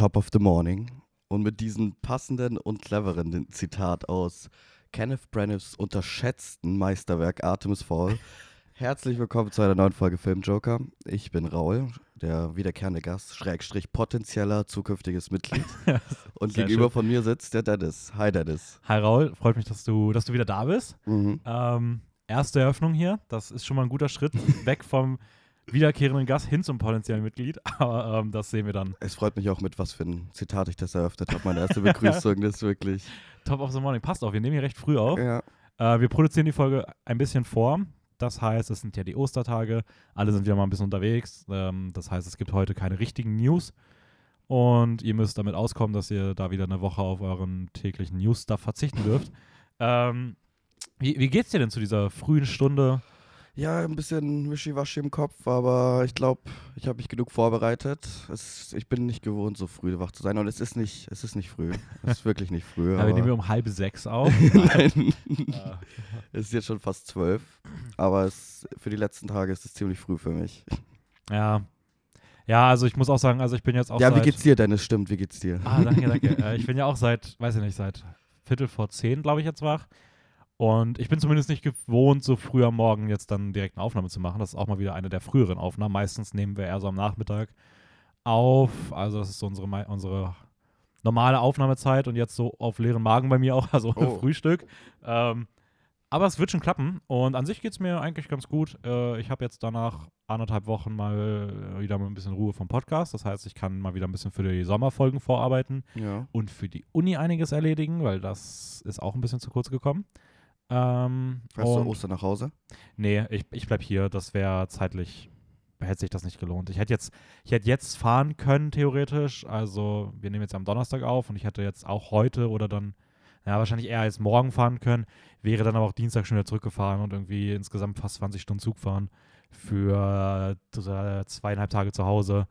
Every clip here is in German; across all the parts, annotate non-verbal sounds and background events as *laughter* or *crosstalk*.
Top of the Morning. Und mit diesem passenden und cleveren Zitat aus Kenneth Branaghs unterschätzten Meisterwerk Artemis Fall. Herzlich willkommen zu einer neuen Folge Film Joker. Ich bin Raul, der wiederkehrende Gast, Schrägstrich potenzieller zukünftiges Mitglied. *laughs* Und Sehr gegenüber schön. von mir sitzt der Dennis. Hi Dennis. Hi Raul, freut mich, dass du, dass du wieder da bist. Mhm. Ähm, erste Eröffnung hier, das ist schon mal ein guter Schritt *laughs* weg vom wiederkehrenden Gast hin zum potenziellen Mitglied, *laughs* aber ähm, das sehen wir dann. Es freut mich auch mit, was für ein Zitat ich das eröffnet habe. Meine erste Begrüßung, das ist wirklich. *laughs* Top of the Morning, passt auf, wir nehmen hier recht früh auf. Ja. Äh, wir produzieren die Folge ein bisschen vor. Das heißt, es sind ja die Ostertage, alle sind wieder mal ein bisschen unterwegs. Ähm, das heißt, es gibt heute keine richtigen News. Und ihr müsst damit auskommen, dass ihr da wieder eine Woche auf euren täglichen News-Stuff verzichten dürft. Ähm, wie, wie geht's dir denn zu dieser frühen Stunde? Ja, ein bisschen wischiwaschi im Kopf, aber ich glaube, ich habe mich genug vorbereitet. Es, ich bin nicht gewohnt, so früh wach zu sein und es ist nicht, es ist nicht früh. Es ist wirklich nicht früh. *laughs* Ja, wir nehmen um halb sechs auf. *laughs* Nein, *laughs* es ist jetzt schon fast zwölf, aber es, für die letzten Tage ist es ziemlich früh für mich. ja. Ja, also ich muss auch sagen, also ich bin jetzt auch ja, wie geht's dir, Dennis? Stimmt, wie geht's dir? Ah, danke, danke. äh, ich bin ja auch seit, weiß ich nicht, seit Viertel vor zehn, glaube ich, jetzt wach. Und ich bin zumindest nicht gewohnt, so früh am Morgen jetzt dann direkt eine Aufnahme zu machen. Das ist auch mal wieder eine der früheren Aufnahmen. Meistens nehmen wir eher so am Nachmittag auf. Also das ist so unsere, unsere normale Aufnahmezeit und jetzt so auf leeren Magen bei mir auch, *laughs* also Oh. Frühstück. Ähm, aber es wird schon klappen und an sich geht es mir eigentlich ganz gut. Äh, ich habe jetzt danach anderthalb Wochen mal wieder mal ein bisschen Ruhe vom Podcast. Das heißt, ich kann mal wieder ein bisschen für die Sommerfolgen vorarbeiten Ja. und für die Uni einiges erledigen, weil das ist auch ein bisschen zu kurz gekommen. Ähm, Fährst du Ostern nach Hause? Nee, ich, ich bleib hier. Das wäre zeitlich, hätte sich das nicht gelohnt. Ich hätte jetzt, ich hätte jetzt fahren können, theoretisch. Also, wir nehmen jetzt am Donnerstag auf und ich hätte jetzt auch heute oder dann, ja, wahrscheinlich eher als morgen fahren können. Wäre dann aber auch Dienstag schon wieder zurückgefahren und irgendwie insgesamt fast 20 Stunden Zug fahren für äh, zweieinhalb Tage zu Hause.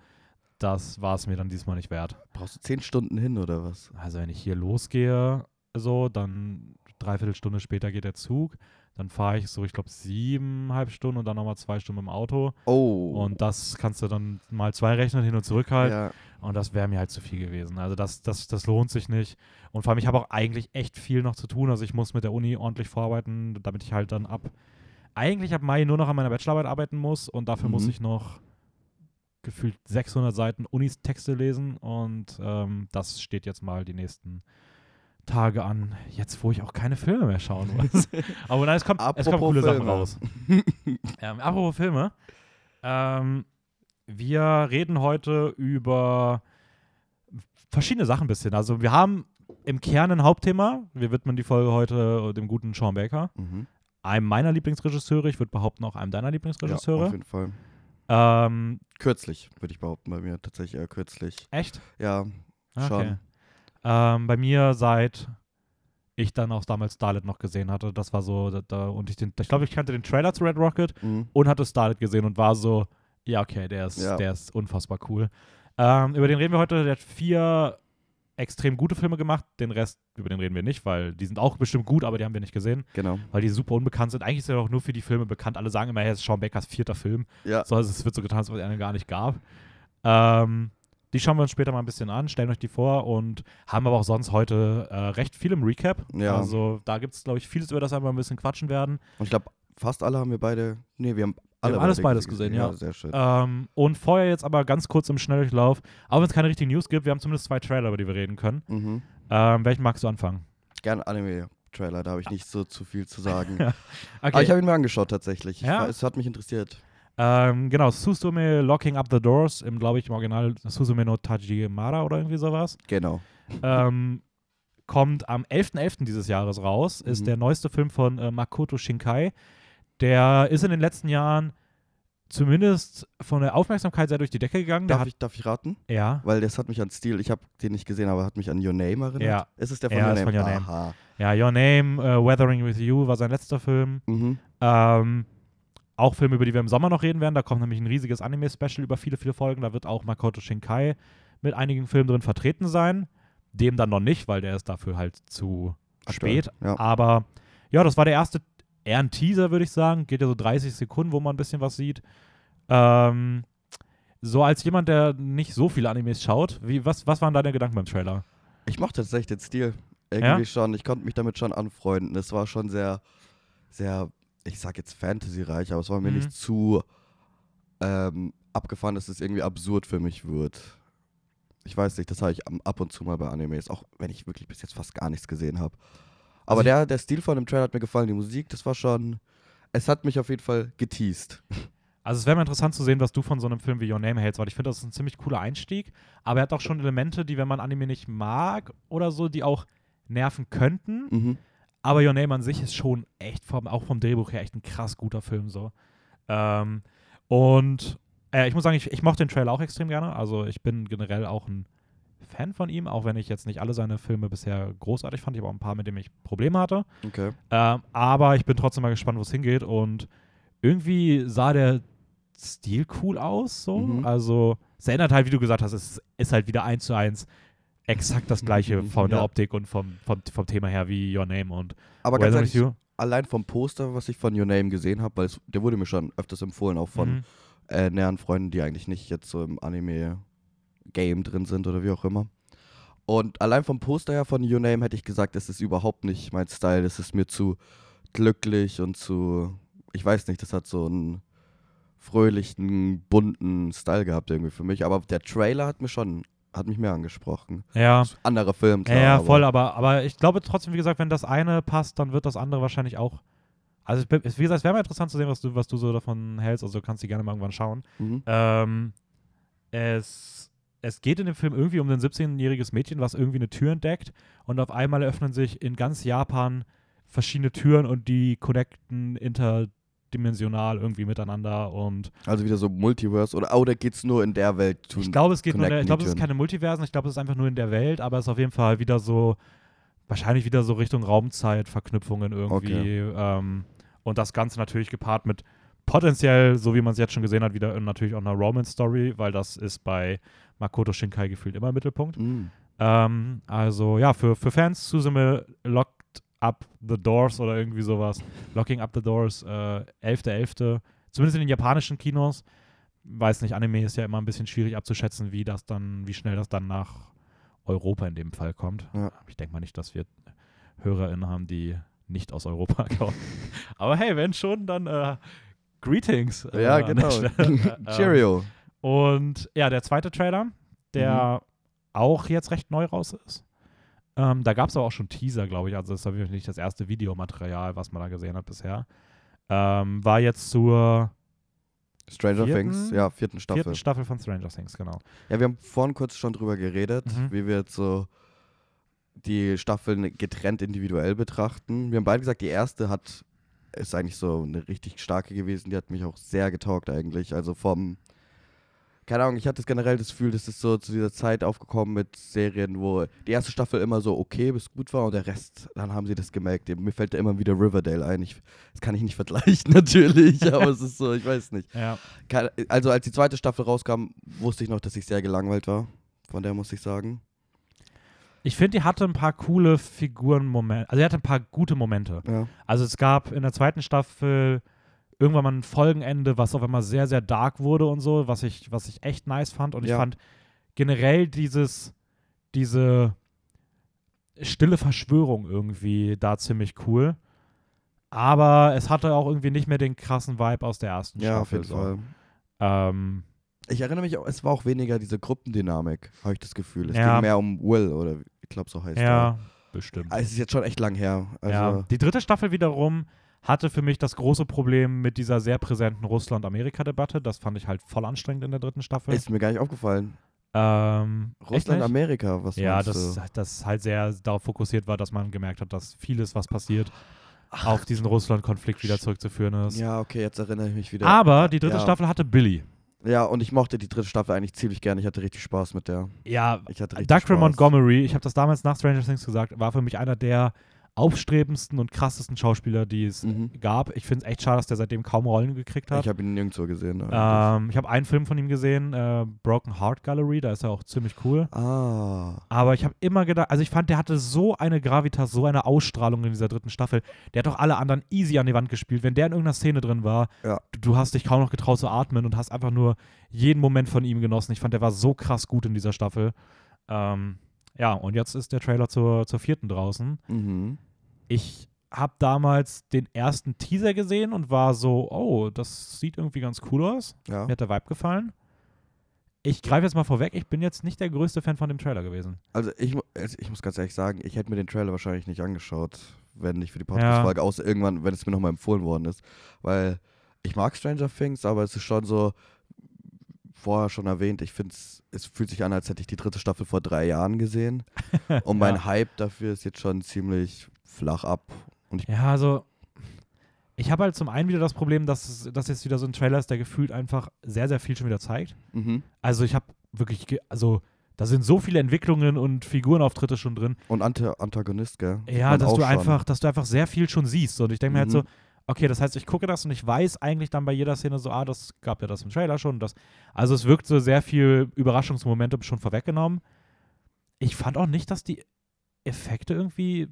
Das war es mir dann diesmal nicht wert. Brauchst du zehn Stunden hin oder was? Also wenn ich hier losgehe, so, dann dreiviertel Stunde später geht der Zug. Dann fahre ich so, ich glaube, siebeneinhalb Stunden und dann nochmal zwei Stunden im Auto. Oh. Und das kannst du dann mal zwei rechnen, hin und zurück halt. ja. Und das wäre mir halt zu viel gewesen. Also das, das, das lohnt sich nicht. Und vor allem, ich habe auch eigentlich echt viel noch zu tun. Also ich muss mit der Uni ordentlich vorarbeiten, damit ich halt dann ab, eigentlich ab Mai nur noch an meiner Bachelorarbeit arbeiten muss. Und dafür muss Mhm. ich noch gefühlt 600 Seiten Unis-Texte lesen. Und ähm, das steht jetzt mal die nächsten Tage an. Jetzt, wo ich auch keine Filme mehr schauen muss. *laughs* Aber nein, es kommt, es kommen Apropos coole Sachen Filme. raus. *laughs* ähm, apropos Filme. Ähm, wir reden heute über verschiedene Sachen ein bisschen. Also wir haben im Kern ein Hauptthema. Wir widmen die Folge heute dem guten Sean Baker. Mhm. Einem meiner Lieblingsregisseure. Ich würde behaupten auch einem deiner Ja, Lieblingsregisseure. auf jeden Fall. ähm, Kürzlich, würde ich behaupten, bei mir tatsächlich eher kürzlich. echt? Ja, Okay. Ähm, bei mir seit ich dann auch damals Starlet noch gesehen hatte. Das war so, da, da und ich den, ich glaube, ich kannte den Trailer zu Red Rocket Mhm. und hatte Starlet gesehen und war so, ja, okay, der ist, Ja. der ist unfassbar cool. Ähm, über den reden wir heute. Der hat vier extrem gute Filme gemacht. Den Rest, über den reden wir nicht, weil die sind auch bestimmt gut, aber die haben wir nicht gesehen, Genau. weil die super unbekannt sind. Eigentlich ist er auch nur für die Filme bekannt. Alle sagen immer, er ist Sean Bakers vierter Film. Ja. So, also es wird so getan, als ob es einen gar nicht gab. Ähm, die schauen wir uns später mal ein bisschen an, stellen euch die vor und haben aber auch sonst heute äh, recht viel im Recap. Ja. Also da gibt es, glaube ich, vieles, über das wir einmal ein bisschen quatschen werden. Und ich glaube, fast alle haben wir beide. Nee, wir haben alle haben alles beide beides gesehen, ja. sehr schön. Ähm, und vorher jetzt aber ganz kurz im Schnelldurchlauf, auch wenn es keine richtigen News gibt, wir haben zumindest zwei Trailer, über die wir reden können. Mhm. Ähm, welchen magst du anfangen? Gerne Anime-Trailer, da habe ich nicht so zu viel zu sagen. *laughs* Ja. Aber ich habe ihn mir angeschaut tatsächlich. Ich Ja? war- Es hat mich interessiert. Ähm, genau, Susume Locking Up the Doors, im, glaube ich, im Original Susume no Tajimara oder irgendwie sowas. Genau. ähm, kommt am 11.11. dieses Jahres raus, ist Mhm. der neueste Film von äh, Makoto Shinkai. Der ist in den letzten Jahren zumindest von der Aufmerksamkeit sehr durch die Decke gegangen. Darf ich, darf ich raten? ja, Weil das hat mich an Stil, ich habe den nicht gesehen, aber hat mich an Your Name erinnert. Ja. Ist es der von Ja, Your ist Name? von Your Name. Aha. ja, Your Name, äh, Weathering with You war sein letzter Film. Mhm. Ähm, auch Filme, über die wir im Sommer noch reden werden. Da kommt nämlich ein riesiges Anime-Special über viele, viele Folgen. Da wird auch Makoto Shinkai mit einigen Filmen drin vertreten sein. Dem dann noch nicht, weil der ist dafür halt zu Aktuell, spät. ja. Aber ja, das war der erste, eher ein Teaser, würde ich sagen. Geht ja so 30 Sekunden, wo man ein bisschen was sieht. Ähm, so als jemand, der nicht so viele Animes schaut, wie, was, was waren deine Gedanken beim Trailer? Ich mochte tatsächlich den Stil. Irgendwie schon. Ich konnte mich damit schon anfreunden. Es war schon sehr, sehr, ich sag jetzt Fantasy-reich, aber es war mir Mhm. nicht zu ähm, abgefahren, dass es irgendwie absurd für mich wird. Ich weiß nicht, das habe ich ab und zu mal bei Animes, auch wenn ich wirklich bis jetzt fast gar nichts gesehen habe. Aber Also der, der Stil von dem Trailer hat mir gefallen, die Musik, das war schon, es hat mich auf jeden Fall geteased. *laughs* Also es wäre mal interessant zu sehen, was du von so einem Film wie Your Name hältst, weil ich finde, das ist ein ziemlich cooler Einstieg, aber er hat auch schon Elemente, die, wenn man Anime nicht mag oder so, die auch nerven könnten. Mhm. Aber Your Name an sich ist schon echt, vom, auch vom Drehbuch her, echt ein krass guter Film so. Ähm, und äh, ich muss sagen, ich, ich mochte den Trailer auch extrem gerne. Also ich bin generell auch ein Fan von ihm, auch wenn ich jetzt nicht alle seine Filme bisher großartig fand. Ich habe auch ein paar, mit denen ich Probleme hatte. Okay. Ähm, aber ich bin trotzdem mal gespannt, wo es hingeht. Und irgendwie sah der Stil cool aus. So. Mhm. Also, es erinnert halt, wie du gesagt hast, es ist halt wieder eins zu eins exakt das gleiche von der Ja. Optik und vom, vom, vom Thema her wie Your Name und Aber ganz ehrlich, You. allein vom Poster, was ich von Your Name gesehen habe, weil es, der wurde mir schon öfters empfohlen, auch von Mhm. äh, näheren Freunden, die eigentlich nicht jetzt so im Anime-Game drin sind oder wie auch immer. Und allein vom Poster her von Your Name hätte ich gesagt, das ist überhaupt nicht mein Style. Das ist mir zu glücklich und zu, ich weiß nicht, das hat so einen fröhlichen, bunten Style gehabt irgendwie für mich. Aber der Trailer hat mir schon, hat mich mehr angesprochen. Ja. Anderer Film, Ja, klar. ja, aber- voll, aber, aber ich glaube trotzdem, wie gesagt, wenn das eine passt, dann wird das andere wahrscheinlich auch. Also, ich wie gesagt, es wäre mal interessant zu sehen, was du, was du so davon hältst. Also, du kannst die gerne mal irgendwann schauen. Mhm. Ähm, es, es geht in dem Film irgendwie um ein 17-jähriges Mädchen, was irgendwie eine Tür entdeckt und auf einmal eröffnen sich in ganz Japan verschiedene Türen und die connecten interdimensional irgendwie miteinander und Also wieder so Multiverse oder, oder geht's nur in der Welt? Tun, ich glaube, es geht nur in der, ich glaube, es ist keine Multiversen, ich glaube, es ist einfach nur in der Welt, aber es ist auf jeden Fall wieder so, wahrscheinlich wieder so Richtung Raumzeitverknüpfungen irgendwie. Ähm, und das Ganze natürlich gepaart mit potenziell, so wie man es jetzt schon gesehen hat, wieder natürlich auch einer Romance-Story, weil das ist bei Makoto Shinkai gefühlt immer im Mittelpunkt. Mhm. Ähm, also ja, für, für Fans Susume Locked Up the Doors oder irgendwie sowas. Locking Up the Doors, äh, 11.11. Zumindest in den japanischen Kinos. Weiß nicht, Anime ist ja immer ein bisschen schwierig abzuschätzen, wie das dann, wie schnell das dann nach Europa in dem Fall kommt. Ja. Ich denke mal nicht, dass wir HörerInnen haben, die nicht aus Europa *laughs* kommen. Aber hey, wenn schon, dann äh, Greetings. äh, Ja, genau. *laughs* Ähm, Cheerio. und ja, der zweite Trailer, der auch jetzt recht neu raus ist. Ähm, da gab es aber auch schon Teaser, glaube ich. Also das ist natürlich nicht das erste Videomaterial, was man da gesehen hat bisher. Ähm, war jetzt zur Stranger vierten- Things, ja, vierten Staffel. vierten Staffel von Stranger Things, genau. Ja, wir haben vorhin kurz schon drüber geredet, Mhm. wie wir jetzt so die Staffeln getrennt individuell betrachten. Wir haben beide gesagt, die erste hat ist eigentlich so eine richtig starke gewesen. Die hat mich auch sehr getaugt eigentlich. Also vom keine Ahnung, ich hatte generell das Gefühl, das ist so zu dieser Zeit aufgekommen mit Serien, wo die erste Staffel immer so okay bis gut war und der Rest, dann haben sie das gemerkt. Mir fällt da immer wieder Riverdale ein. Ich, das kann ich nicht *laughs* vergleichen natürlich, aber es ist so, ich weiß nicht. Ja. Also als die zweite Staffel rauskam, wusste ich noch, dass ich sehr gelangweilt war. Von der muss ich sagen. Ich finde, die hatte ein paar coole Figuren-Momente. Also, die hatte ein paar gute Momente. Ja. Also, es gab in der zweiten Staffel irgendwann mal ein Folgenende, was auf einmal sehr, sehr dark wurde und so, was ich, was ich echt nice fand. Und ich Ja. fand generell dieses, diese stille Verschwörung irgendwie da ziemlich cool. Aber es hatte auch irgendwie nicht mehr den krassen Vibe aus der ersten Ja, auf Staffel. jeden so. Fall. Ähm, Ich erinnere mich, auch, es war auch weniger diese Gruppendynamik, habe ich das Gefühl. Es Ja. ging mehr um Will, oder ich glaube, so heißt ja, bestimmt. er. Es ist jetzt schon echt lang her. Also, ja. Die dritte Staffel wiederum hatte für mich das große Problem mit dieser sehr präsenten Russland-Amerika-Debatte. Das fand ich halt voll anstrengend in der dritten Staffel. ist mir gar nicht aufgefallen. ähm, Russland? Amerika, was Ja, das, du? das halt sehr darauf fokussiert war, dass man gemerkt hat, dass vieles, was passiert, auf diesen Russland-Konflikt wieder zurückzuführen ist. Ja, okay, jetzt erinnere ich mich wieder. Aber die dritte Ja. Staffel hatte Billy. Ja, und ich mochte die dritte Staffel eigentlich ziemlich gerne. Ich hatte richtig Spaß mit der. Ja, Ich hatte richtig Douglas Spaß. Montgomery, ich habe das damals nach Stranger Things gesagt, war für mich einer der aufstrebendsten und krassesten Schauspieler, die es Mhm. gab. Ich finde es echt schade, dass der seitdem kaum Rollen gekriegt hat. Ich habe ihn nirgendwo gesehen. eigentlich. ähm, ich habe einen Film von ihm gesehen, äh, Broken Heart Gallery, da ist er auch ziemlich cool. ah. Aber ich habe immer gedacht, also ich fand, der hatte so eine Gravitas, so eine Ausstrahlung in dieser dritten Staffel. Der hat doch alle anderen easy an die Wand gespielt. Wenn der in irgendeiner Szene drin war, Ja. du, du hast dich kaum noch getraut zu atmen und hast einfach nur jeden Moment von ihm genossen. Ich fand, der war so krass gut in dieser Staffel. Ähm, ja, und jetzt ist der Trailer zur, zur vierten draußen. Mhm. Ich habe damals den ersten Teaser gesehen und war so, oh, das sieht irgendwie ganz cool aus. Ja. Mir hat der Vibe gefallen. Ich greife jetzt mal vorweg, ich bin jetzt nicht der größte Fan von dem Trailer gewesen. Also ich, also ich muss ganz ehrlich sagen, ich hätte mir den Trailer wahrscheinlich nicht angeschaut, wenn nicht für die Podcast-Folge, außer irgendwann, wenn es mir nochmal empfohlen worden ist. Weil ich mag Stranger Things, aber es ist schon so, vorher schon erwähnt, ich finde es, es fühlt sich an, als hätte ich die dritte Staffel vor drei Jahren gesehen. *laughs* Und mein Ja. Hype dafür ist jetzt schon ziemlich flach ab. Und ich, Ja, also ich habe halt zum einen wieder das Problem, dass das jetzt wieder so ein Trailer ist, der gefühlt einfach sehr, sehr viel schon wieder zeigt. mhm. Also ich habe wirklich, also da sind so viele Entwicklungen und Figurenauftritte schon drin. Und Anta Antagonist, gell? Ja, dass du einfach, dass du einfach sehr viel schon siehst. Und ich denke mir halt Mhm. so, okay, das heißt, ich gucke das und ich weiß eigentlich dann bei jeder Szene so, ah, das gab ja das im Trailer schon. Das, also es wirkt so sehr viel Überraschungsmomente schon vorweggenommen. Ich fand auch nicht, dass die Effekte irgendwie,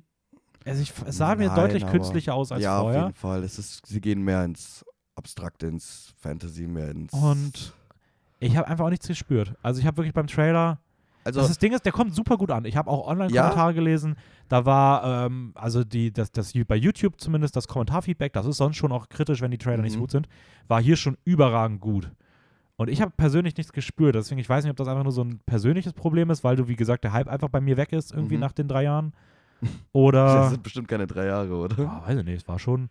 also ich, es sah mir Nein, deutlich aber- künstlicher aus als ja, auf vorher. jeden Fall. Es ist, sie gehen mehr ins Abstrakte, ins Fantasy, mehr ins. Und ich habe einfach auch nichts gespürt. Also ich habe wirklich beim Trailer, also, das, das Ding ist, der kommt super gut an. Ich habe auch Online-Kommentare gelesen. Da war, ähm, also die, das, das bei YouTube zumindest das Kommentarfeedback, das ist sonst schon auch kritisch, wenn die Trailer nicht so Mhm. gut sind, war hier schon überragend gut. Und ich habe persönlich nichts gespürt. Deswegen, ich weiß nicht, ob das einfach nur so ein persönliches Problem ist, weil du, wie gesagt, der Hype einfach bei mir weg ist, irgendwie Mhm. nach den drei Jahren. *laughs* das Oder. sind bestimmt keine drei Jahre, oder? Oh, weiß ich nicht, es war schon.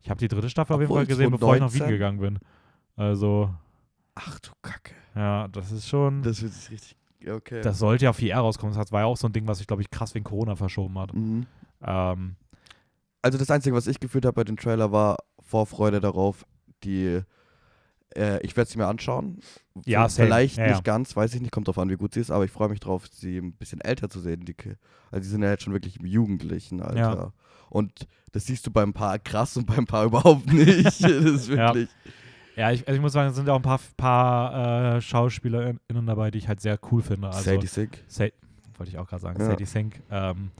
Ich habe die dritte Staffel auf jeden Obwohl Fall gesehen, bevor ich nach Wien 2019? gegangen bin. Also, Ach du Kacke. ja, das ist schon. Das wird sich richtig. Okay. Das sollte ja auf VR rauskommen. Das war ja auch so ein Ding, was sich, glaube ich, krass wegen Corona verschoben hat. mhm. Ähm, Also das Einzige, was ich gefühlt habe bei dem Trailer, war Vorfreude darauf, die. Äh, ich werde sie mir anschauen. Ja, same. Vielleicht Ja, nicht ja. ganz, weiß ich nicht, kommt drauf an, wie gut sie ist, aber ich freue mich drauf, sie ein bisschen älter zu sehen. Die, also die sind ja jetzt schon wirklich im jugendlichen Alter. Ja. Und das siehst du beim Paar krass und beim Paar *laughs* überhaupt nicht. das ist Ja. wirklich. ja, ich, also ich muss sagen, es sind auch ein paar, paar äh, SchauspielerInnen dabei, die ich halt sehr cool finde. Also, Sadie Sick. Sa wollte ich auch gerade sagen, Ja. Sadie Sink. Ähm,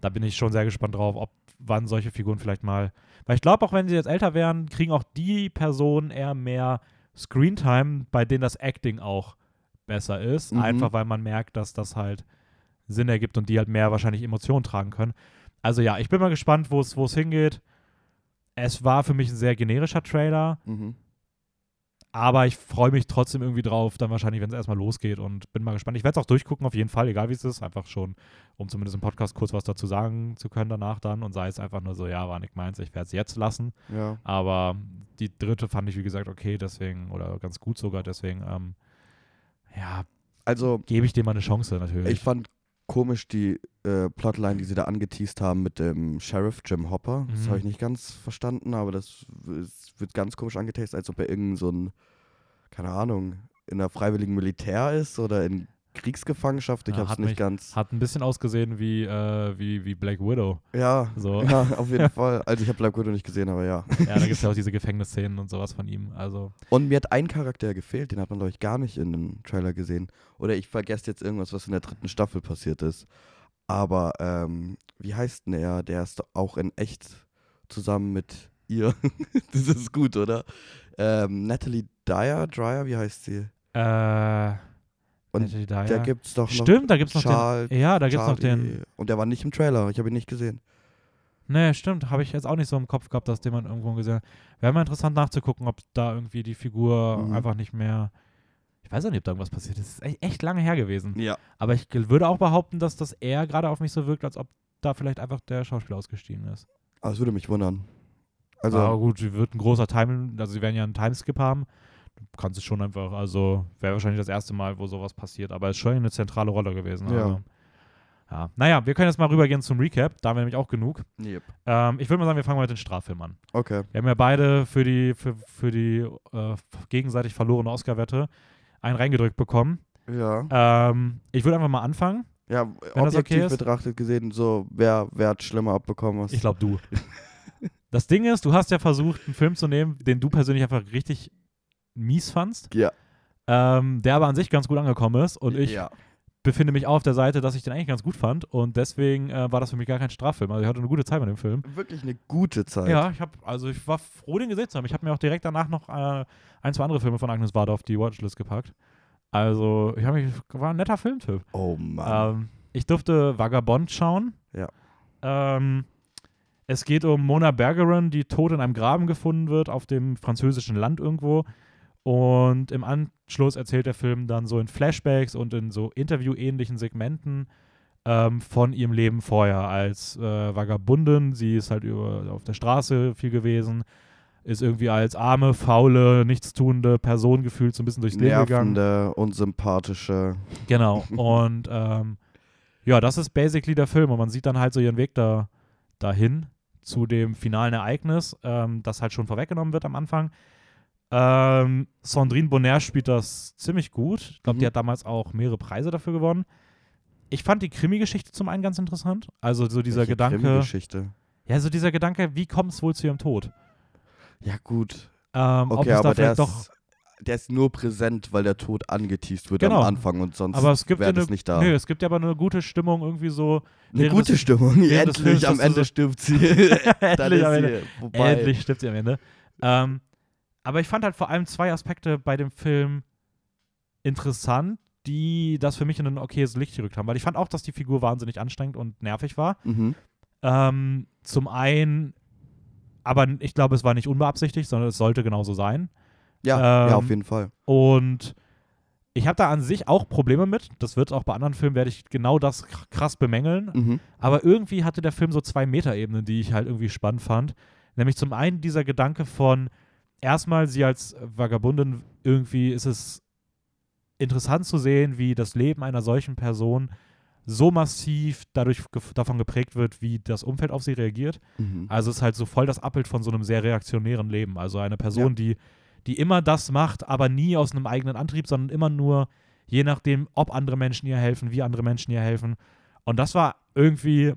da bin ich schon sehr gespannt drauf, ob wann solche Figuren vielleicht mal. Weil ich glaube, auch wenn sie jetzt älter werden, kriegen auch die Personen eher mehr Screentime, bei denen das Acting auch besser ist. Mhm. Einfach weil man merkt, dass das halt Sinn ergibt und die halt mehr wahrscheinlich Emotionen tragen können. Also ja, ich bin mal gespannt, wo es wo es hingeht. Es war für mich ein sehr generischer Trailer, Mhm. Aber ich freue mich trotzdem irgendwie drauf, dann wahrscheinlich, wenn es erstmal losgeht und bin mal gespannt. Ich werde es auch durchgucken, auf jeden Fall, egal wie es ist, einfach schon, um zumindest im Podcast kurz was dazu sagen zu können danach dann und sei es einfach nur so, ja, war nicht meins, ich werde es jetzt lassen. Ja. Aber die dritte fand ich, wie gesagt, okay, deswegen, oder ganz gut sogar, deswegen, ähm, ja, Also, gebe ich dem mal eine Chance natürlich. ich fand komisch die äh, Plotline, die sie da angeteased haben mit dem Sheriff Jim Hopper. Das Mhm. habe ich nicht ganz verstanden, aber das es wird ganz komisch angeteased, als ob er irgend so ein, keine Ahnung, in der freiwilligen Militär ist oder in Kriegsgefangenschaft. Ich Ja, habe es hat nicht mich- ganz. Hat ein bisschen ausgesehen wie, äh, wie, wie Black Widow. Ja, So. ja, *laughs* auf jeden Fall. Also ich habe Black Widow nicht gesehen, aber ja. Ja, da gibt es ja auch diese Gefängnisszenen und sowas von ihm. Also, Und mir hat ein Charakter gefehlt, den hat man, glaube ich, gar nicht in dem Trailer gesehen. Oder ich vergesse jetzt irgendwas, was in der dritten Staffel passiert ist. Aber, ähm, wie heißt denn er? Der ist auch in echt zusammen mit ihr. *laughs* das ist gut, oder? Ähm, Natalie Dyer, Dryer, wie heißt sie? äh, Und Natalie Dyer. Der gibt's doch noch. Stimmt, da gibt's noch Charles- den. Ja, da gibt's noch den. Charlie. Und der war nicht im Trailer, ich habe ihn nicht gesehen. Nee, stimmt. Habe ich jetzt auch nicht so im Kopf gehabt, dass den man irgendwo gesehen hat. Wäre mal interessant nachzugucken, ob da irgendwie die Figur Mhm. einfach nicht mehr. Ich weiß auch nicht, ob da irgendwas passiert ist. Es ist echt, lange her gewesen. Ja. Aber ich würde auch behaupten, dass das eher gerade auf mich so wirkt, als ob da vielleicht einfach der Schauspieler ausgestiegen ist. Aber es würde mich wundern. Also, Aber gut, sie wird ein großer Time, also sie werden ja einen Timeskip haben. Kannst es schon einfach, also wäre wahrscheinlich das erste Mal, wo sowas passiert, aber es ist schon eine zentrale Rolle gewesen. Ja. Also, ja. Naja, wir können jetzt mal rübergehen zum Recap, da haben wir nämlich auch genug. yep. Ähm, ich würde mal sagen, wir fangen mal mit den Straffilmen an. okay. Wir haben ja beide für die, für, für die äh, gegenseitig verlorene Oscar-Wette einen reingedrückt bekommen. Ja. Ähm, ich würde einfach mal anfangen. Ja, Wenn objektiv okay betrachtet gesehen, so, wer, wer hat schlimmer abbekommen? Was? Ich glaube, du. das Ding ist, du hast ja versucht, einen Film zu nehmen, den du persönlich einfach richtig mies fandst, Ja. ähm, der aber an sich ganz gut angekommen ist. Und ich ja. befinde mich auch auf der Seite, dass ich den eigentlich ganz gut fand. Und deswegen äh, war das für mich gar kein Straffilm. Also ich hatte eine gute Zeit mit dem Film. Wirklich eine gute Zeit. Ja, ich habe, also ich war froh, den gesehen zu haben. Ich habe mir auch direkt danach noch äh, ein, zwei andere Filme von Agnes Varda auf die Watchlist gepackt. Also, ich habe mich, war ein netter Filmtipp. Oh Mann. Ähm, ich durfte Vagabond schauen. Ja. Ähm, es geht um Mona Bergeron, die tot in einem Graben gefunden wird auf dem französischen Land irgendwo. Und im Anschluss erzählt der Film dann so in Flashbacks und in so interviewähnlichen Segmenten ähm, von ihrem Leben vorher als äh, Vagabundin. Sie ist halt über, auf der Straße viel gewesen, ist irgendwie als arme, faule, nichtstuende Person gefühlt so ein bisschen durchs Leben gegangen. Nervende, unsympathische. Genau. *laughs* Und ähm, ja, das ist basically der Film. Und man sieht dann halt so ihren Weg da, dahin zu dem finalen Ereignis, ähm, das halt schon vorweggenommen wird am Anfang. Ähm, Sandrine Bonner spielt das ziemlich gut. Ich glaube, Mhm. die hat damals auch mehrere Preise dafür gewonnen. Ich fand die Krimi-Geschichte zum einen ganz interessant. Also so dieser Welche Gedanke, Krimi-Geschichte. ja, so dieser Gedanke, wie kommt es wohl zu ihrem Tod? Ja, gut. Ähm, ob Okay, aber der ist, der ist nur präsent, weil der Tod angeteased wird Genau. am Anfang und sonst aber es gibt ja wäre eine, das nicht da. nö, es gibt ja aber eine gute Stimmung irgendwie so. Eine gute des- Stimmung. *laughs* Endlich, am Ende stirbt sie. *laughs* *laughs* Endlich am Ende. Endlich stirbt sie am Ende. Ähm, aber ich fand halt vor allem zwei Aspekte bei dem Film interessant, die das für mich in ein okayes Licht gerückt haben. Weil ich fand auch, dass die Figur wahnsinnig anstrengend und nervig war. Mhm. Ähm, zum einen, aber ich glaube, es war nicht unbeabsichtigt, sondern es sollte genauso sein. Ja, Ähm, ja, auf jeden Fall. Und ich habe da an sich auch Probleme mit. Das wird auch bei anderen Filmen, werde ich genau das kr- krass bemängeln. Mhm. Aber irgendwie hatte der Film so zwei Metaebenen, die ich halt irgendwie spannend fand. Nämlich zum einen dieser Gedanke von, erstmal sie als Vagabundin, irgendwie ist es interessant zu sehen, wie das Leben einer solchen Person so massiv dadurch gef- davon geprägt wird, wie das Umfeld auf sie reagiert. Mhm. Also es ist halt so voll das Abbild von so einem sehr reaktionären Leben. Also eine Person, Ja. die, die immer das macht, aber nie aus einem eigenen Antrieb, sondern immer nur je nachdem, ob andere Menschen ihr helfen, wie andere Menschen ihr helfen. Und das war irgendwie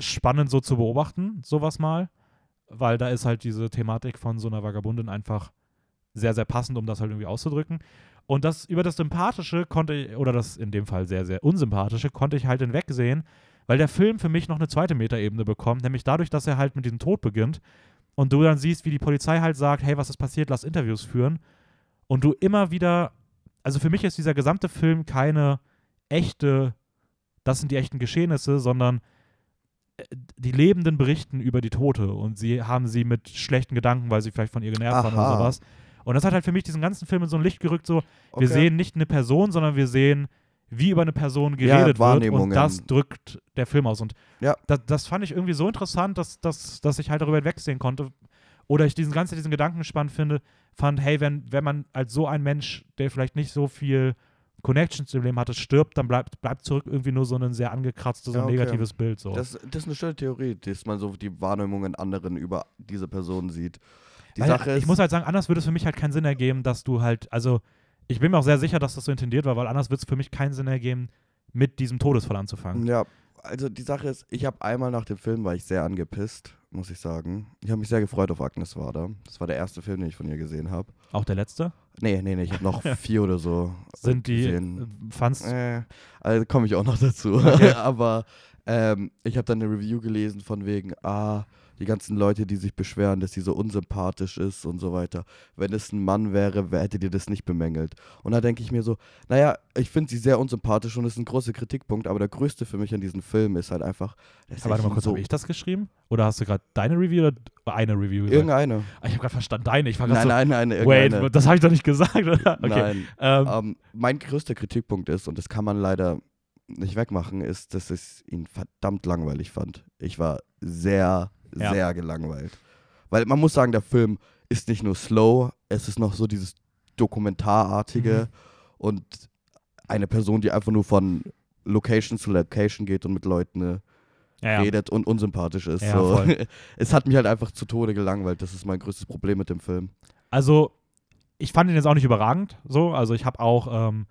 spannend so zu beobachten, sowas mal, weil da ist halt diese Thematik von so einer Vagabundin einfach sehr, sehr passend, um das halt irgendwie auszudrücken. Und das über das Sympathische konnte ich, oder das in dem Fall sehr, sehr Unsympathische, konnte ich halt hinwegsehen, weil der Film für mich noch eine zweite Metaebene bekommt, nämlich dadurch, dass er halt mit diesem Tod beginnt und du dann siehst, wie die Polizei halt sagt, hey, was ist passiert, lass Interviews führen und du immer wieder, also für mich ist dieser gesamte Film keine echte, das sind die echten Geschehnisse, sondern die Lebenden berichten über die Tote und sie haben sie mit schlechten Gedanken, weil sie vielleicht von ihr genervt waren oder sowas. Und das hat halt für mich diesen ganzen Film in so ein Licht gerückt, so, Okay. wir sehen nicht eine Person, sondern wir sehen, wie über eine Person Ja, geredet wird und das drückt der Film aus. Und Ja. das, das fand ich irgendwie so interessant, dass, dass, dass ich halt darüber hinwegsehen konnte. Oder ich diesen ganzen diesen Gedanken spannend finde, fand, hey, wenn, wenn man als so ein Mensch, der vielleicht nicht so viel Connections im Leben hatte, stirbt, dann bleibt, bleibt zurück irgendwie nur so ein sehr angekratztes Ja, und okay. negatives Bild. So. Das, das ist eine schöne Theorie, dass man so die Wahrnehmungen anderen über diese Person sieht. Die Weil, Sache ist, ich muss halt sagen, anders würde es für mich halt keinen Sinn ergeben, dass du halt, also ich bin mir auch sehr sicher, dass das so intendiert war, weil anders wird es für mich keinen Sinn ergeben, mit diesem Todesfall anzufangen. ja, also die Sache ist, ich habe einmal nach dem Film war ich sehr angepisst, muss ich sagen. Ich habe mich sehr gefreut auf Agnes Varda. Das war der erste Film, den ich von ihr gesehen habe. Auch der letzte? Nee, nee, nee, ich habe noch *laughs* vier oder so Sind die, gesehen. äh, fandst Äh, also komme ich auch noch dazu. Okay. *laughs* Aber ähm, ich habe dann eine Review gelesen von wegen, ah, die ganzen Leute, die sich beschweren, dass sie so unsympathisch ist und so weiter. Wenn es ein Mann wäre, wer hätte dir das nicht bemängelt? Und da denke ich mir so, naja, ich finde sie sehr unsympathisch und das ist ein großer Kritikpunkt, aber der größte für mich an diesem Film ist halt einfach, Aber warte mal kurz, so habe ich das geschrieben? Oder hast du gerade deine Review oder eine Review gesagt? irgendeine. Ah, ich habe gerade verstanden, deine. Ich war Nein, so, nein, nein, irgendeine. wait, das habe ich doch nicht gesagt, oder? Okay. Nein. Ähm, Ähm, mein größter Kritikpunkt ist, und das kann man leider nicht wegmachen, ist, dass ich ihn verdammt langweilig fand. Ich war sehr, Ja. sehr gelangweilt. Weil man muss sagen, der Film ist nicht nur slow, es ist noch so dieses Dokumentarartige Mhm. und eine Person, die einfach nur von Location zu Location geht und mit Leuten äh, ja, ja. redet und unsympathisch ist. So. *laughs* es hat mich halt einfach zu Tode gelangweilt. Das ist mein größtes Problem mit dem Film. Also, ich fand ihn jetzt auch nicht überragend, so. Also, ich habe auch, ähm,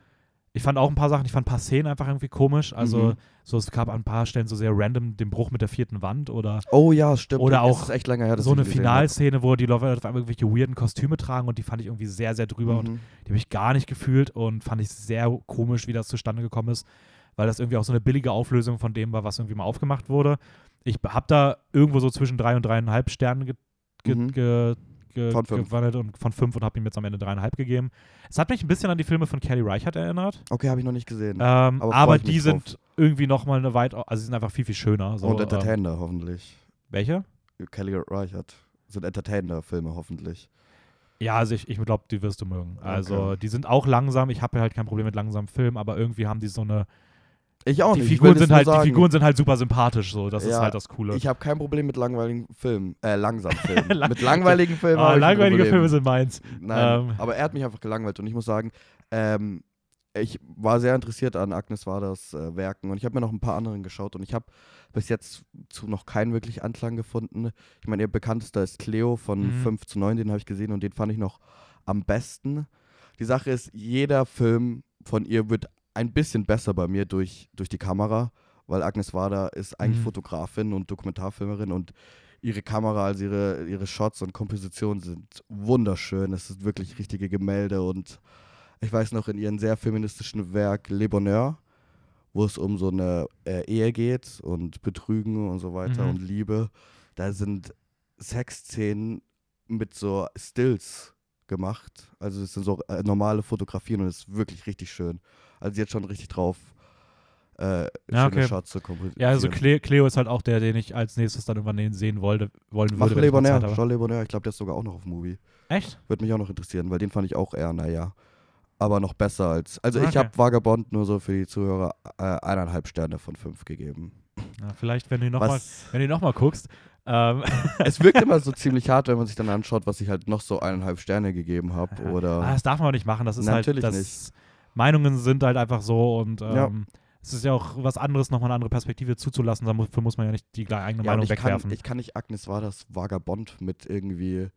ich fand auch ein paar Sachen, ich fand ein paar Szenen einfach irgendwie komisch. Also, Mhm. so es gab an ein paar Stellen so sehr random den Bruch mit der vierten Wand oder Oh ja, stimmt. Oder auch lange dass so eine. Finalszene, wo die Leute auf einmal irgendwelche weirden Kostüme tragen und die fand ich irgendwie sehr, sehr drüber und Mhm. die habe ich gar nicht gefühlt und fand ich sehr komisch, wie das zustande gekommen ist, weil das irgendwie auch so eine billige Auflösung von dem war, was irgendwie mal aufgemacht wurde. Ich habe da irgendwo so zwischen drei und dreieinhalb Sternen ge ge Mhm. ge ge Von fünf. gewandelt und von fünf und habe ihm jetzt am Ende dreieinhalb gegeben. Es hat mich ein bisschen an die Filme von Kelly Reichardt erinnert, Okay, habe ich noch nicht gesehen. ähm, Aber aber, die drauf. sind irgendwie nochmal eine weit, also sie sind einfach viel, viel schöner. So, Und ähm, Entertainer, hoffentlich. welche? Kelly Reichardt. Sind Entertainer-Filme, hoffentlich. Ja, also ich, ich glaube, die wirst du mögen. Also Okay. die sind auch langsam. Ich habe halt kein Problem mit langsamen Filmen, aber irgendwie haben die so eine. Ich auch die nicht. ich Figuren sind halt, die. Figuren sind halt super sympathisch. So, das ist Ja, halt das Coole. Ich habe kein Problem mit langweiligen Filmen. Äh, langsamen *laughs* Filmen. Mit langweiligen Filmen. ah, ein langweilige. Filme sind meins. Nein, Ähm. aber er hat mich einfach gelangweilt und ich muss sagen, ähm, ich war sehr interessiert an Agnes Waders äh, Werken und ich habe mir noch ein paar anderen geschaut und ich habe bis jetzt zu noch keinen wirklich Anklang gefunden. Ich meine, ihr bekanntester ist Cleo von Mhm. 5 zu 9, den habe ich gesehen und den fand ich noch am besten. Die Sache ist, jeder Film von ihr wird ein bisschen besser bei mir durch, durch die Kamera, weil Agnes Wader ist eigentlich Mhm. Fotografin und Dokumentarfilmerin und ihre Kamera, also ihre, ihre Shots und Kompositionen sind wunderschön. Es sind wirklich richtige Gemälde und ich weiß noch in ihrem sehr feministischen Werk Le Bonheur, wo es um so eine äh, Ehe geht und Betrügen und so weiter Mhm. und Liebe, da sind Sexszenen mit so Stills gemacht. Also es sind so äh, normale Fotografien und es ist wirklich richtig schön. Also sie hat schon richtig drauf, äh, Ja, schöne okay. Shots zu komposieren. Ja, also Cle Cleo ist halt auch der, den ich als nächstes dann irgendwann sehen wollte, wollen Mach würde. wenn Le ich mal Bonheur, Zeit habe. Jean Le Bonheur, ich glaube, der ist sogar auch noch auf Movie. Echt? Würde mich auch noch interessieren, weil den fand ich auch eher, naja. Aber noch besser als. Also Ah, ich okay. habe Vagabond nur so für die Zuhörer äh, eineinhalb Sterne von fünf gegeben. Ja, vielleicht, wenn du nochmal noch mal guckst. Ähm, *laughs* es wirkt immer so *laughs* ziemlich hart, wenn man sich dann anschaut, was ich halt noch so eineinhalb Sterne gegeben habe. ah, Oder. das darf man auch nicht machen. Das ist Natürlich halt. Das, Meinungen sind halt einfach so und ähm, Ja. es ist ja auch was anderes, nochmal eine andere Perspektive zuzulassen. Dafür muss man ja nicht die eigene Ja, Meinung ich, kann, wegwerfen. ich kann nicht Agnes Waders Vagabond mit irgendwie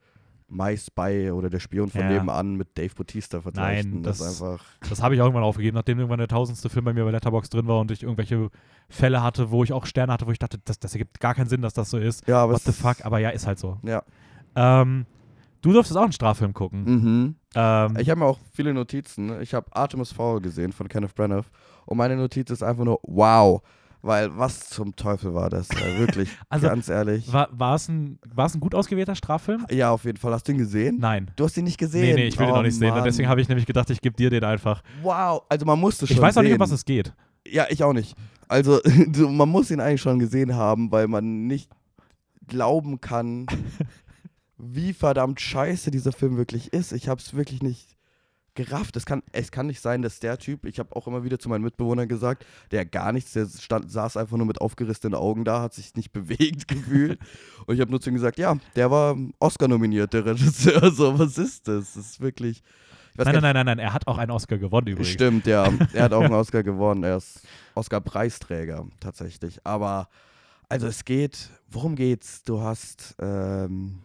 My Spy oder der Spion von Ja. nebenan mit Dave Bautista vergleichen. Nein, das, das- ist einfach. Das habe ich auch irgendwann aufgegeben, nachdem irgendwann der tausendste Film bei mir bei Letterbox drin war und ich irgendwelche Fälle hatte, wo ich auch Sterne hatte, wo ich dachte, das, das ergibt gar keinen Sinn, dass das so ist. Ja, aber What the fuck? Aber ja, ist halt so. Ja. Ähm, du durftest auch einen Straffilm gucken. Mhm. Ähm, Ich habe mir auch viele Notizen. Ich habe Artemis Fowl gesehen von Kenneth Branagh und meine Notiz ist einfach nur wow, weil was zum Teufel war das? Äh, wirklich, *laughs* Also, ganz ehrlich. war, war, es ein, war es ein gut ausgewählter Straffilm? Ja, auf jeden Fall. Hast du ihn gesehen? Nein. Du hast ihn nicht gesehen. Nee, nee, ich will den oh, noch nicht sehen. Mann. Und deswegen habe ich nämlich gedacht, ich gebe dir den einfach. Wow, also man musste schon Ich weiß auch nicht, sehen. um was es geht. Ja, ich auch nicht. Also *laughs* so, man muss ihn eigentlich schon gesehen haben, weil man nicht glauben kann, *laughs* wie verdammt scheiße dieser Film wirklich ist. Ich habe es wirklich nicht gerafft. Es kann, es kann nicht sein, dass der Typ, ich habe auch immer wieder zu meinen Mitbewohnern gesagt, der gar nichts, der stand, saß einfach nur mit aufgerissenen Augen da, hat sich nicht *laughs* bewegt gefühlt. Und ich habe nur zu ihm gesagt, ja, der war Oscar nominiert, der Regisseur. *laughs* So, was ist das? Das ist wirklich. Nein, nein, nein, nein, nein. Er hat auch einen Oscar gewonnen übrigens. Stimmt, ja. Er hat auch einen *laughs* Oscar gewonnen. Er ist Oscar-Preisträger tatsächlich. Aber also es geht, worum geht's? Du hast, ähm,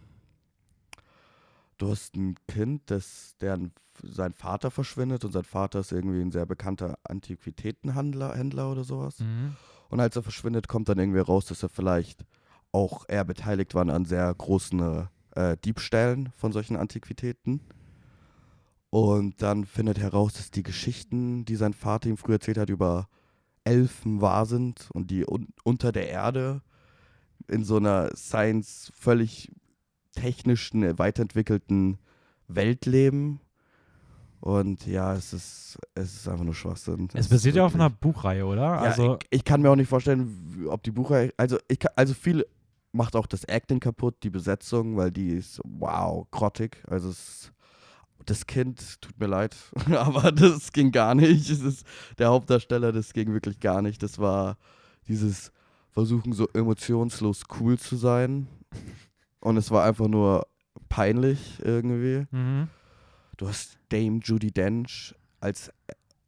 du hast ein Kind, das, deren sein Vater verschwindet und sein Vater ist irgendwie ein sehr bekannter Antiquitätenhändler Händler oder sowas. Mhm. Und als er verschwindet, kommt dann irgendwie raus, dass er vielleicht auch eher beteiligt war an sehr großen äh, Diebstählen von solchen Antiquitäten. Und dann findet heraus, dass die Geschichten, die sein Vater ihm früher erzählt hat, über Elfen wahr sind und die un unter der Erde in so einer Science völlig technischen, äh, weiterentwickelten Welt leben. Und ja, es ist, es ist einfach nur Schwachsinn. Es basiert ja auf einer Buchreihe, oder? ja, also, ich, ich kann mir auch nicht vorstellen, ob die Buchreihe. Also, ich kann, also viel macht auch das Acting kaputt, die Besetzung, weil die ist wow, grottig. Also es, das Kind, tut mir leid, *laughs* aber das ging gar nicht. Es ist der Hauptdarsteller, das ging wirklich gar nicht. Das war dieses Versuchen, so emotionslos cool zu sein. Und es war einfach nur peinlich irgendwie. mhm. Du hast Dame Judy Dench als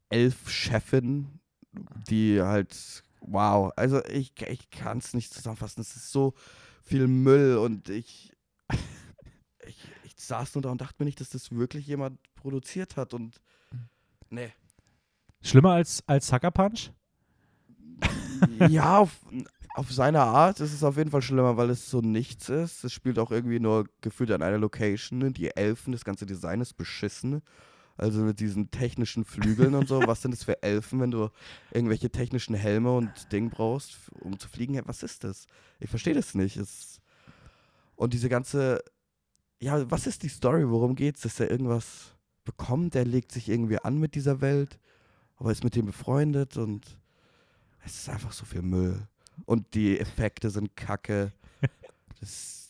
Elf-Chefin, die halt, wow, also ich, ich kann es nicht zusammenfassen. Es ist so viel Müll und ich, *laughs* ich, ich saß nur da und dachte mir nicht, dass das wirklich jemand produziert hat und nee. Schlimmer als, als Sucker Punch? ja, auf, auf seine Art ist es auf jeden Fall schlimmer, weil es so nichts ist. Es spielt auch irgendwie nur gefühlt an einer Location. Die Elfen, das ganze Design ist beschissen. Also mit diesen technischen Flügeln und so. *laughs* Was sind das für Elfen, wenn du irgendwelche technischen Helme und Ding brauchst, um zu fliegen? Was ist das? Ich verstehe das nicht. Es und diese ganze. Ja, was ist die Story? Worum geht's? Dass er irgendwas bekommt? Er legt sich irgendwie an mit dieser Welt, aber ist mit dem befreundet und es ist einfach so viel Müll. Und die Effekte sind kacke. Das,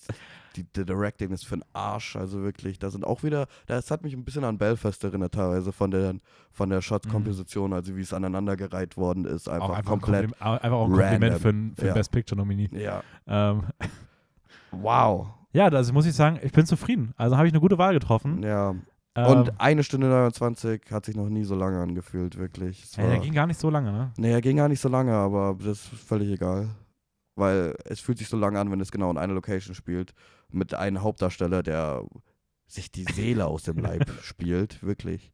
die, die Directing ist für den Arsch, also wirklich. Da sind auch wieder, das hat mich ein bisschen an Belfast erinnert, teilweise von der, von der Shot-Komposition, also wie es aneinandergereiht worden ist. Einfach, auch einfach komplett. Ein einfach auch ein Kompliment random. für, ein- für Ja. Best Picture-Nominee. Ja. Ähm, Wow. ja, also muss ich sagen, ich bin zufrieden. Also habe ich eine gute Wahl getroffen. Ja. Ähm, Und eine Stunde 29 hat sich noch nie so lange angefühlt, wirklich. Es ja, war, der ging gar nicht so lange, ne? nee, er ging gar nicht so lange, aber das ist völlig egal. Weil es fühlt sich so lange an, wenn es genau in einer Location spielt. Mit einem Hauptdarsteller, der sich die Seele aus dem Leib *laughs* spielt, wirklich.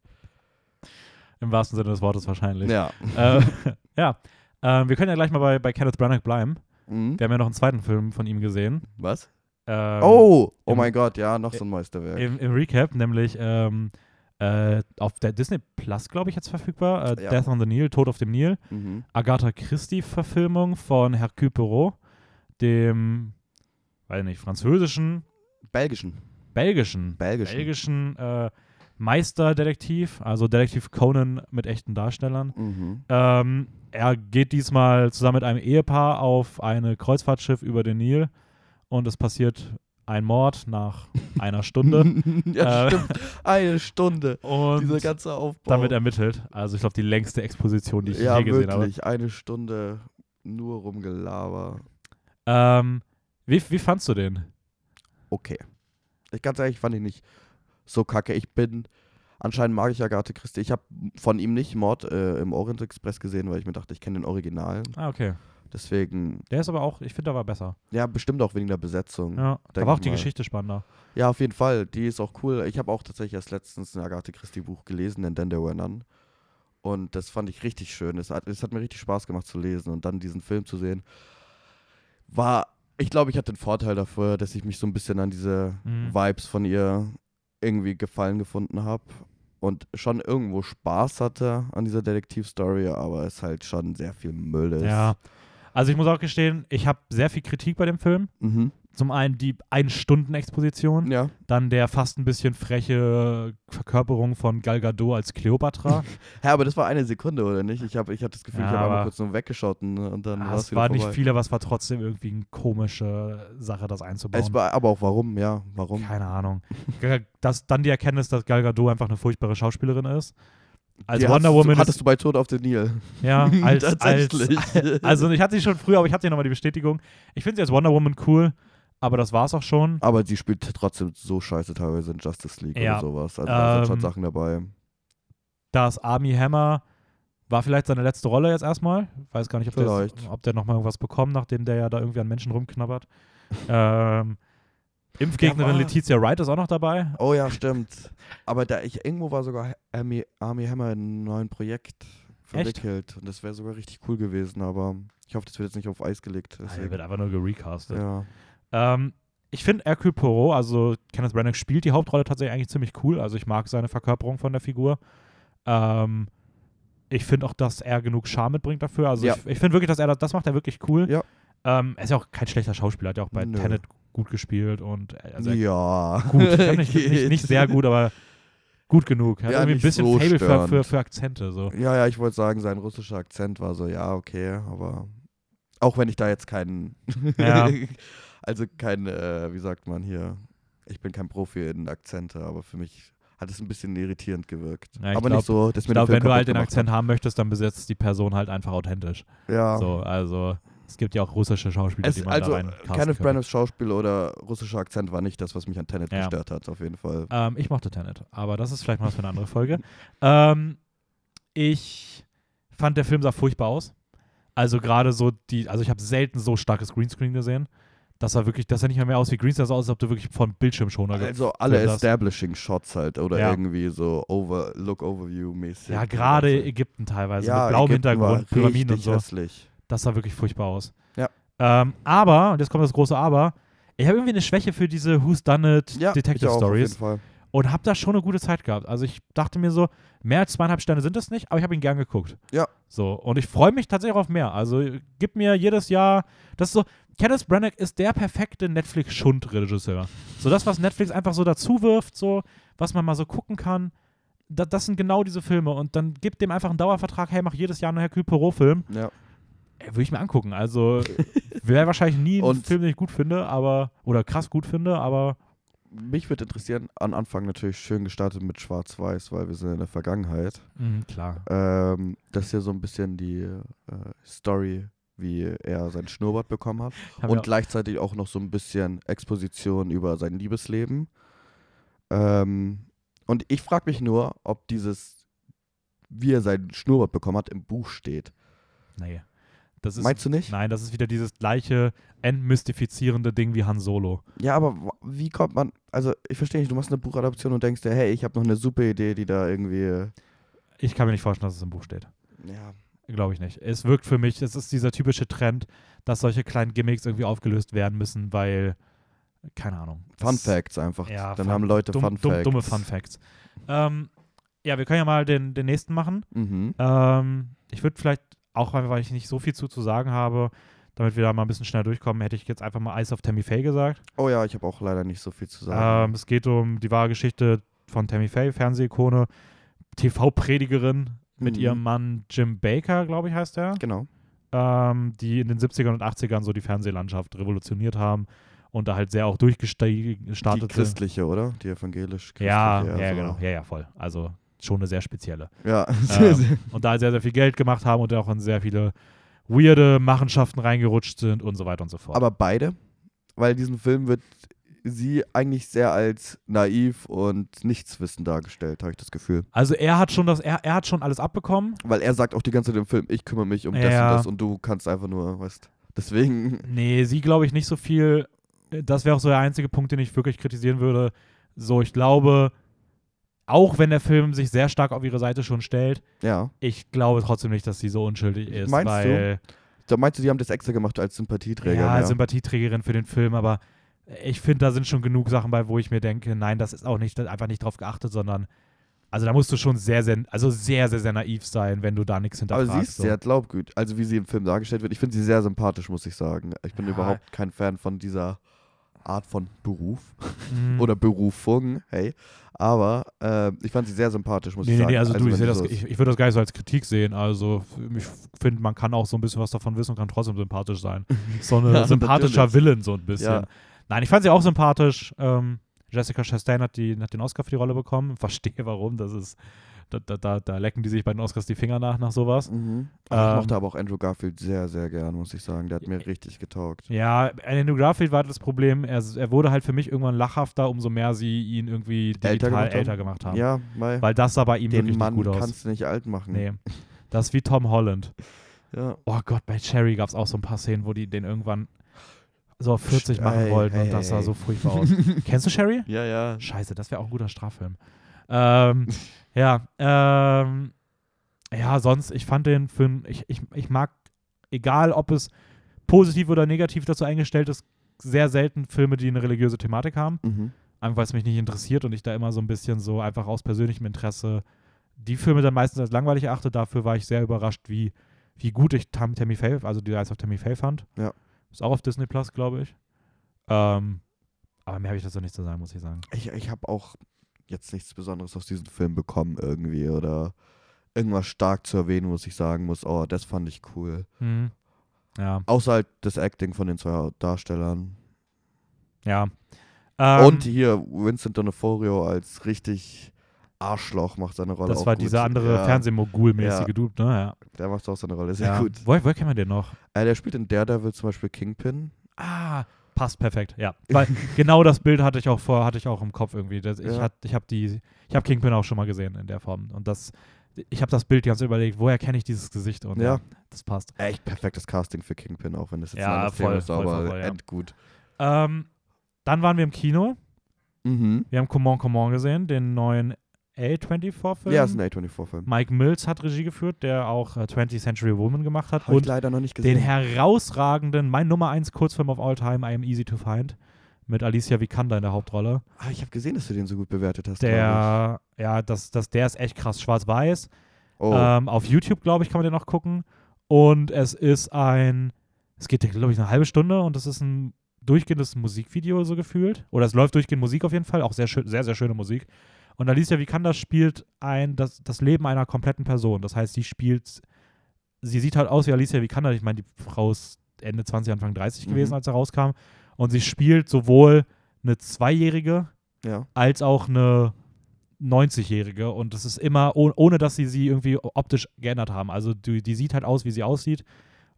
Im wahrsten Sinne des Wortes wahrscheinlich. Ja. Äh, *laughs* ja. Ähm, wir können ja gleich mal bei, bei Kenneth Branagh bleiben. Mhm. Wir haben ja noch einen zweiten Film von ihm gesehen. Was? Ähm, oh, oh im- mein Gott, ja, noch so ein Meisterwerk. Im, Im Recap, nämlich ähm, äh, auf der Disney Plus, glaube ich, jetzt verfügbar. Äh, Ja. Death on the Nil, Tod auf dem Nil. Mhm. Agatha Christie-Verfilmung von Hercule Poirot, dem, weiß nicht, französischen, Belgischen. belgischen, Belgischen. belgischen äh, Meisterdetektiv, also Detektiv Conan mit echten Darstellern. Mhm. Ähm, er geht diesmal zusammen mit einem Ehepaar auf ein Kreuzfahrtschiff über den Nil und es passiert ein Mord nach einer Stunde. *laughs* ja, Äh, stimmt. Eine Stunde. und Dieser ganze Aufbau. damit ermittelt. Also ich glaube, die längste Exposition, die ich ja, je gesehen habe. wirklich. Eine Stunde nur rumgelaber. Ähm, wie, wie fandst du den? Okay. Ich ganz ehrlich, fand ich nicht so kacke. Ich bin. Anscheinend mag ich Agathe Christie. Ich habe von ihm nicht Mord äh, im Orient Express gesehen, weil ich mir dachte, ich kenne den Original. Ah, okay. Deswegen, Der ist aber auch, ich finde, der war besser. ja, bestimmt auch wegen der Besetzung. Ja, Ja, da war auch die mal. Geschichte spannender. auf jeden Fall. Die ist auch cool. Ich habe auch tatsächlich erst letztens ein Agathe Christie-Buch gelesen, den Then There Were None. Und das fand ich richtig schön. Es hat, es hat mir richtig Spaß gemacht zu lesen und dann diesen Film zu sehen. War, ich glaube, ich hatte den Vorteil dafür, dass ich mich so ein bisschen an diese Mhm. Vibes von ihr irgendwie gefallen gefunden habe und schon irgendwo Spaß hatte an dieser Detektivstory, aber es halt schon sehr viel Müll ist. Ja. Also ich muss auch gestehen, ich habe sehr viel Kritik bei dem Film. Mhm. Zum einen die Ein-Stunden-Exposition, Ja. dann der fast ein bisschen freche Verkörperung von Gal Gadot als Cleopatra. ja, *laughs* aber das war eine Sekunde, oder nicht? Ich habe ich hab das Gefühl, Ja, ich habe einmal kurz nur weggeschaut und, und dann Ah, war es es war nicht viel, aber es war trotzdem irgendwie eine komische Sache, das einzubauen. Es war, aber auch warum, ja, warum? Keine Ahnung. *laughs* Das, dann die Erkenntnis, dass Gal Gadot einfach eine furchtbare Schauspielerin ist. Als Die Wonder Woman du, hattest du bei Tod auf den Nil. ja, *laughs* als, als, Tatsächlich. *laughs* also ich hatte sie schon früher, aber ich hatte hier nochmal die Bestätigung. Ich finde sie als Wonder Woman cool, aber das war es auch schon. aber sie spielt trotzdem so scheiße teilweise in Justice League Ja. oder sowas. Also da sind schon Ähm, Sachen dabei. Das Army Hammer war vielleicht seine letzte Rolle jetzt erstmal. Weiß gar nicht, ob der, Vielleicht. ob der nochmal irgendwas bekommt, nachdem der ja da irgendwie an Menschen rumknabbert. *laughs* ähm, Impfgegnerin Letizia Wright ist auch noch dabei. Oh ja, stimmt. Aber da ich irgendwo war sogar Army, Army Hammer in einem neuen Projekt verwickelt. Und das wäre sogar richtig cool gewesen, aber ich hoffe, das wird jetzt nicht auf Eis gelegt. Deswegen. wird einfach nur gerecastet. ja. Ähm, ich finde Hercule Poirot, also Kenneth Branagh spielt die Hauptrolle tatsächlich eigentlich ziemlich cool. Also ich mag seine Verkörperung von der Figur. Ähm, ich finde auch, dass er genug Charme mitbringt dafür. Also Ja. ich, ich finde wirklich, dass er das, das macht er wirklich cool. Ja. Ähm, er ist ja auch kein schlechter Schauspieler, hat ja auch bei Nö. Tenet gut gespielt und äh, also ja. *laughs* gut. Ich nicht, nicht, nicht sehr gut, aber gut genug. Er hat Ja, irgendwie ein bisschen so Fable für, für, für Akzente. So. Ja, ja, ich wollte sagen, sein russischer Akzent war so, ja, okay, aber auch wenn ich da jetzt keinen, Ja. *laughs* also kein, äh, wie sagt man hier, ich bin kein Profi in Akzente, aber für mich hat es ein bisschen irritierend gewirkt. Ja, ich aber glaub- nicht so, dass Ich mir glaube, der wenn du halt den Akzent haben möchtest, dann besetzt die Person halt einfach authentisch. Ja. So, also es gibt ja auch russische Schauspieler, Es, die man also, da rein Kenneth. Branaghs Schauspiel oder russischer Akzent war nicht das, was mich an Tenet Ja. gestört hat, auf jeden Fall. Ähm, ich mochte Tenet, aber das ist vielleicht mal was für eine andere Folge. *laughs* ähm, ich fand, der Film sah furchtbar aus. Also gerade so die, also ich habe selten so starkes Greenscreen gesehen. Das sah wirklich, das sah nicht mehr, mehr aus wie Green, das sah aus, als ob du wirklich von Bildschirmschoner ge- Also alle für das- Establishing Shots halt oder Ja. irgendwie so over, Look Overview mäßig. Ja, gerade Ägypten teilweise ja, mit blauem Ägypten war Hintergrund, Pyramiden und so. hässlich. Das sah wirklich furchtbar aus. Ja. Ähm, aber, und jetzt kommt das große Aber, ich habe irgendwie eine Schwäche für diese Who's Done It Ja, Detective auch, Stories Auf jeden Fall. und habe da schon eine gute Zeit gehabt. Also ich dachte mir so, mehr als zweieinhalb Sterne sind es nicht, aber ich habe ihn gern geguckt. Ja. So, und ich freue mich tatsächlich auf mehr. Also gib mir jedes Jahr, das ist so, Kenneth Branagh ist der perfekte Netflix-Schund-Regisseur. So das, was Netflix einfach so dazu wirft, so, was man mal so gucken kann, da, das sind genau diese Filme. Und dann gibt dem einfach einen Dauervertrag, hey, mach jedes Jahr einen Hercule Poirot-Film. Ja. Ey, Würde ich mir angucken. Also wäre wahrscheinlich nie ein *laughs* Und- Film, den ich gut finde, aber, oder krass gut finde, aber Mich würde interessieren, am Anfang natürlich schön gestartet mit Schwarz-Weiß, weil wir sind in der Vergangenheit. mh, klar. Ähm, das ist hier so ein bisschen die äh, Story, wie er sein Schnurrbart bekommen hat. Haben und wir- gleichzeitig auch noch so ein bisschen Exposition über sein Liebesleben. Ähm, und ich frage mich nur, ob dieses, wie er sein Schnurrbart bekommen hat, im Buch steht. Nee. Das ist, Meinst du nicht? Nein, das ist wieder dieses gleiche entmystifizierende Ding wie Han Solo. Ja, aber wie kommt man, also ich verstehe nicht, du machst eine Buchadaption und denkst dir, hey, ich habe noch eine super Idee, die da irgendwie, Ich kann mir nicht vorstellen, dass es im Buch steht. ja, Glaube ich nicht. Es wirkt für mich, es ist dieser typische Trend, dass solche kleinen Gimmicks irgendwie aufgelöst werden müssen, weil, keine Ahnung. Fun Facts einfach. Ja, Dann Fun- haben Leute dumm, Fun Facts. Dumme Fun Facts. Ähm, ja, wir können ja mal den, den nächsten machen. Mhm. Ähm, ich würde vielleicht, auch weil ich nicht so viel zu, zu sagen habe, damit wir da mal ein bisschen schnell durchkommen, hätte ich jetzt einfach mal Ice of Tammy Faye gesagt. Oh ja, ich habe auch leider nicht so viel zu sagen. Ähm, es geht um die wahre Geschichte von Tammy Faye, Fernsehikone, TV-Predigerin mit Mhm. ihrem Mann Jim Baker, glaube ich, heißt er, genau. ähm, die in den 70ern und 80ern so die Fernsehlandschaft revolutioniert haben und da halt sehr auch durchgestartet Die sind. christliche, oder? Die evangelisch Ja, christliche, ja, also- genau. Ja, ja, voll. Also schon eine sehr spezielle. Ja, Ähm, *laughs* und da sehr, sehr viel Geld gemacht haben und auch in sehr viele weirde Machenschaften reingerutscht sind und so weiter und so fort. aber beide, weil diesen Film wird sie eigentlich sehr als naiv und nichtswissend dargestellt, habe ich das Gefühl. also er hat schon das, er, er hat schon alles abbekommen. Weil er sagt auch die ganze Zeit im Film, ich kümmere mich um das Ja. und das und du kannst einfach nur, weißt Deswegen, *laughs* Nee, sie glaube ich nicht so viel. Das wäre auch so der einzige Punkt, den ich wirklich kritisieren würde. So, ich glaube, auch wenn der Film sich sehr stark auf ihre Seite schon stellt, ja. ich glaube trotzdem nicht, dass sie so unschuldig ist. Meinst du? weil, Da meinst du, die haben das extra gemacht als Sympathieträger? Ja, Ja, Sympathieträgerin für den Film, aber ich finde, da sind schon genug Sachen bei, wo ich mir denke, nein, das ist auch nicht einfach nicht drauf geachtet, sondern also da musst du schon sehr, sehr, also sehr, sehr, sehr naiv sein, wenn du da nichts Aber hinterfragst. sie ist so. sehr glaubgüt. Also wie sie im Film dargestellt wird. Ich finde sie sehr sympathisch, muss ich sagen. Ich bin Ja. überhaupt kein Fan von dieser Art von Beruf Mhm. *laughs* oder Berufung, hey. Aber äh, ich fand sie sehr sympathisch, muss Nee, ich nee, sagen. nee, also, du, ich, das, ich, ich würde das gar nicht so als Kritik sehen. Also, ich finde, man kann auch so ein bisschen was davon wissen und kann trotzdem sympathisch sein. *laughs* So ein Ja, sympathischer. Villain, so ein bisschen. Ja. Nein, ich fand sie auch sympathisch. Ähm, Jessica Chastain hat, die, hat den Oscar für die Rolle bekommen. Verstehe warum. Das ist, da, da, da, da lecken die sich bei den Oscars die Finger nach, nach sowas. Mhm. Aber ich Ähm, mochte aber auch Andrew Garfield sehr, sehr gern, muss ich sagen. Der hat mir richtig getaugt. Ja, Andrew Garfield war das Problem. Er, er wurde halt für mich irgendwann lachhafter, umso mehr sie ihn irgendwie digital Älter gemacht haben? älter gemacht haben. Ja, weil, Weil das sah bei ihm den wirklich Mann nicht gut aus. kannst du nicht alt machen. Nee. Das ist wie Tom Holland. *laughs* Ja. Oh Gott, bei Cherry gab es auch so ein paar Szenen, wo die den irgendwann so auf 40 machen wollten hey, und das sah hey. so furchtbar aus. *laughs* Kennst du Sherry? ja, ja. Scheiße, das wäre auch ein guter Straffilm. Ähm, *laughs* ja, ähm, ja, sonst, ich fand den Film, ich, ich, ich mag, egal ob es positiv oder negativ dazu eingestellt ist, sehr selten Filme, die eine religiöse Thematik haben. Mhm. Einfach weil es mich nicht interessiert und ich da immer so ein bisschen so einfach aus persönlichem Interesse die Filme dann meistens als langweilig erachte. Dafür war ich sehr überrascht, wie, wie gut ich Tam, Tammy Faye, also die Reise auf Tammy Faye fand. Ja. Ist auch auf Disney Plus, glaube ich. Ähm, aber mehr habe ich dazu nicht zu sagen, muss ich sagen. Ich, ich habe auch jetzt nichts Besonderes aus diesem Film bekommen irgendwie oder irgendwas stark zu erwähnen, muss ich sagen muss, oh, das fand ich cool. Mhm. Ja, Außer halt das Acting von den zwei Darstellern. ja. Ähm, Und hier Vincent D'Onofrio als richtig Arschloch macht seine Rolle das war gut. dieser andere ja, Fernsehmogul-mäßige Ja. Dude, ne? Ja. Der macht auch seine Rolle sehr ja. gut. Woher, woher kennen wir den noch? Äh, der spielt in Daredevil zum Beispiel Kingpin. Ah, passt perfekt, ja. Weil *laughs* genau das Bild hatte ich auch vor, hatte ich auch im Kopf irgendwie. Das, ich Ja. hat, ich habe die, ich habe Kingpin auch schon mal gesehen in der Form. Und das, ich habe das Bild Zeit überlegt, woher kenne ich dieses Gesicht? Und ja. Ja. das passt. Echt perfektes Casting für Kingpin, auch wenn das jetzt Ja, ein anderes Thema voll, ist, voll, aber voll, voll, ja. endgut. Ähm, dann waren wir im Kino. Mhm. Wir haben Comment Comment gesehen, den neuen A24-Film. Ja, ist ein A24-Film. Mike Mills hat Regie geführt, der auch äh, 20th Century Woman gemacht hat. Habe ich und leider noch nicht gesehen. den herausragenden, mein Nummer 1 Kurzfilm of all time, I Am Easy to Find, mit Alicia Vikander in der Hauptrolle. ah, ich habe gesehen, dass du den so gut bewertet hast. Der, ja, das, das, der ist echt krass schwarz-weiß. Oh, Ähm, auf YouTube, glaube ich, kann man den noch gucken. Und es ist ein, es geht, glaube ich, eine halbe Stunde und es ist ein durchgehendes Musikvideo so gefühlt. Oder es läuft durchgehend Musik auf jeden Fall, auch sehr, schön, sehr, sehr schöne Musik. Und Alicia Vikander spielt ein, das, das Leben einer kompletten Person. Das heißt, sie spielt, sie sieht halt aus wie Alicia Vikander. Ich meine, die Frau ist Ende 20, Anfang 30 gewesen, Mhm. als er rauskam. Und sie spielt sowohl eine Zweijährige ja. als auch eine 90-Jährige und das ist immer, oh, ohne dass sie sie irgendwie optisch geändert haben. Also die, die sieht halt aus, wie sie aussieht,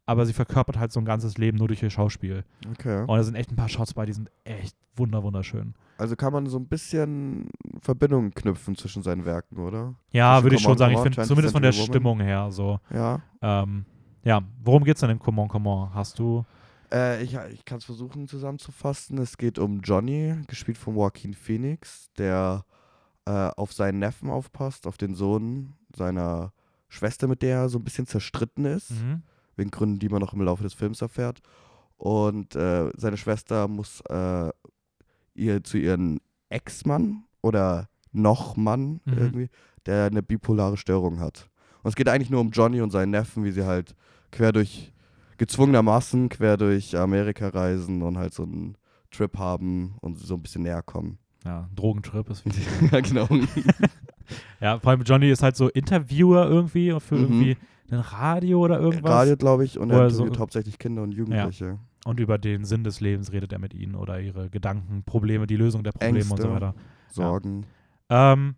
aber sie verkörpert halt so ein ganzes Leben nur durch ihr Schauspiel. Okay. Und da sind echt ein paar Shots bei, die sind echt wunder wunderschön. Also kann man so ein bisschen Verbindungen knüpfen zwischen seinen Werken, oder? Ja, würde ich schon sagen. Ich finde 20th zumindest von der Woman. Stimmung her so. Ja. Ähm, ja, worum geht's denn in Comment Comment? Hast du? Äh, ich ich kann es versuchen zusammenzufassen. Es geht um Johnny, gespielt von Joaquin Phoenix, der äh, auf seinen Neffen aufpasst, auf den Sohn seiner Schwester, mit der er so ein bisschen zerstritten ist, Mhm. Wegen Gründen, die man noch im Laufe des Films erfährt. Und äh, seine Schwester muss äh, ihr zu ihren Ex-Mann oder noch Mann Mhm. irgendwie, der eine bipolare Störung hat. Und es geht eigentlich nur um Johnny und seinen Neffen, wie sie halt quer durch, gezwungenermaßen quer durch Amerika reisen und halt so einen Trip haben und so ein bisschen näher kommen. Ja, Drogentrip ist *laughs* wichtig. ja, genau. *laughs* ja, vor allem Johnny ist halt so Interviewer irgendwie für Mhm. irgendwie ein Radio oder irgendwas. Radio, glaube ich, und er Oder so- interviewt hauptsächlich Kinder und Jugendliche. Und über den Sinn des Lebens redet er mit ihnen oder ihre Gedanken, Probleme, die Lösung der Probleme und so Ängste. weiter. Sorgen. Ähm,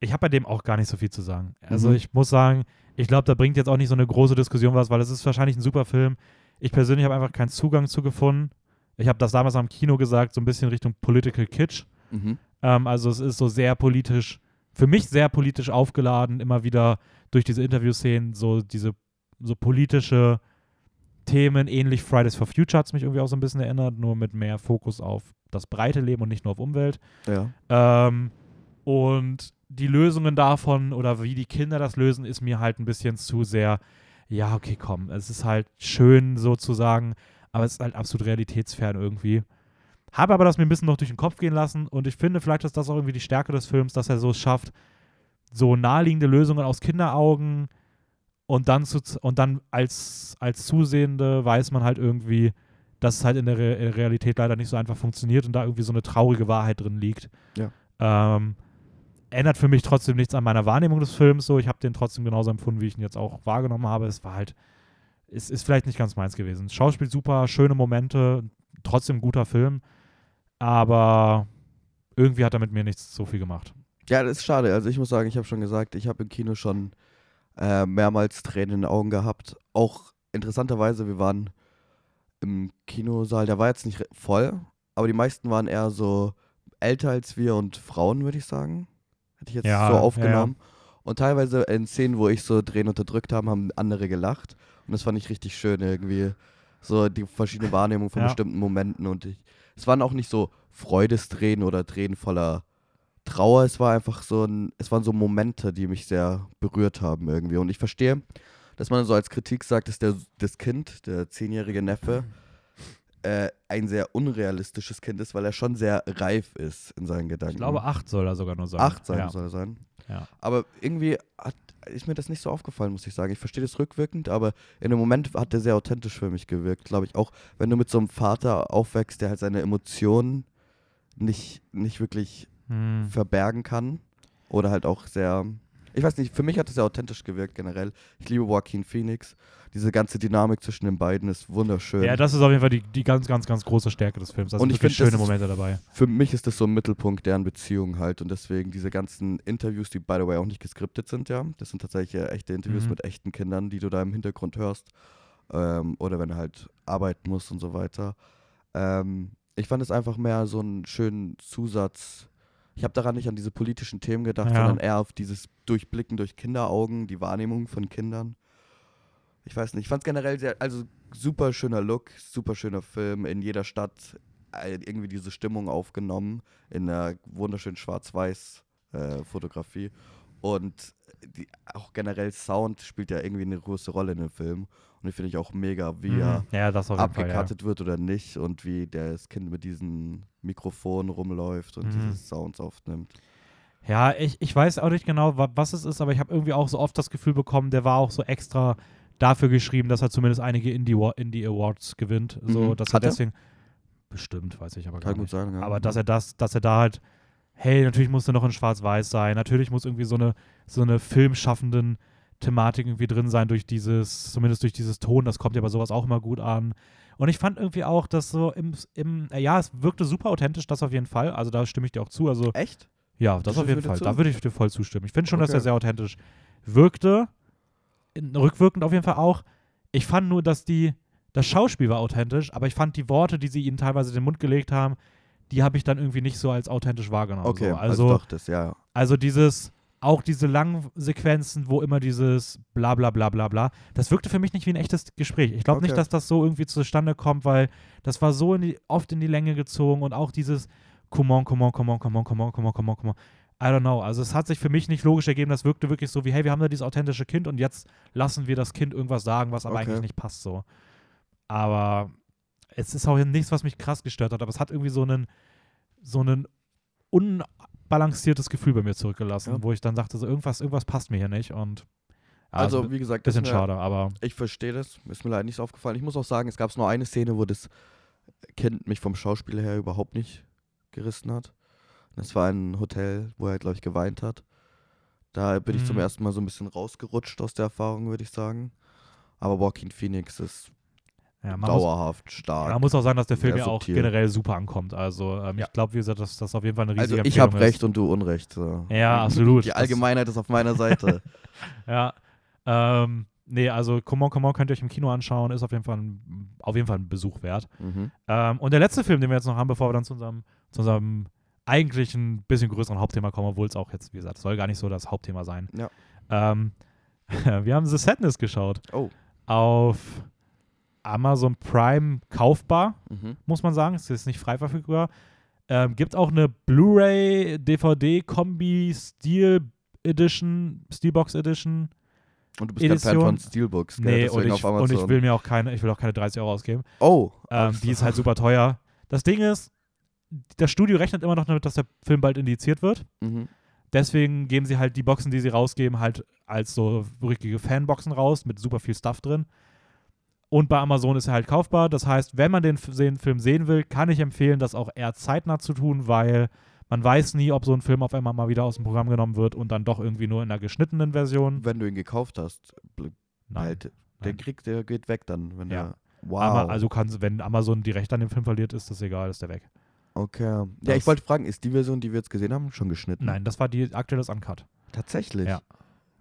ich habe bei dem auch gar nicht so viel zu sagen. Also Mhm. ich muss sagen, ich glaube, da bringt jetzt auch nicht so eine große Diskussion was, weil es ist wahrscheinlich ein super Film. Ich persönlich habe einfach keinen Zugang zu gefunden. Ich habe das damals am Kino gesagt, so ein bisschen Richtung Political Kitsch. Mhm. Ähm, also es ist so sehr politisch, für mich sehr politisch aufgeladen, immer wieder durch diese Interviewszenen, so diese so politische Themen, ähnlich Fridays for Future hat es mich irgendwie auch so ein bisschen erinnert, nur mit mehr Fokus auf das breite Leben und nicht nur auf Umwelt. Ja. Ähm, und die Lösungen davon oder wie die Kinder das lösen, ist mir halt ein bisschen zu sehr, ja, okay, komm, es ist halt schön sozusagen, aber es ist halt absolut realitätsfern irgendwie. Habe aber das mir ein bisschen noch durch den Kopf gehen lassen und ich finde, vielleicht ist das auch irgendwie die Stärke des Films, dass er so es schafft, so naheliegende Lösungen aus Kinderaugen und dann, zu, und dann als, als Zusehende weiß man halt irgendwie, dass es halt in der, Re Realität leider nicht so einfach funktioniert und da irgendwie so eine traurige Wahrheit drin liegt. Ja. Ähm, ändert für mich trotzdem nichts an meiner Wahrnehmung des Films so. Ich habe den trotzdem genauso empfunden, wie ich ihn jetzt auch wahrgenommen habe. Es war halt, es ist vielleicht nicht ganz meins gewesen. Schauspiel super, schöne Momente, trotzdem guter Film, aber irgendwie hat er mit mir nichts so viel gemacht. Ja, das ist schade. Also ich muss sagen, ich habe schon gesagt, ich habe im Kino schon äh, mehrmals Tränen in den Augen gehabt. Auch interessanterweise, wir waren im Kinosaal, der war jetzt nicht voll, aber die meisten waren eher so älter als wir und Frauen, würde ich sagen. Hätte ich jetzt Ja, so ja, aufgenommen. Und teilweise in Szenen, wo ich so Tränen unterdrückt habe, haben andere gelacht. Und das fand ich richtig schön irgendwie. So die verschiedene Wahrnehmung von Ja. bestimmten Momenten. Und ich, es waren auch nicht so Freudestränen oder Tränen voller Trauer. Es war einfach so ein, es waren so Momente, die mich sehr berührt haben irgendwie. Und ich verstehe, dass man so als Kritik sagt, dass der, das Kind, der zehnjährige Neffe, äh, ein sehr unrealistisches Kind ist, weil er schon sehr reif ist in seinen Gedanken. Ich glaube, acht soll er sogar nur sein. Acht sein ja. soll er sein. Ja. Aber irgendwie hat, ist mir das nicht so aufgefallen, muss ich sagen. Ich verstehe das rückwirkend, aber in dem Moment hat der sehr authentisch für mich gewirkt, glaube ich. Auch wenn du mit so einem Vater aufwächst, der halt seine Emotionen nicht, nicht wirklich Hm. verbergen kann. Oder halt auch sehr. Ich weiß nicht, für mich hat es sehr authentisch gewirkt generell. Ich liebe Joaquin Phoenix. Diese ganze Dynamik zwischen den beiden ist wunderschön. Ja, das ist auf jeden Fall die, die ganz, ganz, ganz große Stärke des Films. Also Und ich wirklich find, das schöne Momente dabei. für mich ist das so ein Mittelpunkt deren Beziehung halt und deswegen diese ganzen Interviews, die by the way auch nicht geskriptet sind, ja. Das sind tatsächlich echte Interviews Mhm. mit echten Kindern, die du da im Hintergrund hörst. Ähm, oder wenn er halt arbeiten muss und so weiter. Ähm, ich fand es einfach mehr so einen schönen Zusatz. Ich habe daran nicht an diese politischen Themen gedacht, Ja. sondern eher auf dieses Durchblicken durch Kinderaugen, die Wahrnehmung von Kindern. Ich weiß nicht, ich fand es generell sehr, also super schöner Look, super schöner Film in jeder Stadt, äh, irgendwie diese Stimmung aufgenommen in einer wunderschönen Schwarz-Weiß-Fotografie. und die, auch generell Sound spielt ja irgendwie eine große Rolle in dem Film. Und die finde ich auch mega, wie Mhm. er Ja, jeden Fall, ja. abgekattet wird oder nicht und wie das Kind mit diesen Mikrofonen rumläuft und Mhm. diese Sounds aufnimmt. Ja, ich, ich weiß auch nicht genau, wa was es ist, aber ich habe irgendwie auch so oft das Gefühl bekommen, der war auch so extra dafür geschrieben, dass er zumindest einige Indie, Indie Awards gewinnt. So, Mhm. dass Hat er er? deswegen. Bestimmt, weiß ich aber gar Kann gut nicht. sein, ja. Aber dass er das, dass er da halt, hey, natürlich muss er noch in Schwarz-Weiß sein, natürlich muss irgendwie so eine, so eine filmschaffenden Thematik irgendwie drin sein durch dieses, zumindest durch dieses Ton, das kommt ja bei sowas auch immer gut an. Und ich fand irgendwie auch, dass so im, im äh, ja, es wirkte super authentisch, das auf jeden Fall. Also da stimme ich dir auch zu. Also Echt? ja, das Du auf jeden Fall. dazu? Da würde ich dir voll zustimmen. Ich finde schon, dass Okay. er sehr authentisch wirkte. In, rückwirkend auf jeden Fall auch. Ich fand nur, dass die, das Schauspiel war authentisch, aber ich fand die Worte, die sie ihnen teilweise in den Mund gelegt haben, die habe ich dann irgendwie nicht so als authentisch wahrgenommen. Okay, so. also, also, doch, das, ja. also dieses, auch diese langen Sequenzen, wo immer dieses bla bla bla bla bla, das wirkte für mich nicht wie ein echtes Gespräch. Ich glaube Okay. nicht, dass das so irgendwie zustande kommt, weil das war so in die, oft in die Länge gezogen und auch dieses come on, come on, come on, come on, come on, come on, come on, come on. I don't know. Also es hat sich für mich nicht logisch ergeben, das wirkte wirklich so wie, hey, wir haben da dieses authentische Kind und jetzt lassen wir das Kind irgendwas sagen, was aber Okay. eigentlich nicht passt so. Aber es ist auch nichts, was mich krass gestört hat, aber es hat irgendwie so einen, so einen unbalanciertes Gefühl bei mir zurückgelassen, Ja. wo ich dann dachte, so irgendwas, irgendwas passt mir hier nicht und ja, Also, ein wie gesagt, bisschen mir- schade, aber Ich verstehe das. Ist mir leider nicht so aufgefallen. Ich muss auch sagen, es gab nur eine Szene, wo das Kind mich vom Schauspieler her überhaupt nicht gerissen hat. Das war ein Hotel, wo er, glaube ich, geweint hat. Da bin ich zum Mhm. ersten Mal so ein bisschen rausgerutscht aus der Erfahrung, würde ich sagen. Aber Joaquin Phoenix ist ja, man, muss, dauerhaft stark. man muss auch sagen, dass der Film ja auch generell super ankommt. Also ähm, Ja. ich glaube, wie gesagt, dass das auf jeden Fall eine also riesige ich habe recht und du Unrecht. So. Ja, absolut. Die Allgemeinheit ist auf meiner Seite. *laughs* Ja. Ähm, nee, also Come On, Come On könnt ihr euch im Kino anschauen, ist auf jeden Fall ein, auf jeden Fall ein Besuch wert. mhm. Ähm, und der letzte Film, den wir jetzt noch haben, bevor wir dann zu unserem, zu unserem eigentlich ein bisschen größeren Hauptthema kommen, obwohl es auch jetzt, wie gesagt, soll gar nicht so das Hauptthema sein. Ja. Ähm, *laughs* wir haben The Sadness geschaut. Oh. Auf Amazon Prime kaufbar, Mhm. muss man sagen. Es ist nicht frei verfügbar. Ähm, gibt auch eine Blu-ray, DVD, Kombi, Steel Edition, Steelbox Edition. Und du bist kein Fan Edition- von Steelbooks, gell? Nee, und ich, und ich will mir auch keine, ich will auch keine 30 Euro ausgeben. oh. Ähm, die ist halt super teuer. Das Ding ist, das Studio rechnet immer noch damit, dass der Film bald indiziert wird. Mhm. Deswegen geben sie halt die Boxen, die sie rausgeben, halt als so richtige Fanboxen raus mit super viel Stuff drin. Und bei Amazon ist er halt kaufbar. Das heißt, wenn man den, Film sehen will, kann ich empfehlen, das auch eher zeitnah zu tun, weil man weiß nie, ob so ein Film auf einmal mal wieder aus dem Programm genommen wird und dann doch irgendwie nur in einer geschnittenen Version. Wenn du ihn gekauft hast, Nein. halt, der kriegt, der geht weg dann, wenn Ja. der. Wow. Aber also kannst, wenn Amazon die Rechte an dem Film verliert, ist das egal, ist der weg. okay. Ja, Das- ich wollte fragen, ist die Version, die wir jetzt gesehen haben, schon geschnitten? Nein, das war die aktuelles Uncut. Tatsächlich. Ja.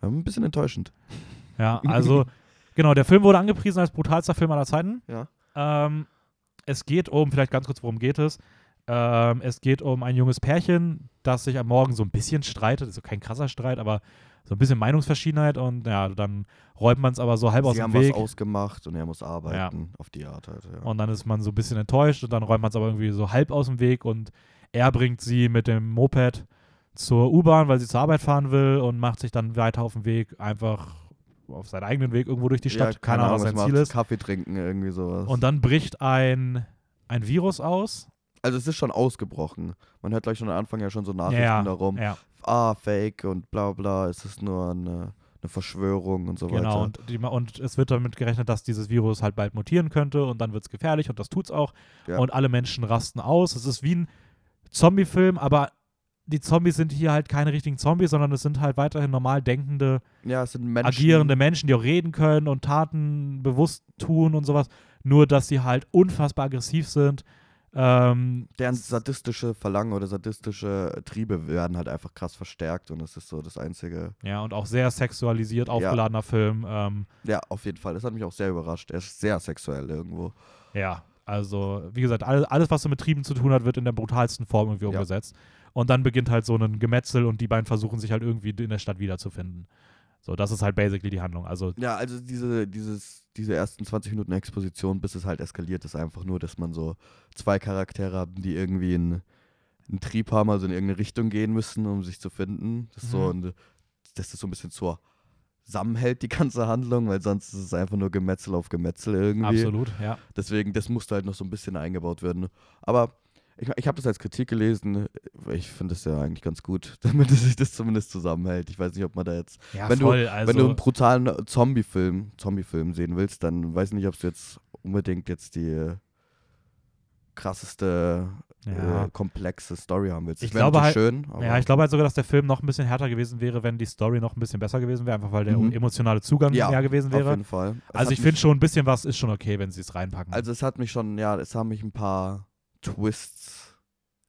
Ja, Ein bisschen enttäuschend. Ja, *laughs* also, genau, der Film wurde angepriesen als brutalster Film aller Zeiten. Ja. Ähm, es geht um, vielleicht ganz kurz, worum geht es? Ähm, es geht um ein junges Pärchen, das sich am Morgen so ein bisschen streitet. Also kein krasser Streit, aber so ein bisschen Meinungsverschiedenheit und ja, dann räumt man es aber so halb aus Sie dem haben Weg. was ausgemacht und er muss arbeiten. Auf die Art halt. Ja. Und dann ist man so ein bisschen enttäuscht und dann räumt man es aber irgendwie so halb aus dem Weg und er bringt sie mit dem Moped zur U-Bahn, weil sie zur Arbeit fahren will und macht sich dann weiter auf dem Weg einfach auf seinen eigenen Weg irgendwo durch die Stadt. ja, keine Ahnung, was sein. Ziel ist. Kaffee trinken, irgendwie sowas. Und dann bricht ein, ein Virus aus. also es ist schon ausgebrochen. Man hört gleich schon am Anfang ja schon so Nachrichten ja, darum. Ja, Ah, Fake und bla bla, es ist nur eine, eine Verschwörung und so genau. weiter. Und, die, und es wird damit gerechnet, dass dieses Virus halt bald mutieren könnte und dann wird es gefährlich und das tut's auch. Ja. Und alle Menschen rasten aus. Es ist wie ein Zombie-Film, aber die Zombies sind hier halt keine richtigen Zombies, sondern es sind halt weiterhin normal denkende, ja, Menschen. agierende Menschen, die auch reden können und Taten bewusst tun und sowas. Nur, dass sie halt unfassbar aggressiv sind. Ähm, deren sadistische Verlangen oder sadistische Triebe werden halt einfach krass verstärkt und das ist so das Einzige. ja, und auch sehr sexualisiert aufgeladener Film. Ähm, Ja, auf jeden Fall. Das hat mich auch sehr überrascht. Er ist sehr sexuell irgendwo. Ja, also wie gesagt, alles, alles, was so mit Trieben zu tun hat, wird in der brutalsten Form irgendwie Ja. umgesetzt. Und dann beginnt halt so ein Gemetzel und die beiden versuchen sich halt irgendwie in der Stadt wiederzufinden. So, das ist halt basically die Handlung. Also, Ja, also diese, dieses, diese ersten 20 Minuten Exposition, bis es halt eskaliert, ist einfach nur, dass man so zwei Charaktere haben, die irgendwie einen, einen Trieb haben, also in irgendeine Richtung gehen müssen, um sich zu finden. Das ist so Mhm. ein, dass das so ein bisschen zusammenhält, die ganze Handlung, weil sonst ist es einfach nur Gemetzel auf Gemetzel irgendwie. absolut, ja. Deswegen, das musste halt noch so ein bisschen eingebaut werden. Aber ich, ich habe das als Kritik gelesen. Ich finde das ja eigentlich ganz gut, *laughs* damit es sich das zumindest zusammenhält. Ich weiß nicht, ob man da jetzt Ja, Wenn du- voll. also, wenn du einen brutalen Zombie-Film, Zombie-Film sehen willst, dann weiß ich nicht, ob du jetzt unbedingt jetzt die äh, krasseste, Ja. äh, komplexe Story haben willst. Ich glaube halt- schön, aber ja, ich glaube halt sogar, dass der Film noch ein bisschen härter gewesen wäre, wenn die Story noch ein bisschen besser gewesen wäre, einfach weil der Mhm. emotionale Zugang Ja, mehr gewesen auf wäre. jeden Fall. Es Also ich finde schon ein bisschen was ist schon okay, wenn sie es reinpacken. Also es hat mich schon, ja, es haben mich ein paar Twists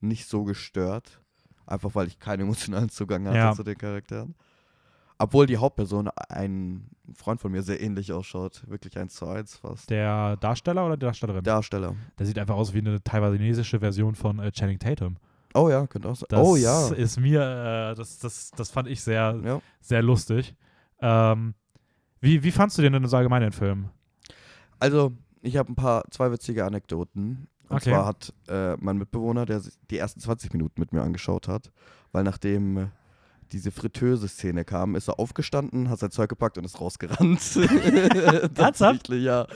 nicht so gestört. Einfach weil ich keinen emotionalen Zugang hatte Ja. zu den Charakteren. Obwohl die Hauptperson ein Freund von mir sehr ähnlich ausschaut. Wirklich eins zu eins fast. der Darsteller oder die Darstellerin? Darsteller. Der sieht einfach aus wie eine taiwanesische Version von äh, Channing Tatum. Oh ja, könnte auch sein. Das oh ja. ist mir, äh, das, das, das fand ich sehr, ja. sehr lustig. Ähm, wie, wie fandst du den denn so allgemein den Film? Also, ich habe ein paar, zwei witzige Anekdoten. Und Okay. zwar hat äh, mein Mitbewohner, der sich die ersten 20 Minuten mit mir angeschaut hat, weil nachdem äh, diese Fritteuse-Szene kam, ist er aufgestanden, hat sein Zeug gepackt und ist rausgerannt. *laughs* *laughs* Tatsächlich, ja.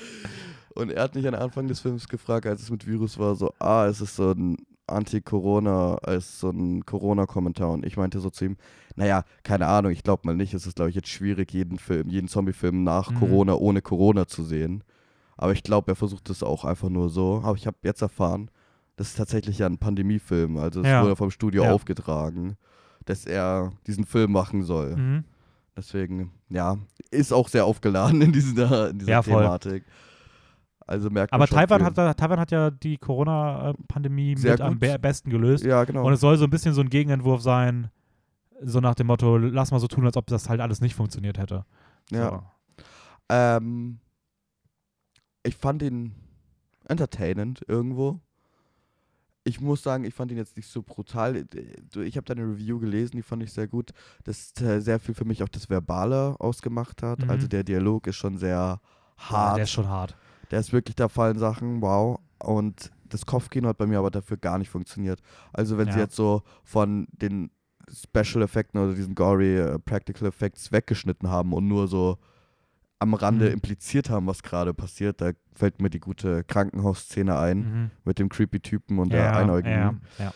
Und er hat mich am Anfang des Films gefragt, als es mit Virus war, so, ah, es ist so ein Anti-Corona, es ist so ein Corona-Kommentar. Und ich meinte so zu ihm, naja, keine Ahnung, ich glaube mal nicht. Es ist, glaube ich, jetzt schwierig, jeden Film, jeden Zombie-Film nach Mhm. Corona ohne Corona zu sehen. Aber ich glaube, er versucht es auch einfach nur so. Aber ich habe jetzt erfahren, das ist tatsächlich ja ein Pandemiefilm. Also es Ja. wurde vom Studio Ja. aufgetragen, dass er diesen Film machen soll. Mhm. Deswegen, ja, ist auch sehr aufgeladen in dieser, in dieser Ja. Thematik. Also merkt man Aber Taiwan viel. hat, Taiwan hat ja die Corona-Pandemie mit am gut. be besten gelöst. Ja, genau. Und es soll so ein bisschen so ein Gegenentwurf sein, so nach dem Motto, lass mal so tun, als ob das halt alles nicht funktioniert hätte. ja. So. Ähm, ich fand ihn entertainend irgendwo. Ich muss sagen, ich fand ihn jetzt nicht so brutal. Ich habe deine Review gelesen, die fand ich sehr gut. Das äh, sehr viel für mich auch das Verbale ausgemacht hat. Mhm. Also der Dialog ist schon sehr Ja, hart. der ist schon hart. Der ist wirklich, da fallen Sachen, wow. Und das Kopfkino hat bei mir aber dafür gar nicht funktioniert. Also wenn sie Ja. jetzt so von den Special Effekten oder diesen gory äh, Practical Effects weggeschnitten haben und nur so am Rande Mhm. impliziert haben, was gerade passiert, da fällt mir die gute Krankenhausszene ein Mhm. mit dem creepy Typen und der Ja, Einäugigen. ja, ja.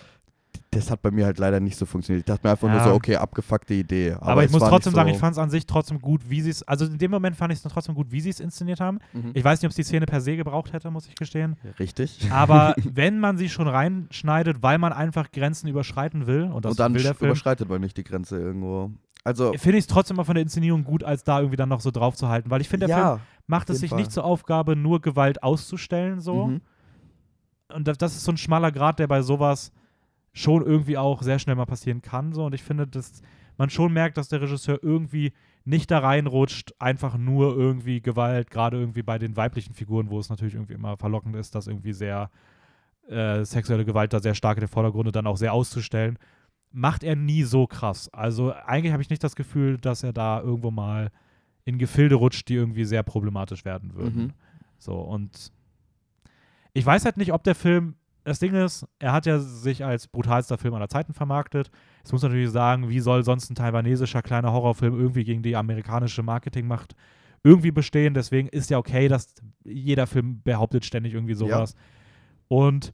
Das hat bei mir halt leider nicht so funktioniert. Ich dachte mir einfach nur so, okay, abgefuckte Idee. Aber, Aber, ich muss trotzdem nicht sagen, so, ich fand es an sich trotzdem gut, wie sie es, also in dem Moment fand ich es trotzdem gut, wie sie es inszeniert haben. Mhm. Ich weiß nicht, ob es die Szene per se gebraucht hätte, muss ich gestehen. Richtig. Aber *laughs* wenn man sie schon reinschneidet, weil man einfach Grenzen überschreiten will, und das und dann will der Film, überschreitet man nicht die Grenze irgendwo. Also, finde ich es trotzdem mal von der Inszenierung gut, als da irgendwie dann noch so drauf zu halten. Weil ich finde, der Film ja. macht es sich Fall. nicht zur Aufgabe, nur Gewalt auszustellen, so. Mhm. Und das, das ist so ein schmaler Grad, der bei sowas schon irgendwie auch sehr schnell mal passieren kann. So. Und ich finde, dass man schon merkt, dass der Regisseur irgendwie nicht da reinrutscht, einfach nur irgendwie Gewalt, gerade irgendwie bei den weiblichen Figuren, wo es natürlich irgendwie immer verlockend ist, dass irgendwie sehr äh, sexuelle Gewalt da sehr stark in den Vordergrund und dann auch sehr auszustellen, macht er nie so krass. Also eigentlich habe ich nicht das Gefühl, dass er da irgendwo mal in Gefilde rutscht, die irgendwie sehr problematisch werden würden. Mhm. So, und ich weiß halt nicht, ob der Film, das Ding ist, er hat ja sich als brutalster Film aller Zeiten vermarktet. Jetzt muss man natürlich sagen, wie soll sonst ein taiwanesischer kleiner Horrorfilm irgendwie gegen die amerikanische Marketingmacht irgendwie bestehen? Deswegen ist ja okay, dass jeder Film behauptet ständig irgendwie sowas. Und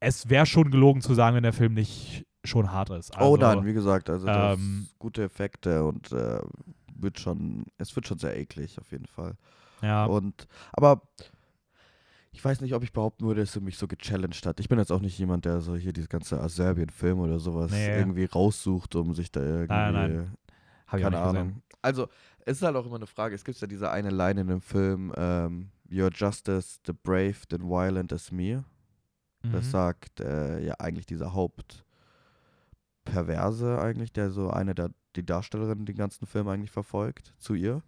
es wäre schon gelogen zu sagen, wenn der Film nicht schon hart ist. Also, oh nein, wie gesagt, also das ähm, gute Effekte und äh, wird schon, es wird schon sehr eklig auf jeden Fall. Ja, Und aber ich weiß nicht, ob ich behaupten würde, dass er mich so gechallenged hat. Ich bin jetzt auch nicht jemand, der so hier dieses ganze Serbien-Film oder sowas Nee. irgendwie raussucht, um sich da irgendwie. Nein, nein, hab keine nicht gesehen. Ahnung. Also, es ist halt auch immer eine Frage. Es gibt ja diese eine Line in dem Film, ähm, You're just as the brave and violent as me. Das Mhm. sagt äh, ja eigentlich dieser Hauptperverse eigentlich, der so eine der die Darstellerin den ganzen Film eigentlich verfolgt, zu ihr.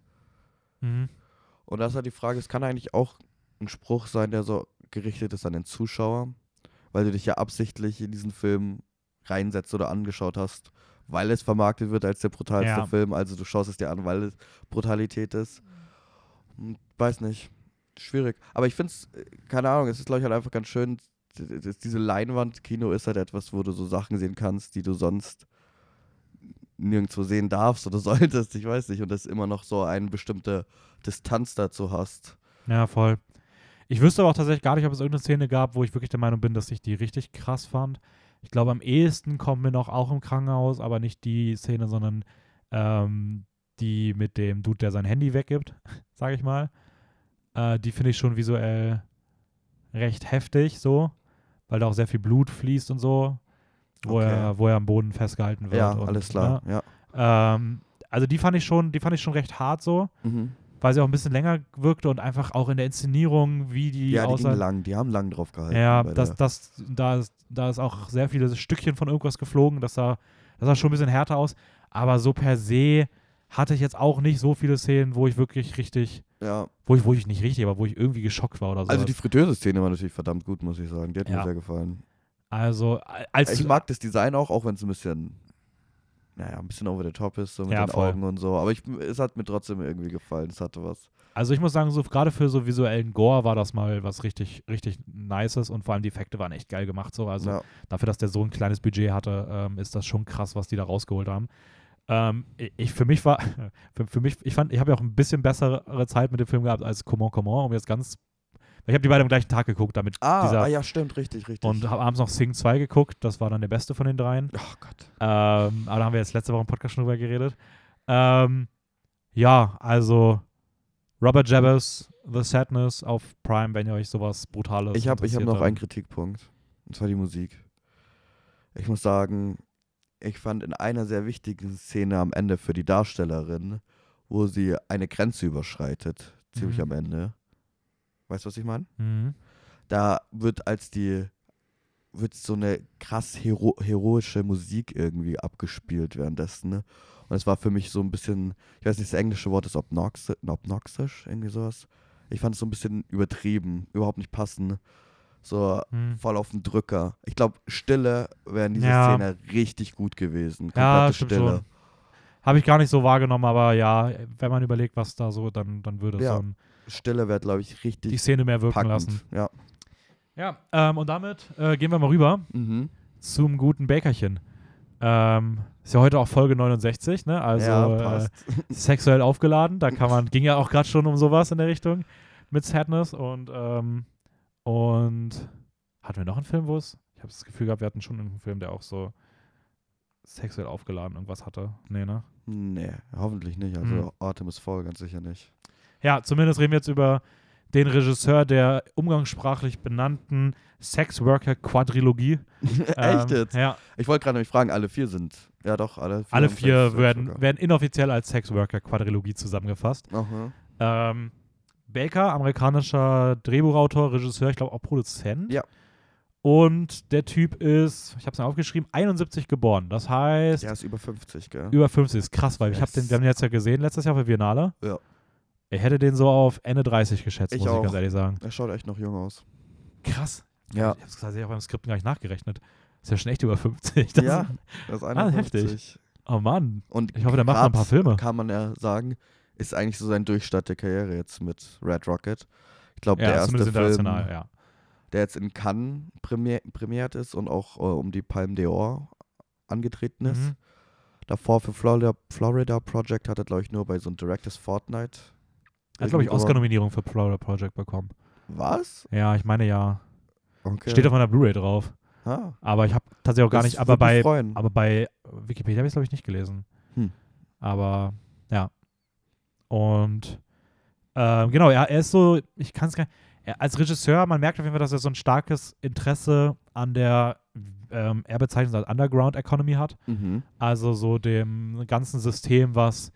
Mhm. Und da ist halt die Frage, es kann eigentlich auch ein Spruch sein, der so gerichtet ist an den Zuschauer, weil du dich ja absichtlich in diesen Film reinsetzt oder angeschaut hast, weil es vermarktet wird als der brutalste Ja. Film. Also du schaust es dir an, weil es Brutalität ist. Hm, Weiß nicht. Schwierig. Aber ich finde es, keine Ahnung, es ist, glaube ich, halt einfach ganz schön. D- d- Diese Leinwand, Kino ist halt etwas, wo du so Sachen sehen kannst, die du sonst nirgendwo sehen darfst oder *laughs* solltest. Ich weiß nicht. Und das immer noch so eine bestimmte Distanz dazu hast. Ja, voll. Ich wüsste aber auch tatsächlich gar nicht, ob es irgendeine Szene gab, wo ich wirklich der Meinung bin, dass ich die richtig krass fand. Ich glaube, am ehesten kommt mir noch auch im Krankenhaus, aber nicht die Szene, sondern ähm, die mit dem Dude, der sein Handy weggibt, *laughs* sage ich mal. Äh, die finde ich schon visuell recht heftig, so, weil da auch sehr viel Blut fließt und so, wo, Okay. er, wo er am Boden festgehalten wird. Ja, und, alles klar. Ja. Ja. Ähm, also die fand ich schon, die fand ich schon recht hart so Mhm. weil sie auch ein bisschen länger wirkte und einfach auch in der Inszenierung, wie die Ja, die lang. Die haben lang drauf gehalten. Ja, das, das, da, ist, da ist auch sehr viele Stückchen von irgendwas geflogen. Das sah, das sah schon ein bisschen härter aus. Aber so per se hatte ich jetzt auch nicht so viele Szenen, wo ich wirklich richtig, ja. wo ich, wo ich nicht richtig, aber wo ich irgendwie geschockt war oder so. Also die Fritteuse-Szene war natürlich verdammt gut, muss ich sagen. Die hat mir Ja. sehr gefallen. also als Ich mag das Design auch, auch wenn es ein bisschen, naja, ein bisschen over the top ist, so mit Ja, den voll. Augen und so. Aber ich, es hat mir trotzdem irgendwie gefallen. Es hatte was. Also ich muss sagen, so gerade für so visuellen Gore war das mal was richtig, richtig Nices und vor allem die Effekte waren echt geil gemacht. So. Also ja. dafür, dass der so ein kleines Budget hatte, ähm, ist das schon krass, was die da rausgeholt haben. Ähm, ich, für mich war, *laughs* für, für mich, ich fand, ich habe ja auch ein bisschen bessere Zeit mit dem Film gehabt als Comment Comment, um jetzt ganz, ich habe die beide am gleichen Tag geguckt, damit Ah, dieser, ah, ja, stimmt, richtig, richtig. und habe abends noch Sing 2 geguckt, das war dann der beste von den dreien. oh Gott. Ähm, aber da haben wir jetzt letzte Woche im Podcast schon drüber geredet. Ähm, ja, also Robert Jabbers, The Sadness auf Prime, wenn ihr euch sowas Brutales Ich habe hab noch ähm, einen Kritikpunkt. Und zwar die Musik. Ich muss sagen, ich fand in einer sehr wichtigen Szene am Ende für die Darstellerin, wo sie eine Grenze überschreitet, ziemlich Mhm. am Ende. Weißt du, was ich meine? Mhm. da wird als die wird so eine krass hero heroische Musik irgendwie abgespielt währenddessen. Ne? Und es war für mich so ein bisschen, ich weiß nicht, das englische Wort ist obnoxisch, obnoxisch irgendwie sowas. Ich fand es so ein bisschen übertrieben, überhaupt nicht passend. So Mhm. voll auf den Drücker. Ich glaube, Stille wäre in dieser Ja. Szene richtig gut gewesen. Ja, Komplette stimmt Stille. Habe ich gar nicht so wahrgenommen, aber ja, wenn man überlegt, was da so, dann, dann würde es Ja, so ein, Stille wäre, glaube ich, die richtig Szene mehr wirken packend. lassen. Ja. Ja, ähm, und damit äh, gehen wir mal rüber Mhm. zum guten Bakerchen. Ähm, ist ja heute auch Folge 69, ne? Also ja, äh, *laughs* sexuell aufgeladen. Da kann man, ging ja auch gerade schon um sowas in der Richtung mit Sadness und ähm, und hatten wir noch einen Film, wo es? Ich habe das Gefühl gehabt, wir hatten schon einen Film, der auch so sexuell aufgeladen irgendwas hatte. Nee, ne? nee, hoffentlich nicht. Also Mhm. Artemis Fall ganz sicher nicht. Ja, zumindest reden wir jetzt über den Regisseur der umgangssprachlich benannten Sexworker Quadrilogie. *laughs* Echt Ähm, jetzt? Ja, Ich wollte gerade nämlich fragen, alle vier sind. Ja, doch, alle vier. alle vier werden, werden inoffiziell als Sexworker Quadrilogie zusammengefasst. Aha. Ähm, Baker, amerikanischer Drehbuchautor, Regisseur, ich glaube auch Produzent. Ja. Und der Typ ist, ich habe es mir aufgeschrieben, 71 geboren. Das heißt, Der ist über 50, gell? über 50 ist krass, weil ich habe den, Yes. wir haben den jetzt ja gesehen letztes Jahr auf der Biennale. Ja. Ich hätte den so auf Ende 30 geschätzt, Ich muss ich auch. ganz ehrlich sagen. Er schaut echt noch jung aus. Krass. Ja. Ich habe es tatsächlich auch beim Skripten gar nicht nachgerechnet. Ist ja schon echt über 50. Das ja, Ist, das ist Ah, heftig. 51. oh Mann. Und Ich hoffe, der macht noch ein paar Filme. Kann man ja sagen, ist eigentlich so sein Durchstart der Karriere jetzt mit Red Rocket. Ich glaube, der Ja, erste zumindest Film, ja. der jetzt in Cannes premier premiert ist und auch äh, um die Palme d'Or angetreten ist. Mhm. Davor für Florida, Florida Project hat er, glaube ich, nur bei so einem Directors Fortnite. Er hat, glaube ich. Oscar-Nominierung für Florida Project bekommen. Was? Ja, ich meine ja. Okay. Steht auf meiner Blu-ray drauf. ah, Aber ich habe tatsächlich auch gar das nicht, aber bei, freuen. aber bei Wikipedia habe ich es, glaube ich, nicht gelesen. Hm. Aber ja. Und ähm, genau, er, er ist so, ich kann es gar nicht, er, als Regisseur, man merkt auf jeden Fall, dass er so ein starkes Interesse an der, ähm, er bezeichnet es als Underground Economy hat. Mhm. Also so dem ganzen System, was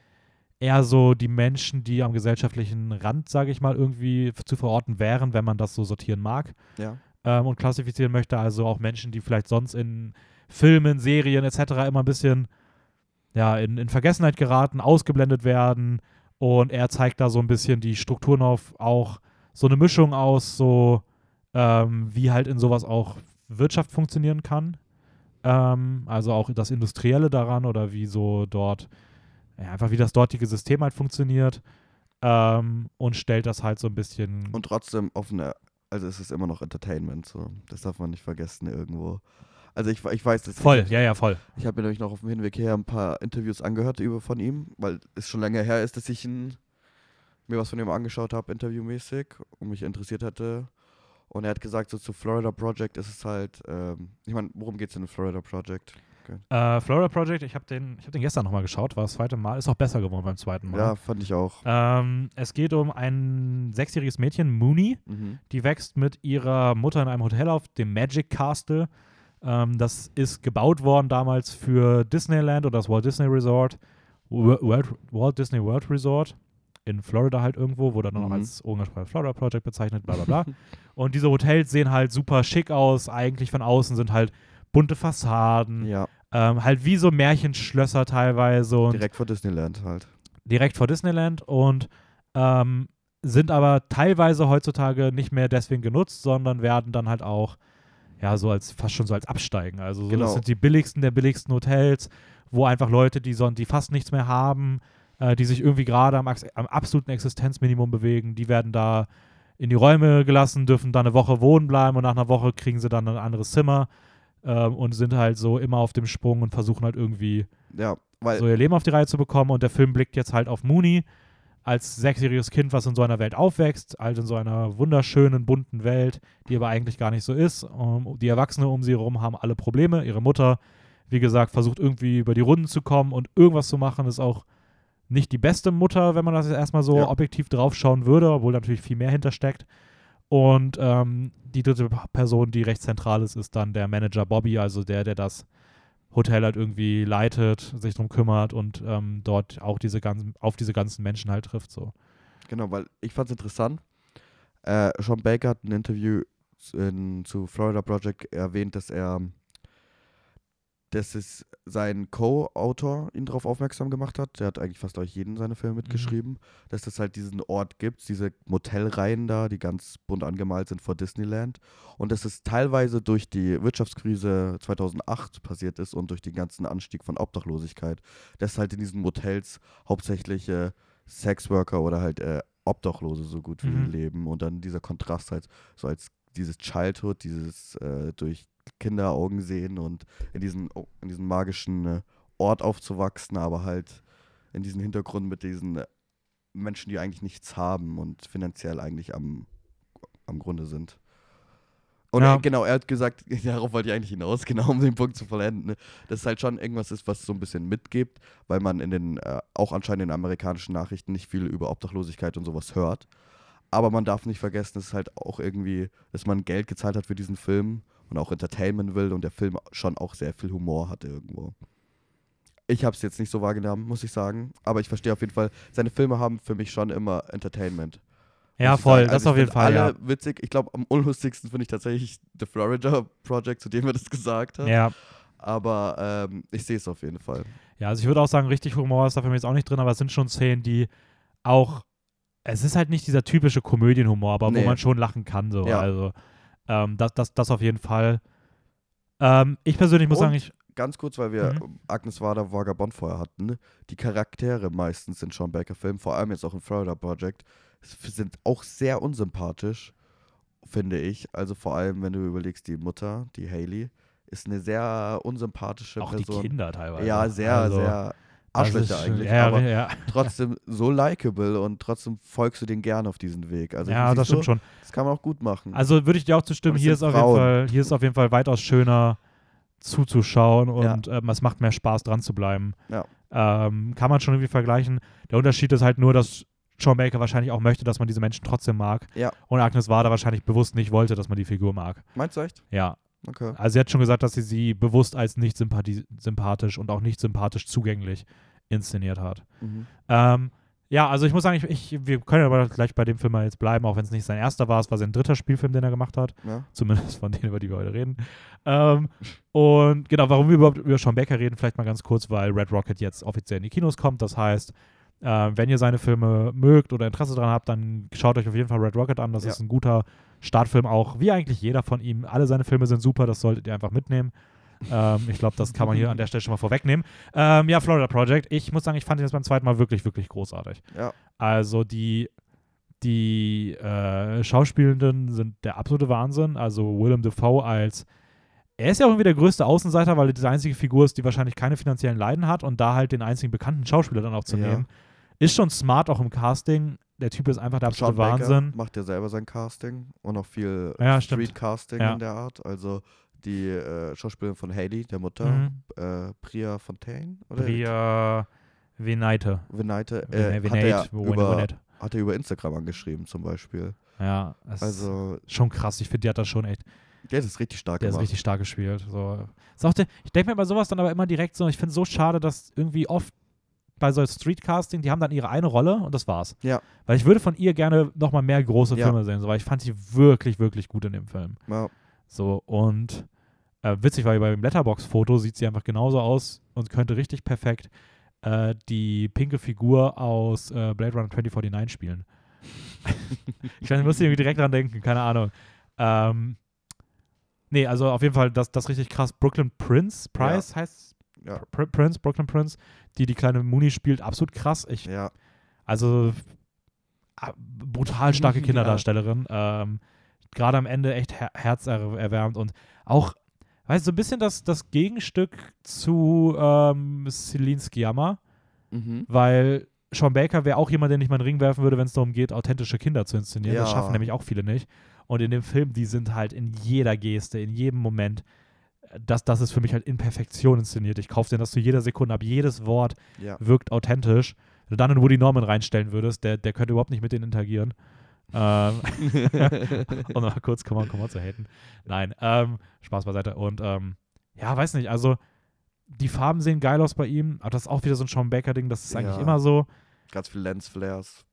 eher so die Menschen, die am gesellschaftlichen Rand, sage ich mal, irgendwie zu verorten wären, wenn man das so sortieren mag Ja. ähm, und klassifizieren möchte. Also auch Menschen, die vielleicht sonst in Filmen, Serien etc. immer ein bisschen ja, in, in Vergessenheit geraten, ausgeblendet werden. Und er zeigt da so ein bisschen die Strukturen auf, auch so eine Mischung aus, so ähm, wie halt in sowas auch Wirtschaft funktionieren kann. ähm, also auch das Industrielle daran oder wie so dort, ja, einfach wie das dortige System halt funktioniert ähm, und stellt das halt so ein bisschen. Und trotzdem auf eine, also es ist immer noch Entertainment, so. Das darf man nicht vergessen irgendwo. Also ich, ich weiß das. voll, Ich, ja, ja, voll. ich habe mir nämlich noch auf dem Hinweg her ein paar Interviews angehört über von ihm, weil es schon länger her ist, dass ich ein, mir was von ihm angeschaut habe, interviewmäßig, und mich interessiert hatte. Und er hat gesagt, so zu Florida Project ist es halt, ähm, ich meine, worum geht es in Florida Project? Äh, Florida Project, ich habe den, ich hab den gestern nochmal geschaut, war das zweite Mal, ist auch besser geworden beim zweiten Mal. Ja, fand ich auch. Ähm, es geht um ein sechsjähriges Mädchen, Mooney, Mhm. die wächst mit ihrer Mutter in einem Hotel auf, dem Magic Castle. Ähm, das ist gebaut worden damals für Disneyland oder das Walt Disney Resort, Wo- World, Walt Disney World Resort in Florida halt irgendwo, wurde dann noch Mhm. als Ungarsprache Florida Project bezeichnet, bla bla bla. *laughs* Und diese Hotels sehen halt super schick aus, eigentlich von außen sind halt bunte Fassaden, Ja, ähm, halt wie so Märchenschlösser teilweise und direkt vor Disneyland halt. direkt vor Disneyland und ähm, sind aber teilweise heutzutage nicht mehr deswegen genutzt, sondern werden dann halt auch ja so als fast schon so als Absteigen. Also so, Genau. das sind die billigsten der billigsten Hotels, wo einfach Leute, die son die fast nichts mehr haben, äh, die sich irgendwie gerade am, am absoluten Existenzminimum bewegen, die werden da in die Räume gelassen, dürfen da eine Woche wohnen bleiben und nach einer Woche kriegen sie dann ein anderes Zimmer ähm, und sind halt so immer auf dem Sprung und versuchen halt irgendwie Ja, weil so ihr Leben auf die Reihe zu bekommen. Und der Film blickt jetzt halt auf Mooney als sechsjähriges Kind, was in so einer Welt aufwächst, halt in so einer wunderschönen, bunten Welt, die aber eigentlich gar nicht so ist. Ähm, die Erwachsenen um sie herum haben alle Probleme. Ihre Mutter, wie gesagt, versucht irgendwie über die Runden zu kommen und irgendwas zu machen, ist auch nicht die beste Mutter, wenn man das jetzt erstmal so Ja. objektiv draufschauen würde, obwohl natürlich viel mehr hintersteckt. Und ähm, die dritte Person, die recht zentral ist, ist dann der Manager Bobby, also der, der das Hotel halt irgendwie leitet, sich drum kümmert und ähm, dort auch diese ganzen, auf diese ganzen Menschen halt trifft. So. Genau, weil ich fand es interessant. Äh, Sean Baker hat ein Interview in, zu Florida Project erwähnt, dass er, dass es sein Co-Autor ihn darauf aufmerksam gemacht hat. Der hat eigentlich fast euch jeden seine Filme mitgeschrieben, dass es halt diesen Ort gibt, diese Motelreihen da, die ganz bunt angemalt sind vor Disneyland. Und dass es teilweise durch die Wirtschaftskrise 2008 passiert ist und durch den ganzen Anstieg von Obdachlosigkeit, dass halt in diesen Motels hauptsächlich äh, Sexworker oder halt äh, Obdachlose so gut wie Mhm. leben und dann dieser Kontrast halt so als dieses Childhood, dieses äh, durch Kinderaugen sehen und in diesen, oh, in diesen magischen äh, Ort aufzuwachsen, aber halt in diesem Hintergrund mit diesen äh, Menschen, die eigentlich nichts haben und finanziell eigentlich am, am Grunde sind. Und Ja. er, genau, er hat gesagt, *laughs* darauf wollte ich eigentlich hinaus, *laughs* genau um den Punkt zu vollenden, ne, dass es halt schon irgendwas ist, was so ein bisschen mitgibt, weil man in den, äh, auch anscheinend in den amerikanischen Nachrichten nicht viel über Obdachlosigkeit und sowas hört. Aber man darf nicht vergessen, dass es halt auch irgendwie, dass man Geld gezahlt hat für diesen Film und auch Entertainment will und der Film schon auch sehr viel Humor hatte irgendwo. Ich habe es jetzt nicht so wahrgenommen, muss ich sagen, aber ich verstehe auf jeden Fall, seine Filme haben für mich schon immer Entertainment. Ja, voll, sagen. das Also auf jeden Fall. Alle witzig. Ich glaube, am unlustigsten finde ich tatsächlich The Florida Project, zu dem er das gesagt hat. Ja. ja. Aber ähm, ich sehe es auf jeden Fall. Ja, also ich würde auch sagen, richtig Humor ist da für mich jetzt auch nicht drin, aber es sind schon Szenen, die auch, es ist halt nicht dieser typische Komödienhumor, aber Nee. wo man schon lachen kann. So. Ja. Also ähm, das, das, das auf jeden Fall. Ähm, ich persönlich muss Und- sagen, ich, Ganz kurz, weil wir Mhm. Agnes Wader Vagabond vorher hatten. ne? Die Charaktere meistens in Sean Baker Filmen, vor allem jetzt auch in Florida Project, sind auch sehr unsympathisch, finde ich. Also vor allem, wenn du überlegst, die Mutter, die Haley, ist eine sehr unsympathische auch Person. die Kinder teilweise. Ja, sehr, Also, sehr Arschlöcher ist- eigentlich. Ja, aber ja, trotzdem so likable und trotzdem folgst du denen gern auf diesen Weg. Also ja das stimmt schon. Das kann man auch gut machen. Also würde ich dir auch zustimmen, hier ist, auf jeden. Fall, hier ist auf jeden Fall weitaus schöner zuzuschauen Ja. und ähm, es macht mehr Spaß dran zu bleiben. Ja. Ähm, kann man schon irgendwie vergleichen. Der Unterschied ist halt nur, dass Sean Baker wahrscheinlich auch möchte, dass man diese Menschen trotzdem mag. Ja. Und Agnes Wader wahrscheinlich bewusst nicht wollte, dass man die Figur mag. Meinst du echt? Ja. Okay. Also sie hat schon gesagt, dass sie sie bewusst als nicht sympathi- sympathisch und auch nicht sympathisch zugänglich inszeniert hat. Mhm. Ähm, ja, also ich muss sagen, ich, ich, wir können aber gleich bei dem Film mal jetzt bleiben, auch wenn es nicht sein erster war. Es war sein dritter Spielfilm, den er gemacht hat. Ja. Zumindest von denen, über die wir heute reden. Ähm, und genau, warum wir überhaupt über Sean Baker reden, vielleicht mal ganz kurz, weil Red Rocket jetzt offiziell in die Kinos kommt. Das heißt, äh, wenn ihr seine Filme mögt oder Interesse daran habt, dann schaut euch auf jeden Fall Red Rocket an. Das Ja. ist ein guter Startfilm auch, wie eigentlich jeder von ihm. Alle seine Filme sind super, das solltet ihr einfach mitnehmen. ähm, ich glaube, das kann man hier an der Stelle schon mal vorwegnehmen. Ähm, ja, Florida Project. Ich muss sagen, ich fand ihn jetzt beim zweiten Mal wirklich, wirklich großartig. Ja. Also die, die äh, Schauspielenden sind der absolute Wahnsinn. Also Willem Dafoe als er ist ja auch irgendwie der größte Außenseiter, weil er die einzige Figur ist, die wahrscheinlich keine finanziellen Leiden hat und da halt den einzigen bekannten Schauspieler dann auch zu Ja. nehmen. Ist schon smart auch im Casting. Der Typ ist einfach der absolute Sean Baker Wahnsinn. macht ja selber sein Casting und auch viel Ja. Street-Casting Ja. in der Art. Also die äh, Schauspielerin von Haley, der Mutter, Mhm. äh, Priya Fontaine, oder? Veneite. Venite, Vene- äh, hat, er Venate, über, Venate. hat er über Instagram angeschrieben zum Beispiel. Ja, das Also, ist schon krass. Ich finde, die hat das schon echt, der ist richtig stark der ist gemacht. richtig stark gespielt. So. Ist auch der, ich denke mir bei sowas dann aber immer direkt so, ich finde es so schade, dass irgendwie oft bei so Streetcasting, die haben dann ihre eine Rolle und das war's. Ja. Weil ich würde von ihr gerne nochmal mehr große Ja. Filme sehen, so, weil ich fand sie wirklich, wirklich gut in dem Film. ja, So, und äh, witzig, weil beim Letterbox-Foto sieht sie einfach genauso aus und könnte richtig perfekt äh, die pinke Figur aus äh, Blade Runner 2049 spielen. *laughs* ich ich musste irgendwie direkt dran denken, keine Ahnung. Ähm, nee, also auf jeden Fall das, das richtig krass. Brooklyn Prince, Price heißt ja, Pr Prince, Brooklyn Prince, die die kleine Mooney spielt, absolut krass. Ich, ja. also brutal starke Ja. Kinderdarstellerin. Ähm, Gerade am Ende echt her herzerwärmend und auch, weißt du, so ein bisschen das, das Gegenstück zu ähm, Celine Sciamma, Mhm. weil Sean Baker wäre auch jemand, den ich mal in den Ring werfen würde, wenn es darum geht, authentische Kinder zu inszenieren. Das Ja. schaffen nämlich auch viele nicht. Und in dem Film, die sind halt in jeder Geste, in jedem Moment. Das, das ist für mich halt in Perfektion inszeniert. Ich kaufe dir das zu jeder Sekunde ab. Jedes Wort Ja. wirkt authentisch. Wenn du dann einen Woody Norman reinstellen würdest, der, der könnte überhaupt nicht mit denen interagieren. Ähm, *laughs* um noch mal kurz come on zu haten. Nein, ähm, Spaß beiseite. Und ähm, ja, weiß nicht, also die Farben sehen geil aus bei ihm, aber das ist auch wieder so ein Sean Baker-Ding, das ist eigentlich Ja. immer so. Ganz viel Lensflares.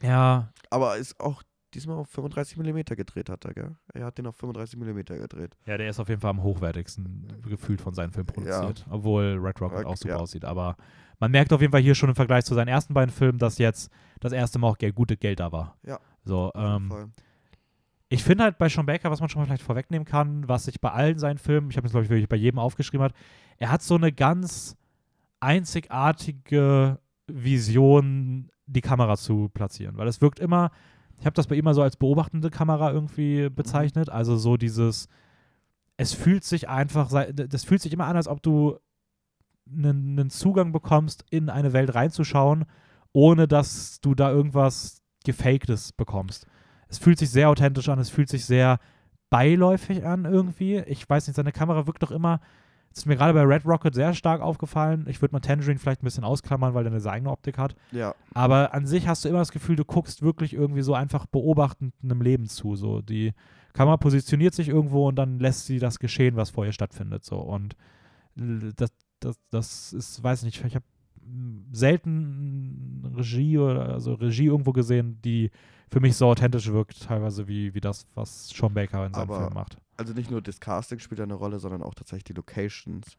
Ja, Aber ist auch diesmal auf 35 mm gedreht hat er, gell? Er hat den auf 35 mm gedreht. ja, der ist auf jeden Fall am hochwertigsten gefühlt von seinen Filmen produziert, obwohl Red Rocket Ja, auch super ja. aussieht. Aber man merkt auf jeden Fall hier schon im Vergleich zu seinen ersten beiden Filmen, dass jetzt das erste Mal auch gute Geld da war. Ja, So, ähm. Ich finde halt bei Sean Baker, was man schon mal vielleicht vorwegnehmen kann, was sich bei allen seinen Filmen, ich habe es glaube ich wirklich bei jedem aufgeschrieben hat, er hat so eine ganz einzigartige Vision, die Kamera zu platzieren. Weil es wirkt immer, ich habe das bei ihm mal so als beobachtende Kamera irgendwie bezeichnet, also so dieses, es fühlt sich einfach, das fühlt sich immer an, als ob du einen, einen Zugang bekommst, in eine Welt reinzuschauen, ohne dass du da irgendwas Gefaktes bekommst. Es fühlt sich sehr authentisch an, es fühlt sich sehr beiläufig an irgendwie. Ich weiß nicht, seine Kamera wirkt doch immer, das ist mir gerade bei Red Rocket sehr stark aufgefallen. Ich würde mal Tangerine vielleicht ein bisschen ausklammern, weil der eine eigene Optik hat. Ja, Aber an sich hast du immer das Gefühl, du guckst wirklich irgendwie so einfach beobachtend einem Leben zu. So die Kamera positioniert sich irgendwo und dann lässt sie das geschehen, was vor ihr stattfindet. So und das, das, das ist, weiß nicht, ich habe selten Regie oder also Regie irgendwo gesehen, die für mich so authentisch wirkt, teilweise wie, wie das, was Sean Baker in seinem Film macht. Also nicht nur das Casting spielt eine Rolle, sondern auch tatsächlich die Locations.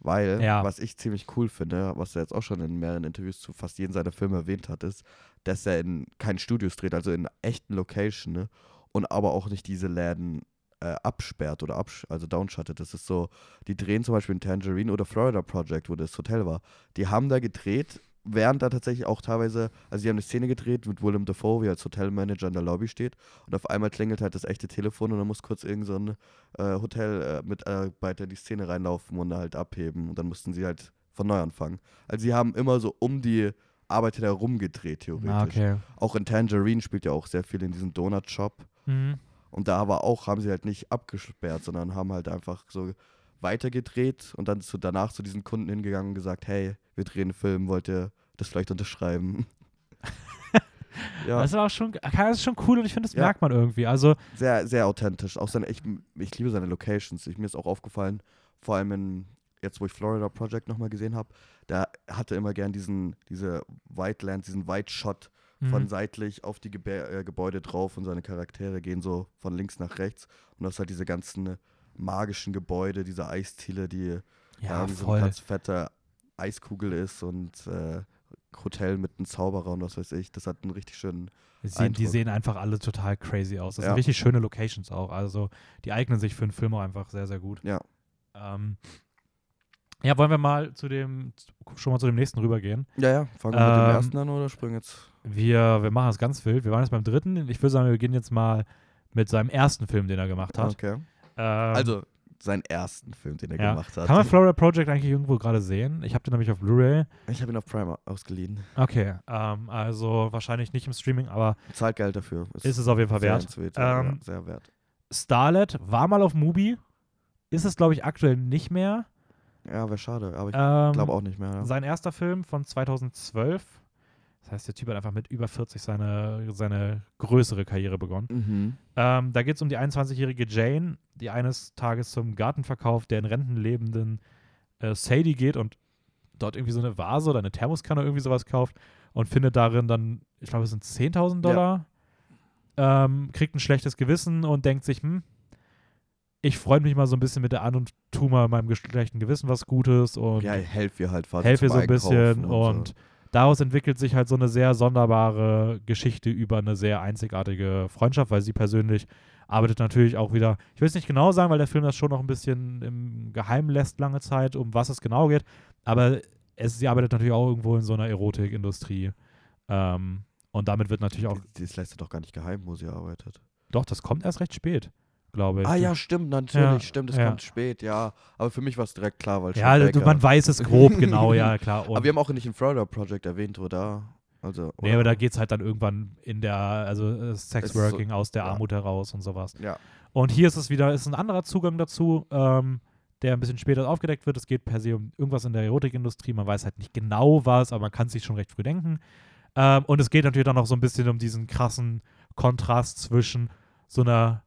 Weil, Ja. was ich ziemlich cool finde, was er jetzt auch schon in mehreren Interviews zu fast jedem seiner Filme erwähnt hat, ist, dass er in keinen Studios dreht, also in echten Location, ne? und aber auch nicht diese Läden äh, absperrt oder absch also downshuttet. Das ist so, die drehen zum Beispiel in Tangerine oder Florida Project, wo das Hotel war. Die haben da gedreht, während da tatsächlich auch teilweise, also die haben eine Szene gedreht mit Willem Dafoe, wie er als Hotelmanager in der Lobby steht und auf einmal klingelt halt das echte Telefon und dann muss kurz irgend so ein äh, Hotelmitarbeiter die Szene reinlaufen und halt abheben und dann mussten sie halt von neu anfangen. Also sie haben immer so um die Arbeiter herum gedreht, theoretisch. Ah, okay. Auch in Tangerine spielt ja auch sehr viel in diesem Donut-Shop. Mhm. Und da aber auch haben sie halt nicht abgesperrt, sondern haben halt einfach so weitergedreht und dann zu, danach zu diesen Kunden hingegangen und gesagt, hey, wir drehen einen Film, wollt ihr das vielleicht unterschreiben? *laughs* ja, Das ist auch schon, das ist schon cool und ich finde, das Ja. merkt man irgendwie. Also, sehr, sehr authentisch. Auch seine, ich, ich liebe seine Locations. Ich, mir ist auch aufgefallen, vor allem in, jetzt wo ich Florida Project nochmal gesehen habe, da hatte immer gern diesen, diese Whiteland, diesen White Shot von mhm. seitlich auf die Gebä äh, Gebäude drauf und seine Charaktere gehen so von links nach rechts. Und das halt diese ganzen magischen Gebäude, diese Eisziele, die ja, irgendwie so eine ganz fette Eiskugel ist und äh, Hotel mit einem Zauberer und was weiß ich. Das hat einen richtig schönen. Die sehen, die sehen einfach alle total crazy aus. Das Ja. sind richtig schöne Locations auch. Also die eignen sich für einen Film auch einfach sehr, sehr gut. Ja. Ähm, ja, wollen wir mal zu dem, schon mal zu dem nächsten rübergehen? Ja, ja. Fangen wir mit dem Ähm, ersten an oder springen jetzt? Wir, wir machen das ganz wild. Wir waren jetzt beim dritten. Ich würde sagen, wir beginnen jetzt mal mit seinem ersten Film, den er gemacht hat. Okay. Ähm, Also, seinen ersten Film, den er ja. gemacht hat. Kann man Florida Project eigentlich irgendwo gerade sehen? Ich habe den nämlich auf Blu-ray. ich habe ihn auf Prime ausgeliehen. Okay, ähm, also wahrscheinlich nicht im Streaming, aber Zahlt Geld dafür. ist es auf jeden Fall wert. ja, Ähm, sehr wert. Starlet war mal auf Mubi, ist es glaube ich aktuell nicht mehr. Ja, wäre schade, aber ich Ähm, glaube auch nicht mehr. Ja. Sein erster Film von 2012. Das heißt, der Typ hat einfach mit über 40 seine, seine größere Karriere begonnen. Mhm. Ähm, da geht es um die 21-jährige Jane, die eines Tages zum Gartenverkauf der in Renten lebenden äh, Sadie geht und dort irgendwie so eine Vase oder eine Thermoskanne irgendwie sowas kauft und findet darin dann, ich glaube, es sind 10.000 Dollar, ähm, kriegt ein schlechtes Gewissen und denkt sich, hm, ich freue mich mal so ein bisschen mit der an und tu mal meinem schlechten Gewissen was Gutes und Ja, helf ihr halt helfe ihr so ein bisschen Einkaufen und, so. Daraus entwickelt sich halt so eine sehr sonderbare Geschichte über eine sehr einzigartige Freundschaft, weil sie persönlich arbeitet natürlich auch wieder, ich will es nicht genau sagen, weil der Film das schon noch ein bisschen im Geheimen lässt lange Zeit, um was es genau geht, aber es, sie arbeitet natürlich auch irgendwo in so einer Erotikindustrie ähm, und damit wird natürlich auch, Das lässt er doch gar nicht geheim, wo sie arbeitet. doch, das kommt erst recht spät, glaube ich. Ah ja, stimmt, natürlich, Ja, stimmt, es ja. kommt spät, ja. Aber für mich war es direkt klar, weil Ja, Baker- man weiß es grob, genau, ja, *laughs* klar. Und Aber wir haben auch nicht in Florida Project erwähnt, oder? Also, Nee, aber da geht es halt dann irgendwann in der, also äh, Sexworking aus der ja. Armut heraus und sowas. Ja, Und hier ist es wieder, ist ein anderer Zugang dazu, ähm, der ein bisschen später aufgedeckt wird. Es geht per se um irgendwas in der Erotikindustrie. Man weiß halt nicht genau was, aber man kann es sich schon recht früh denken. Ähm, und es geht natürlich dann noch so ein bisschen um diesen krassen Kontrast zwischen so einer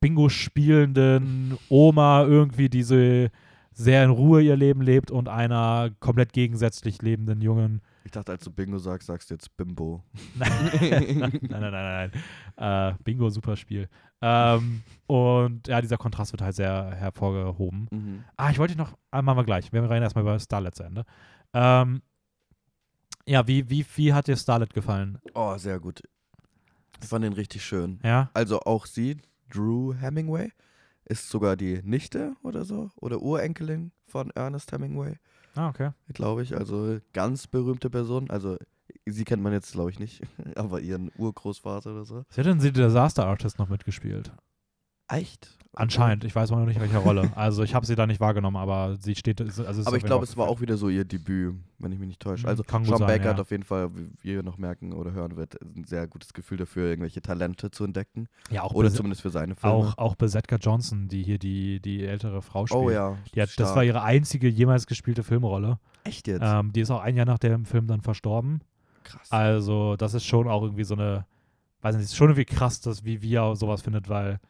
Bingo spielenden Oma irgendwie, die so sehr in Ruhe ihr Leben lebt und einer komplett gegensätzlich lebenden jungen ich dachte, als du Bingo sagst, sagst du jetzt Bimbo. *laughs* nein, nein, nein, nein, nein. Äh, Bingo, super Spiel. Ähm, und ja, dieser Kontrast wird halt sehr hervorgehoben. Mhm. Ah, ich wollte dich noch, ah, machen wir gleich. Wir reden erstmal über Starlet zu Ende. Ähm, ja, wie, wie, wie hat dir Starlet gefallen? Oh, sehr gut. Ich fand den richtig schön. Ja? Also auch sie, Drew Hemingway, ist sogar die Nichte oder so, oder Urenkelin von Ernest Hemingway, Ah, okay. glaube ich. Also ganz berühmte Person. Also sie kennt man jetzt, glaube ich, nicht, *laughs* aber ihren Urgroßvater oder so. Sie hat in The Disaster Artist noch mitgespielt. Echt? Anscheinend. Ich weiß mal noch nicht, in welcher Rolle. Also ich habe sie da nicht wahrgenommen, aber sie steht. Also Aber ich glaube, es war auch wieder so ihr Debüt, wenn ich mich nicht täusche. Mhm, Also kann Sean Baker ja. hat auf jeden Fall, wie ihr noch merken oder hören wird, ein sehr gutes Gefühl dafür, irgendwelche Talente zu entdecken. Ja, auch, Oder Bes zumindest für seine Filme. auch, auch Besetka Johnson, die hier die, die ältere Frau spielt. oh ja. Hat, das war ihre einzige jemals gespielte Filmrolle. Echt jetzt? Ähm, die ist auch ein Jahr nach dem Film dann verstorben. Krass. Also, das ist schon auch irgendwie so eine, weiß nicht, ist schon irgendwie krass, dass wie wir sowas findet, weil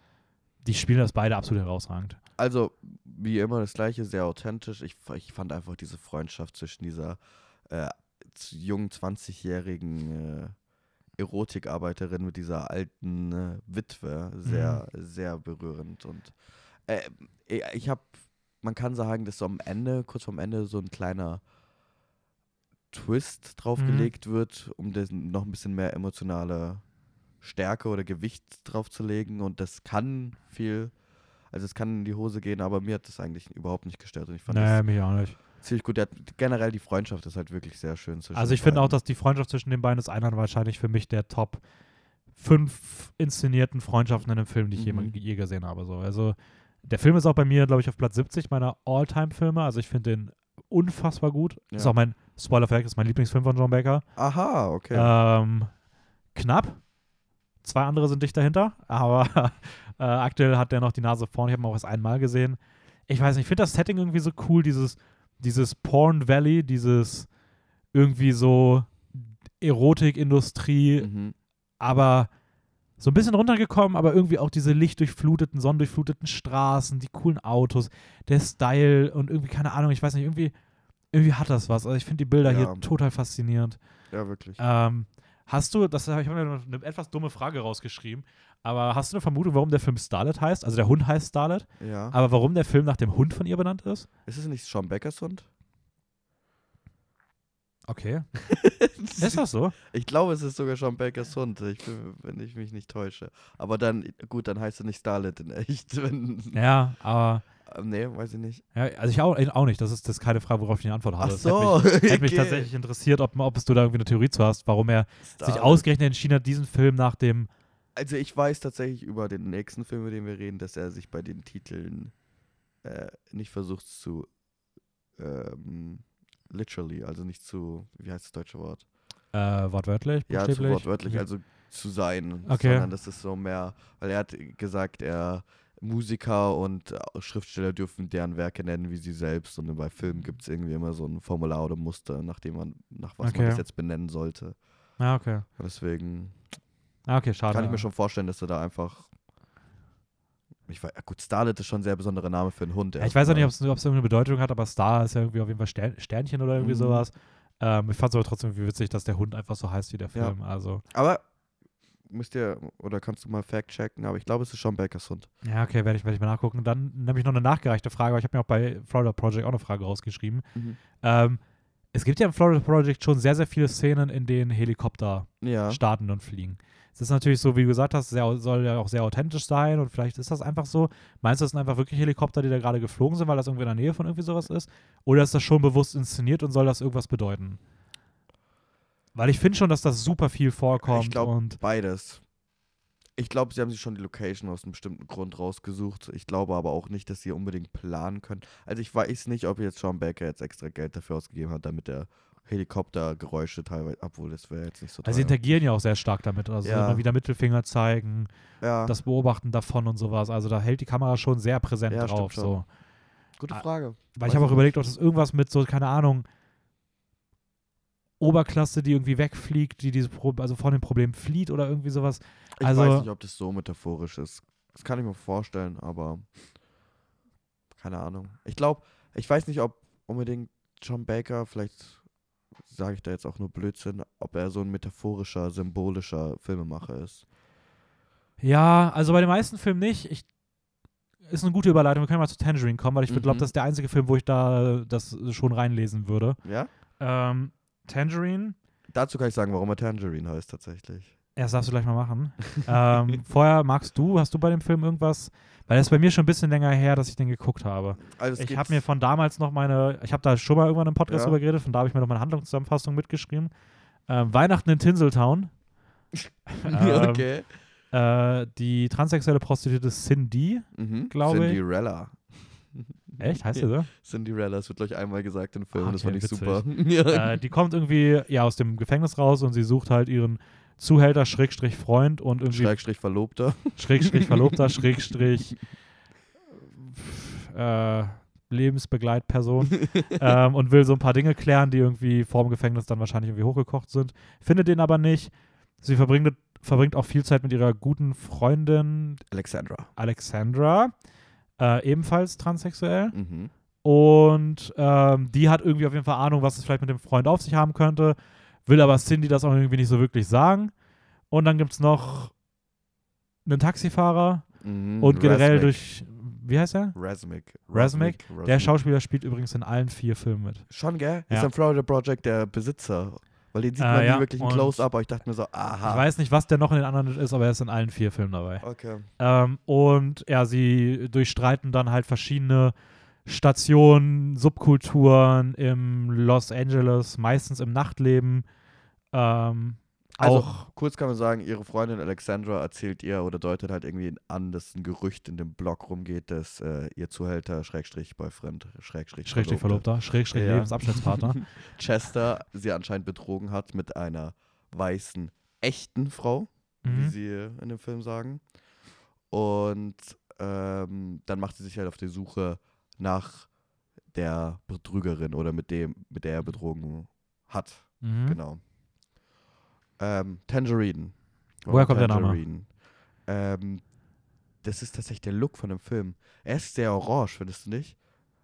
die spielen das beide absolut herausragend. Also, wie immer das gleiche, sehr authentisch. Ich, ich fand einfach diese Freundschaft zwischen dieser äh, jungen 20-jährigen äh, Erotikarbeiterin mit dieser alten äh, Witwe sehr, sehr berührend. Und äh, ich habe, man kann sagen, dass so am Ende, kurz vorm Ende, so ein kleiner Twist draufgelegt wird, um das noch ein bisschen mehr emotionale Stärke oder Gewicht draufzulegen. Und das kann viel, also es kann in die Hose gehen, aber mir hat das eigentlich überhaupt nicht gestört. Und ich fand Nee, das mich auch nicht. ziemlich gut. Hat- generell die Freundschaft ist halt wirklich sehr schön. zwischen Also, ich finde auch, dass die Freundschaft zwischen den beiden ist einer wahrscheinlich für mich der Top fünf inszenierten Freundschaften in einem Film, die ich Mhm. je, je gesehen habe. So. Also, der Film ist auch bei mir, glaube ich, auf Platz 70 meiner All-Time-Filme. Also, ich finde den unfassbar gut. Ist Ja. auch mein, Spoiler vorweg, ist mein Lieblingsfilm von John Baker. Aha, okay. Ähm, knapp. Zwei andere sind dicht dahinter, aber *laughs* äh, aktuell hat der noch die Nase vorn. Ich habe ihn auch erst einmal gesehen. Ich weiß nicht, ich finde das Setting irgendwie so cool, dieses, dieses Porn Valley, dieses irgendwie so Erotikindustrie, mhm. aber so ein bisschen runtergekommen, aber irgendwie auch diese lichtdurchfluteten, sonnendurchfluteten Straßen, die coolen Autos, der Style und irgendwie, keine Ahnung, ich weiß nicht, irgendwie, irgendwie hat das was. Also ich finde die Bilder Ja. hier total faszinierend. Ja, wirklich. Ähm, hast du, das habe ich habe mir eine etwas dumme Frage rausgeschrieben, aber hast du eine Vermutung, warum der Film Starlet heißt? Also der Hund heißt Starlet, ja. aber warum der Film nach dem Hund von ihr benannt ist? ist es nicht Sean Beckers Hund? Okay. *laughs* ist das so? Ich glaube, es ist sogar Sean Bakers Hund, ich, wenn ich mich nicht täusche. Aber dann, gut, dann heißt er nicht Starlet in echt. *laughs* Wenn, Ja, aber Äh, nee, weiß ich nicht. Ja, also ich auch, auch nicht. Das ist, das ist keine Frage, worauf ich eine Antwort habe. Ach Das so, Hätte mich, hätte mich okay. tatsächlich interessiert, ob, ob es du da irgendwie eine Theorie zu hast, warum er sich Star- ausgerechnet entschieden hat, diesen Film nach dem. Also ich weiß tatsächlich über den nächsten Film, über den wir reden, dass er sich bei den Titeln äh, nicht versucht zu ähm, literally, also nicht zu, wie heißt das deutsche Wort? Äh, wortwörtlich, Ja, zu wortwörtlich, Wie- also zu sein, Okay. sondern das ist so mehr, weil er hat gesagt, er Musiker und Schriftsteller dürfen deren Werke nennen wie sie selbst und bei Filmen gibt es irgendwie immer so ein Formular oder Muster, nach dem man, nach was Okay. man das jetzt benennen sollte. Ah, okay. Und deswegen Ah, okay, schade. kann ich mir schon vorstellen, dass er da einfach. Ich weiß, gut, Starlet ist schon ein sehr besonderer Name für einen Hund. Ja, ich weiß auch nicht, ob es irgendeine Bedeutung hat, aber Star ist ja irgendwie auf jeden Fall Stern, Sternchen oder irgendwie Mhm. sowas. Ähm, ich fand es aber trotzdem irgendwie witzig, dass der Hund einfach so heißt wie der Ja. Film. Also, Aber müsst ihr, oder kannst du mal Fact checken, aber ich glaube, es ist Sean Bakers Hund. ja, okay, werde ich, werd ich mal nachgucken. Dann nämlich noch eine nachgereichte Frage, aber ich habe mir auch bei Florida Project auch eine Frage rausgeschrieben. Ähm, es gibt ja im Florida Project schon sehr, sehr viele Szenen, in denen Helikopter Ja. starten und fliegen. Es ist natürlich so, wie du gesagt hast, sehr, soll ja auch sehr authentisch sein und vielleicht ist das einfach so. Meinst du, das sind einfach wirklich Helikopter, die da gerade geflogen sind, weil das irgendwie in der Nähe von irgendwie sowas ist? Oder ist das schon bewusst inszeniert und soll das irgendwas bedeuten? Weil ich finde schon, dass das super viel vorkommt Ich glaube, und beides. Ich glaube, sie haben sich schon die Location aus einem bestimmten Grund rausgesucht. Ich glaube aber auch nicht, dass sie unbedingt planen können. Also ich weiß nicht, ob jetzt Sean Baker jetzt extra Geld dafür ausgegeben hat, damit er Helikoptergeräusche teilweise, obwohl das wäre jetzt nicht so also sie interagieren ja auch sehr stark damit. Also Ja. immer wieder Mittelfinger zeigen, ja, das Beobachten davon und sowas. Also da hält die Kamera schon sehr präsent Ja, drauf. So. gute Ah, Frage. Weil Weiß ich habe auch ich überlegt, ob das irgendwas mit so, keine Ahnung, Oberklasse, die irgendwie wegfliegt, die diese Pro also von dem Problem flieht oder irgendwie sowas. Ich also- weiß nicht, ob das so metaphorisch ist. Das kann ich mir vorstellen, aber keine Ahnung. Ich glaube, ich weiß nicht, ob unbedingt John Baker, vielleicht sage ich da jetzt auch nur Blödsinn, ob er so ein metaphorischer, symbolischer Filmemacher ist. Ja, also bei den meisten Filmen nicht. Ich, ist eine gute Überleitung. Wir können mal zu Tangerine kommen, weil ich glaube, Mhm. das ist der einzige Film, wo ich da das schon reinlesen würde. Ja? Ähm, Tangerine, Dazu kann ich sagen, warum er Tangerine heißt tatsächlich. erst darfst du gleich mal machen. ähm, *laughs* vorher magst du, hast du bei dem Film irgendwas? Weil das ist bei mir schon ein bisschen länger her, dass ich den geguckt habe. Also Ich habe mir von damals noch meine, ich habe da schon mal irgendwann im Podcast Ja. drüber geredet, von da habe ich mir noch meine Handlungszusammenfassung mitgeschrieben. Ähm, Weihnachten in Tinseltown. *laughs* ähm, okay. äh, die transsexuelle Prostituierte Cindy. Mhm. glaube ich. Cinderella. Echt? Heißt sie so? Cinderella, das wird gleich einmal gesagt im Film, Ah, das okay, fand ich witzig. super. *laughs* ja. äh, die kommt irgendwie ja aus dem Gefängnis raus und sie sucht halt ihren Zuhälter, Schrägstrich Freund und irgendwie Schrägstrich Verlobter. *laughs* Schrägstrich Verlobter, *laughs* Schrägstrich äh, Lebensbegleitperson *laughs* ähm, und will so ein paar Dinge klären, die irgendwie vor dem Gefängnis dann wahrscheinlich irgendwie hochgekocht sind. Findet den aber nicht. Sie verbringt, verbringt auch viel Zeit mit ihrer guten Freundin Alexandra. Alexandra, äh, ebenfalls transsexuell. Mhm. Und ähm, die hat irgendwie auf jeden Fall Ahnung, was es vielleicht mit dem Freund auf sich haben könnte, will aber Cindy das auch irgendwie nicht so wirklich sagen. Und dann gibt es noch einen Taxifahrer Mhm. und generell Razmik. durch, wie heißt er? Razmik. Razmik? Der. Schauspieler spielt übrigens in allen vier Filmen mit. Schon, gell? Ja. Ist am Florida Project der Besitzer. Weil den sieht Äh, man ja, nie wirklich im und- Close-Up, aber ich dachte mir so, aha. Ich weiß nicht, was der noch in den anderen ist, aber er ist in allen vier Filmen dabei. Okay. Ähm, und ja, sie durchstreiten dann halt verschiedene Stationen, Subkulturen im Los Angeles, meistens im Nachtleben. Ähm, Also, auch, kurz kann man sagen, ihre Freundin Alexandra erzählt ihr oder deutet halt irgendwie an, dass ein Gerücht in dem Blog rumgeht, dass äh, ihr Zuhälter, Schrägstrich Boyfriend, Schrägstrich, Schrägstrich Verlobter, Schrägstrich Ja. Lebensabschnittspartner. *laughs* Chester sie anscheinend betrogen hat mit einer weißen, echten Frau, wie mhm. sie in dem Film sagen. Und ähm, dann macht sie sich halt auf die Suche nach der Betrügerin oder mit dem, mit der er betrogen hat. Mhm. Genau. Ähm, Tangerine. Woher kommt der Name? Tangerine? Ähm, das ist tatsächlich der Look von dem Film. Er ist sehr orange, findest du nicht?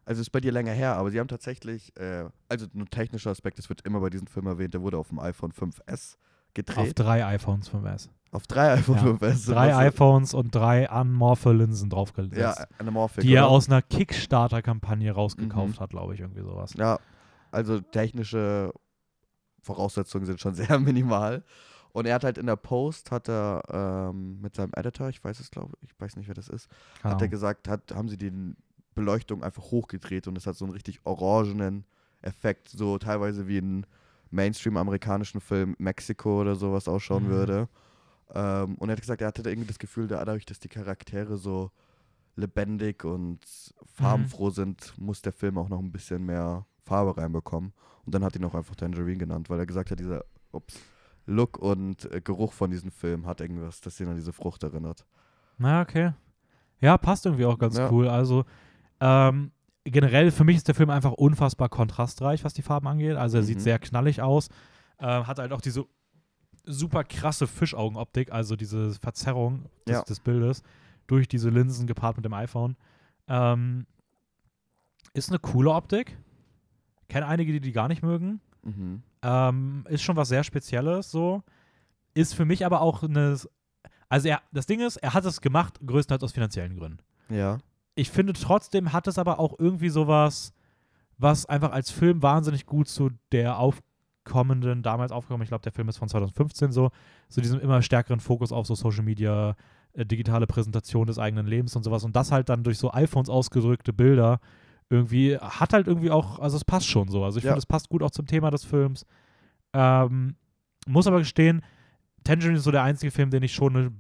Also ist bei dir länger her, aber sie haben tatsächlich, äh, also ein technischer Aspekt, das wird immer bei diesem Film erwähnt, der wurde auf dem iPhone 5S gedreht. Auf drei iPhones 5S. Auf drei iPhone Ja. 5S. Drei iPhones und drei anamorphe Linsen draufgesetzt. Ja, Anamorphic. die er oder? aus einer Kickstarter-Kampagne rausgekauft Mhm. hat, glaube ich, irgendwie sowas. Ja, also technische Voraussetzungen sind schon *laughs* sehr minimal. Und er hat halt in der Post, hat er ähm, mit seinem Editor, ich weiß es glaube ich, weiß nicht, wer das ist, Keine hat er gesagt, hat, haben sie den Beleuchtung einfach hochgedreht und es hat so einen richtig orangenen Effekt, so teilweise wie ein Mainstream-amerikanischen Film Mexiko oder sowas ausschauen Mhm. würde. Ähm, und er hat gesagt, er hatte irgendwie das Gefühl, dadurch, dass die Charaktere so lebendig und farbenfroh sind, muss der Film auch noch ein bisschen mehr Farbe reinbekommen. Und dann hat ihn auch einfach Tangerine genannt, weil er gesagt hat, dieser ups, Look und äh, Geruch von diesem Film hat irgendwas, das ihn an diese Frucht erinnert. Na, okay. Ja, passt irgendwie auch ganz Ja. cool. Also, ähm, generell für mich ist der Film einfach unfassbar kontrastreich, was die Farben angeht. Also, er sieht Mhm. sehr knallig aus. Äh, hat halt auch diese super krasse Fischaugenoptik, also diese Verzerrung des, Ja. des Bildes durch diese Linsen gepaart mit dem iPhone. Ähm, ist eine coole Optik. Kenne einige, die die gar nicht mögen. Mhm. Ähm, ist schon was sehr Spezielles so. Ist für mich aber auch eine. Also, er, das Ding ist, er hat es gemacht, größtenteils aus finanziellen Gründen. Ja. Ich finde trotzdem hat es aber auch irgendwie sowas, was einfach als Film wahnsinnig gut zu der aufkommenden, damals aufgekommen, ich glaube, der Film ist von 2015 so, so diesem immer stärkeren Fokus auf so Social Media, äh, digitale Präsentation des eigenen Lebens und sowas und das halt dann durch so iPhones ausgedrückte Bilder irgendwie hat halt irgendwie auch, also es passt schon so. Also ich Ja. finde, es passt gut auch zum Thema des Films. Ähm, muss aber gestehen, Tangerine ist so der einzige Film, den ich schon eine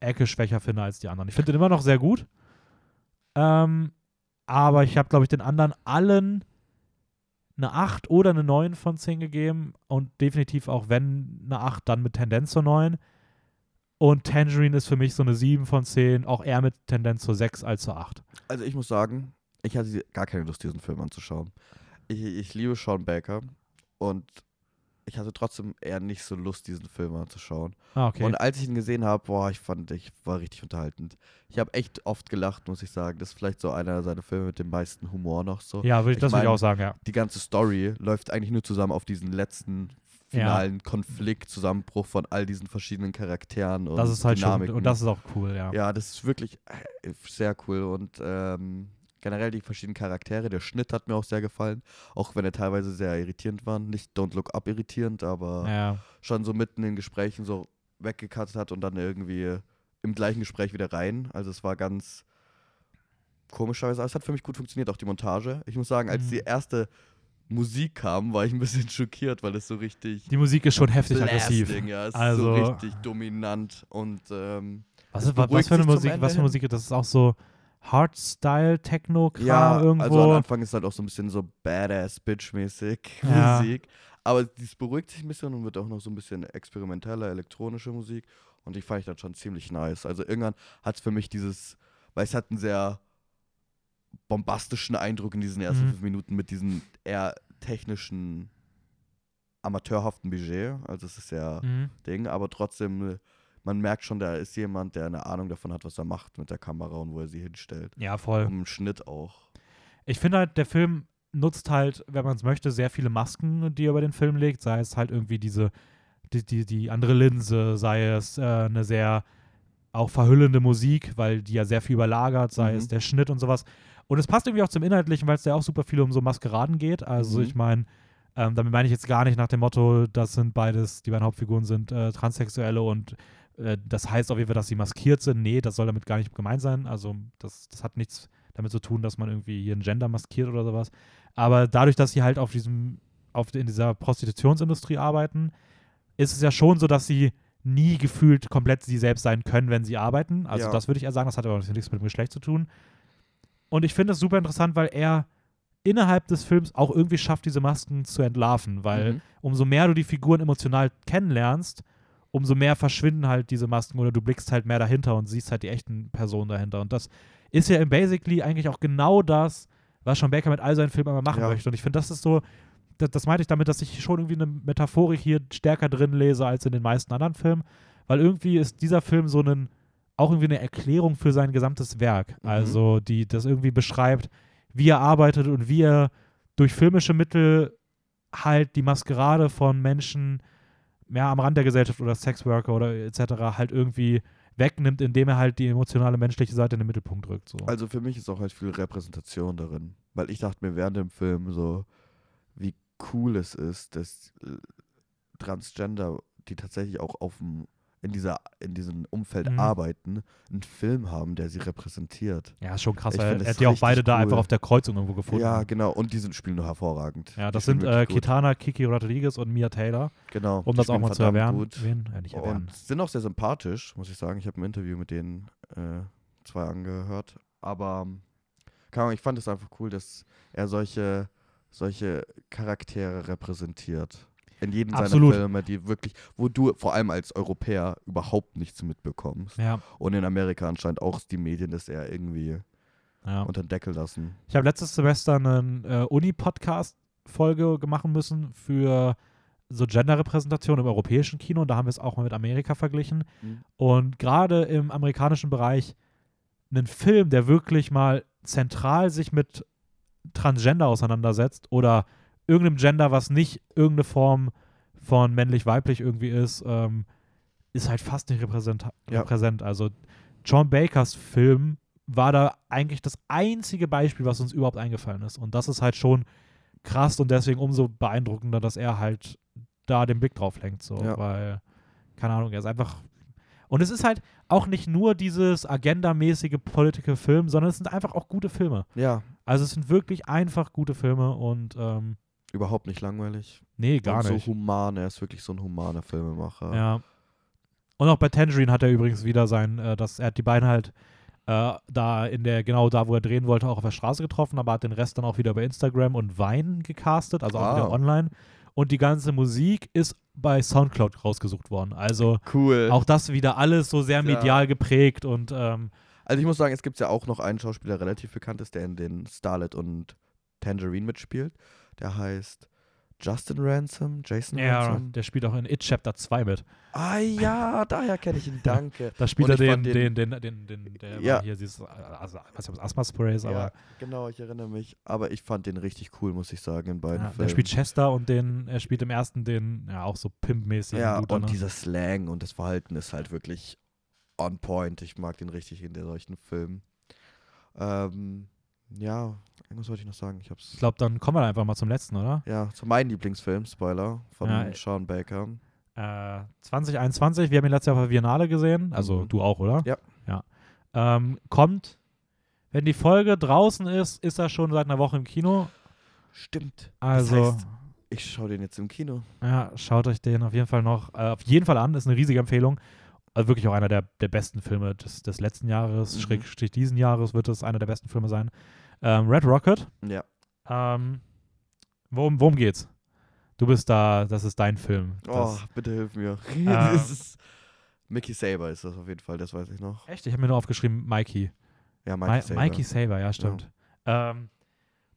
Ecke schwächer finde als die anderen. Ich finde den immer noch sehr gut. Ähm, aber ich habe, glaube ich, den anderen allen eine 8 oder eine 9 von 10 gegeben und definitiv auch wenn eine 8, dann mit Tendenz zur 9. Und Tangerine ist für mich so eine 7 von 10, auch eher mit Tendenz zur 6 als zur 8. Also ich muss sagen, ich hatte gar keine Lust, diesen Film anzuschauen. Ich, ich liebe Sean Baker und ich hatte trotzdem eher nicht so Lust, diesen Film anzuschauen. Ah, okay. Und als ich ihn gesehen habe, boah, ich fand, ich war richtig unterhaltend. Ich habe echt oft gelacht, muss ich sagen. Das ist vielleicht so einer seiner Filme mit dem meisten Humor noch so. ja, würd, ich das würde ich mein, auch sagen, ja. Die ganze Story läuft eigentlich nur zusammen auf diesen letzten finalen Konflikt, Zusammenbruch von all diesen verschiedenen Charakteren und Das ist halt schon, Dynamiken. und das ist auch cool, ja. Ja, das ist wirklich äh, sehr cool und ähm, generell die verschiedenen Charaktere. Der Schnitt hat mir auch sehr gefallen, auch wenn er teilweise sehr irritierend war. Nicht Don't Look Up irritierend, aber ja. schon so mitten in Gesprächen so weggekattet hat und dann irgendwie im gleichen Gespräch wieder rein. Also es war ganz komischerweise, aber es hat für mich gut funktioniert, auch die Montage. Ich muss sagen, als Mhm. die erste Musik kam, war ich ein bisschen *laughs* schockiert, weil es so richtig Die Musik ist schon heftig aggressiv. ja, es Also- ist so richtig dominant und ähm, Was, was, was für eine Musik? Was für. Musik? Das ist auch so Hardstyle-Techno-Kram Ja, irgendwo. also am Anfang ist halt auch so ein bisschen so badass Bitch-mäßig *laughs* Ja. Musik. Aber dies beruhigt sich ein bisschen und wird auch noch so ein bisschen experimenteller, elektronische Musik. Und die fand ich dann schon ziemlich nice. Also irgendwann hat es für mich dieses, weil es hat einen sehr bombastischen Eindruck in diesen ersten Mhm. fünf Minuten mit diesem eher technischen, amateurhaften Budget. Also es ist ja Mhm. Ding, aber trotzdem, äh, man merkt schon, da ist jemand, der eine Ahnung davon hat, was er macht mit der Kamera und wo er sie hinstellt. Ja, voll. Und im Schnitt auch. Ich finde halt, der Film nutzt halt, wenn man es möchte, sehr viele Masken, die er über den Film legt. Sei es halt irgendwie diese, die, die, die andere Linse, sei es äh, eine sehr auch verhüllende Musik, weil die ja sehr viel überlagert, sei Mhm. es der Schnitt und sowas. Und es passt irgendwie auch zum Inhaltlichen, weil es ja auch super viel um so Maskeraden geht. Also Mhm. ich meine, ähm, damit meine ich jetzt gar nicht nach dem Motto, das sind beides, die beiden Hauptfiguren sind äh, Transsexuelle und äh, das heißt auf jeden Fall, dass sie maskiert sind. Nee, das soll damit gar nicht gemeint sein. Also das, das hat nichts damit zu tun, dass man irgendwie hier ein Gender maskiert oder sowas. Aber dadurch, dass sie halt auf diesem, auf in dieser Prostitutionsindustrie arbeiten, ist es ja schon so, dass sie nie gefühlt komplett sie selbst sein können, wenn sie arbeiten. Also Ja. das würde ich eher sagen, das hat aber nichts mit dem Geschlecht zu tun. Und ich finde es super interessant, weil er innerhalb des Films auch irgendwie schafft, diese Masken zu entlarven, weil Mhm. umso mehr du die Figuren emotional kennenlernst, umso mehr verschwinden halt diese Masken oder du blickst halt mehr dahinter und siehst halt die echten Personen dahinter. Und das ist ja im Basically eigentlich auch genau das, was Sean Baker mit all seinen Filmen immer machen Ja. möchte. Und ich finde, das ist so, das, das meinte ich damit, dass ich schon irgendwie eine Metaphorik hier stärker drin lese als in den meisten anderen Filmen, weil irgendwie ist dieser Film so ein, auch irgendwie eine Erklärung für sein gesamtes Werk. Mhm. Also, die das irgendwie beschreibt, wie er arbeitet und wie er durch filmische Mittel halt die Maskerade von Menschen mehr am Rand der Gesellschaft oder Sexworker oder etc. halt irgendwie wegnimmt, indem er halt die emotionale menschliche Seite in den Mittelpunkt rückt. So. Also für mich ist auch halt viel Repräsentation darin. Weil ich dachte mir während dem Film so, wie cool es ist, dass äh, Transgender, die tatsächlich auch auf dem, in, dieser, in diesem Umfeld Mhm. arbeiten, einen Film haben, der sie repräsentiert. Ja, ist schon krass, Ich er hat die auch beide da cool. einfach auf der Kreuzung irgendwo gefunden. Ja, genau. Und die sind, spielen nur hervorragend. Ja, das sind äh. Kitana, Kiki Rodriguez und Mia Taylor, Genau. um das auch mal zu erwähnen. Gut. Wen? Äh, nicht erwähnen. Und sind auch sehr sympathisch, muss ich sagen. Ich habe ein Interview mit denen äh, zwei angehört. Aber ähm, Ahnung, ich fand es einfach cool, dass er solche, solche Charaktere repräsentiert. In jedem Absolut. seiner Filme, die wirklich, wo du vor allem als Europäer überhaupt nichts mitbekommst. Ja, Und in Amerika anscheinend auch die Medien das eher irgendwie ja. unter den Deckel lassen. Ich habe letztes Semester eine äh, Uni-Podcast-Folge machen müssen für so Gender-Repräsentation im europäischen Kino und da haben wir es auch mal mit Amerika verglichen. Mhm. Und gerade im amerikanischen Bereich einen Film, der wirklich mal zentral sich mit Transgender auseinandersetzt oder irgendeinem Gender, was nicht irgendeine Form von männlich-weiblich irgendwie ist, ähm, ist halt fast nicht repräsent Ja. repräsent. Also John Bakers Film war da eigentlich das einzige Beispiel, was uns überhaupt eingefallen ist. Und das ist halt schon krass und deswegen umso beeindruckender, dass er halt da den Blick drauf lenkt. So, Ja. weil, keine Ahnung, er ist einfach. Und es ist halt auch nicht nur dieses agendamäßige Political Film, sondern es sind einfach auch gute Filme. Ja, Also es sind wirklich einfach gute Filme und ähm, überhaupt nicht langweilig. nee, gar und nicht. so human, er ist wirklich so ein humaner Filmemacher. Ja. Und auch bei Tangerine hat er übrigens wieder sein, äh, dass er hat die beiden halt äh, da in der, genau da, wo er drehen wollte, auch auf der Straße getroffen, aber hat den Rest dann auch wieder bei Instagram und Vine gecastet, also auch Ah. wieder online. Und die ganze Musik ist bei Soundcloud rausgesucht worden. Also Cool. auch das wieder alles so sehr Ja. medial geprägt und ähm, Also ich muss sagen, es gibt ja auch noch einen Schauspieler, der relativ bekannt ist, der in den Starlet und Tangerine mitspielt. Der heißt Justin Ransom, Jason ja, Ransom. der spielt auch in It Chapter 2 mit. Ah ja, daher kenne ich ihn, *laughs* danke. Da spielt er ich den, den, den- den, den, den, der Ja. hier dieses, also, was ist Asthma-Sprays, aber ja, genau, ich erinnere mich. Aber ich fand den richtig cool, muss ich sagen, in beiden Ja, der Filmen. spielt Chester und den, er spielt im ersten den, ja, auch so Pimp-mäßig. ja, Dude, und ne? dieser Slang und das Verhalten ist halt wirklich on point. Ich mag den richtig in der solchen Filmen. Ähm, ja, irgendwas wollte ich noch sagen. Ich Ich glaube, dann kommen wir einfach mal zum letzten, oder? Ja, zu meinem Lieblingsfilm, Spoiler, von Ja, Sean Baker. Äh, 2021, wir haben ihn letztes Jahr auf der Biennale gesehen. Also Mhm. du auch, oder? Ja. Ja. Ähm, kommt, wenn die Folge draußen ist, ist er schon seit einer Woche im Kino. Stimmt. Also, Das heißt, ich schaue den jetzt im Kino. ja, schaut euch den auf jeden Fall noch, äh, auf jeden Fall an. Ist eine riesige Empfehlung. Also wirklich auch einer der, der besten Filme des, des letzten Jahres, Mhm. Schrägstrich diesen Jahres wird es einer der besten Filme sein. Ähm, Red Rocket. Ja. Ähm, worum, worum geht's? Du bist da, das ist dein Film. Oh, Das, bitte hilf mir. *laughs* Ähm. ist Mickey Saber ist das auf jeden Fall, das weiß ich noch. echt? Ich habe mir nur aufgeschrieben, Mikey. Ja, Mikey Mikey Saber. Mikey Saber ja, stimmt. Ähm,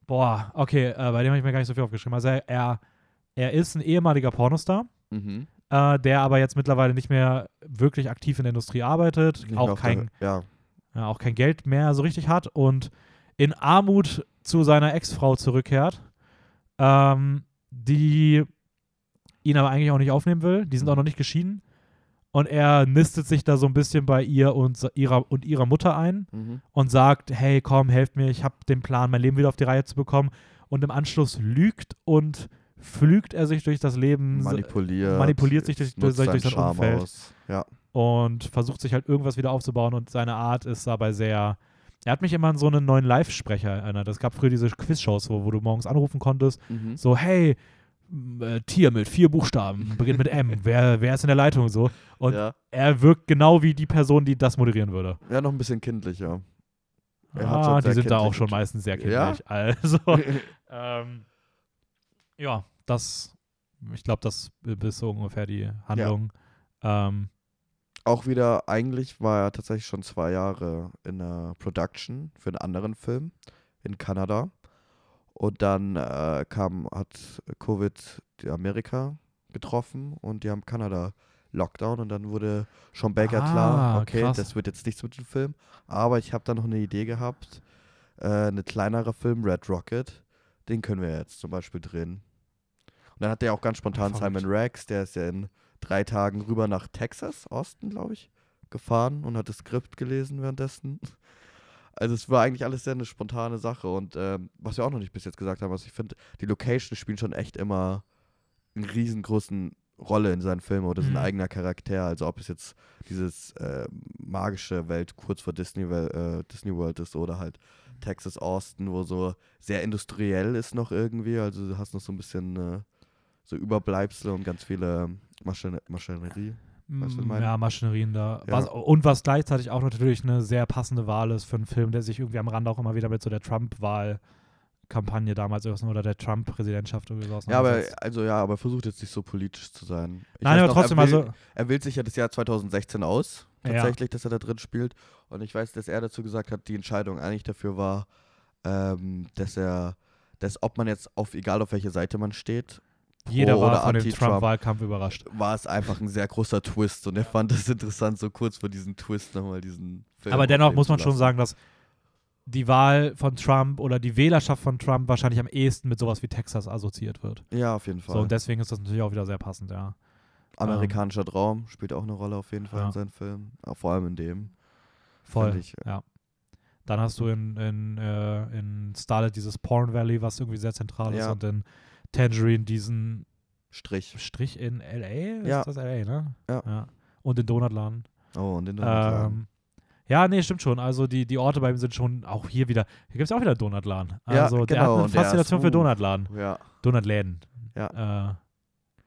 boah, okay, äh, bei dem habe ich mir gar nicht so viel aufgeschrieben. Also er, er, er ist ein ehemaliger Pornostar, Mhm. äh, der aber jetzt mittlerweile nicht mehr wirklich aktiv in der Industrie arbeitet, Nicht auch kein, Der, ja, ja, auch kein Geld mehr so richtig hat und in Armut zu seiner Ex-Frau zurückkehrt, ähm, die ihn aber eigentlich auch nicht aufnehmen will. Die sind auch noch nicht geschieden. Und er nistet sich da so ein bisschen bei ihr und ihrer, und ihrer Mutter ein mhm. und sagt, hey, komm, helft mir, ich habe den Plan, mein Leben wieder auf die Reihe zu bekommen. Und im Anschluss lügt und flügt er sich durch das Leben manipuliert. manipuliert sich durch- durch- durch sein Umfeld. Ja. und versucht sich halt irgendwas wieder aufzubauen und seine Art ist dabei sehr. Er hat mich immer an so einen neuen Live-Sprecher erinnert. Es gab früher diese Quiz-Shows, wo, wo du morgens anrufen konntest. Mhm. So, hey, äh, Tier mit vier Buchstaben, beginnt mit M. *laughs* wer, wer ist in der Leitung so? Und ja. er wirkt genau wie die Person, die das moderieren würde. ja, noch ein bisschen kindlicher. Er ah, die sind da auch schon meistens sehr Ja? kindlich. Also, *laughs* ähm, ja, das, ich glaube, das ist so ungefähr die Handlung. Ähm, Auch wieder, eigentlich war er tatsächlich schon zwei Jahre in der Production für einen anderen Film in Kanada. Und dann äh, kam, hat Covid die Amerika getroffen und die haben Kanada Lockdown und dann wurde schon Baker Ah, klar, okay, krass. das wird jetzt nichts mit dem Film. Aber ich habe da noch eine Idee gehabt, äh, eine kleinere Film, Red Rocket, den können wir jetzt zum Beispiel drehen. Und dann hat er auch ganz spontan. Simon Rex, der ist ja in drei Tagen rüber nach Texas, Austin, glaube ich, gefahren und hat das Skript gelesen währenddessen. *laughs* Also es war eigentlich alles sehr eine spontane Sache und ähm, was wir auch noch nicht bis jetzt gesagt haben, was ich finde, die Locations spielen schon echt immer einen riesengroßen Rolle in seinen Filmen oder sein Mhm. eigener Charakter. Also ob es jetzt dieses äh, magische Welt kurz vor Disney, äh, Disney World ist oder halt Texas Austin, wo so sehr industriell ist noch irgendwie. Also du hast noch so ein bisschen äh, so Überbleibsel und ganz viele Maschine Maschinerie. Weißt du, Mm? Ja, Maschinerien da. Ja. Was, und was gleichzeitig auch natürlich eine sehr passende Wahl ist für einen Film, der sich irgendwie am Rand auch immer wieder mit so der Trump-Wahl-Kampagne damals oder der Trump-Präsidentschaft irgendwie so Ja, aber also ja, aber versucht jetzt nicht so politisch zu sein. Ich Nein, aber noch, trotzdem, er will, also. er wählt sich ja das Jahr 2016 aus, Ja. tatsächlich, dass er da drin spielt. Und ich weiß, dass er dazu gesagt hat, die Entscheidung eigentlich dafür war, ähm, dass er, dass ob man jetzt auf, egal auf welche Seite man steht, Jeder war von dem Trump-Wahlkampf überrascht. war es einfach ein sehr großer Twist. Und er fand es interessant, so kurz vor diesem Twist nochmal diesen Film Aber dennoch muss man schon sagen, dass die Wahl von Trump oder die Wählerschaft von Trump wahrscheinlich am ehesten mit sowas wie Texas assoziiert wird. Ja, auf jeden Fall. So, und deswegen ist das natürlich auch wieder sehr passend, ja. Amerikanischer Traum spielt auch eine Rolle auf jeden Fall Ja. in seinen Filmen. Auch vor allem in dem. Voll. Ich, Ja. Dann hast du in, in, äh, in Starlet dieses Porn Valley, was irgendwie sehr zentral ist, Ja. und in Tangerine diesen Strich. Strich in L.A. Ja. Ist das L.A., ne? Ja. Und in Donutladen. Oh, und den Ähm, ja, nee, stimmt schon. Also die, die Orte bei ihm sind schon auch hier wieder. Hier gibt es auch wieder Donutladen. Ja, Also der genau, hat eine und der Faszination für uh. Donutladen. Ja. Donutläden. Ja. Äh,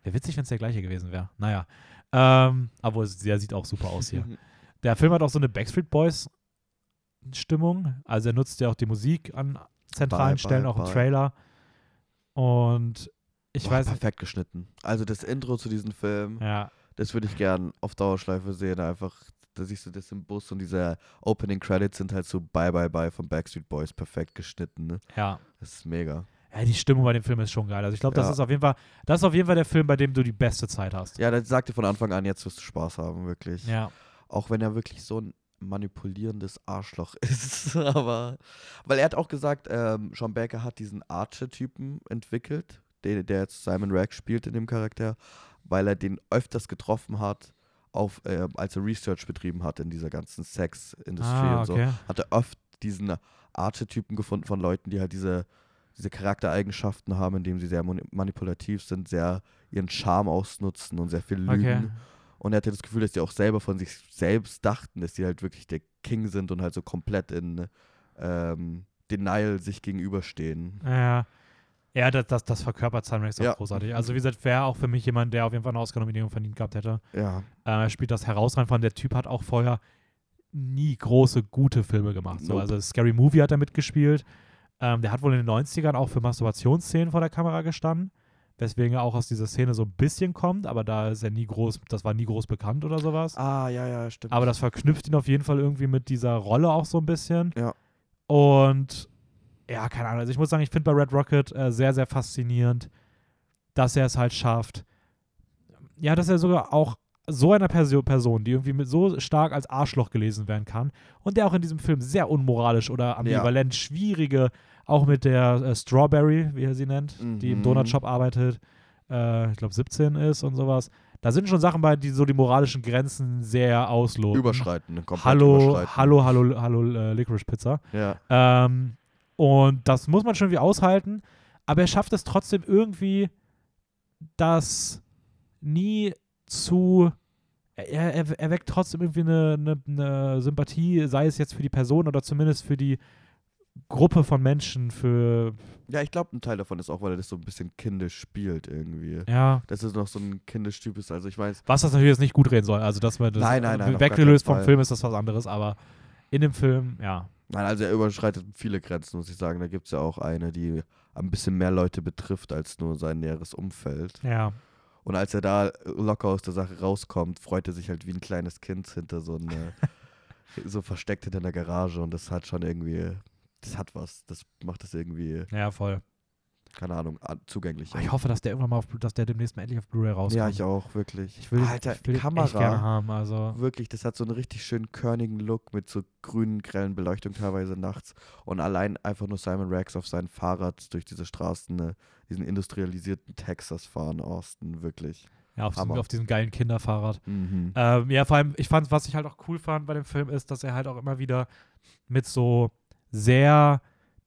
Wäre witzig, wenn es der gleiche gewesen wäre. Naja. Ähm, aber der sieht auch super aus hier. *laughs* Der Film hat auch so eine Backstreet Boys Stimmung. Also er nutzt ja auch die Musik an zentralen Bye, Stellen, bye, auch im bye. Trailer. Und ich Boah, weiß, Perfekt geschnitten. Also das Intro zu diesem Film, ja, das würde ich gern auf Dauerschleife sehen. Einfach, da siehst du das im Bus und diese Opening Credits sind halt so Bye Bye Bye von Backstreet Boys perfekt geschnitten. Ne? ja. Das ist mega. Ja, die Stimmung bei dem Film ist schon geil. Also ich glaube, das Ja. ist auf jeden Fall, das ist auf jeden Fall der Film, bei dem du die beste Zeit hast. Ja, das sagte von Anfang an, jetzt wirst du Spaß haben, wirklich. Ja. Auch wenn er wirklich so ein manipulierendes Arschloch *laughs* ist. Aber, weil er hat auch gesagt, ähm, Sean Baker hat diesen Archer-Typen entwickelt, den, der jetzt Simon Rex spielt in dem Charakter, weil er den öfters getroffen hat, auf, äh, als er Research betrieben hat in dieser ganzen Sex-Industrie Ah, und so. okay. Hat er oft diesen Archer-Typen gefunden von Leuten, die halt diese, diese Charaktereigenschaften haben, indem sie sehr mani- manipulativ sind, sehr ihren Charme ausnutzen und sehr viel lügen. Okay. Und er hatte das Gefühl, dass die auch selber von sich selbst dachten, dass die halt wirklich der King sind und halt so komplett in ähm, Denial sich gegenüberstehen. Ja. Ja, das, das, das verkörpert Rex auch Ja. großartig. Also, wie gesagt, wäre auch für mich jemand, der auf jeden Fall eine Oscar-Nominierung verdient gehabt hätte. Ja. Äh, er spielt das herausragend von. Der Typ hat auch vorher nie große, gute Filme gemacht. So, Nope. also, Scary Movie hat er mitgespielt. Ähm, der hat wohl in den 90ern auch für Masturbationsszenen vor der Kamera gestanden. Weswegen er auch aus dieser Szene so ein bisschen kommt, aber da ist er nie groß, das war nie groß bekannt oder sowas. Ah, ja, ja, stimmt. Aber das verknüpft ihn auf jeden Fall irgendwie mit dieser Rolle auch so ein bisschen. Ja. Und ja, keine Ahnung. Also ich muss sagen, ich finde bei Red Rocket äh, sehr, sehr faszinierend, dass er es halt schafft. Ja, dass er sogar auch so einer Perso Person, die irgendwie mit so stark als Arschloch gelesen werden kann und der auch in diesem Film sehr unmoralisch oder ambivalent schwierige, auch mit der äh, Strawberry, wie er sie nennt, die im Mhm. Donutshop arbeitet, äh, ich glaube 17 ist und sowas. Da sind schon Sachen bei, die so die moralischen Grenzen sehr ausloten. Überschreiten, komplett Hallo, überschreiten. hallo, hallo, hallo, äh, Licorice Pizza. Ja. Ähm, und das muss man schon irgendwie aushalten, aber er schafft es trotzdem irgendwie, das nie zu. Er, er, er weckt trotzdem irgendwie eine, eine, eine Sympathie, sei es jetzt für die Person oder zumindest für die Gruppe von Menschen, für. ja, ich glaube, ein Teil davon ist auch, weil er das so ein bisschen kindisch spielt irgendwie. Ja. Dass es noch so ein kindisch Typ ist. Also ich weiß, Was das natürlich jetzt nicht gut reden soll. Also, dass man das Nein, nein, nein, weggelöst vom. Film ist das was anderes, aber in dem Film, ja. nein, also er überschreitet viele Grenzen, muss ich sagen. Da gibt es ja auch eine, die ein bisschen mehr Leute betrifft als nur sein näheres Umfeld. Ja. Und als er da locker aus der Sache rauskommt, freut er sich halt wie ein kleines Kind hinter so eine, *laughs* so versteckt hinter einer Garage und das hat schon irgendwie, das hat was. Das macht das irgendwie, Ja, voll. keine Ahnung, zugänglicher. Ich hoffe, dass der irgendwann mal auf, dass der demnächst mal endlich auf Blu-ray rauskommt. ja, ich auch, wirklich. Ich will, Alter, ich will Kamera. echt gerne haben. Also, Wirklich, das hat so einen richtig schönen körnigen Look mit so grünen, grellen Beleuchtung teilweise nachts. Und allein einfach nur Simon Rex auf seinem Fahrrad durch diese Straßen, ne, diesen industrialisierten Texas fahren, Austin, wirklich. ja, auf, diesem, auf diesem geilen Kinderfahrrad. Mhm. Ähm, ja, vor allem, ich fand, was ich halt auch cool fand bei dem Film ist, dass er halt auch immer wieder mit so sehr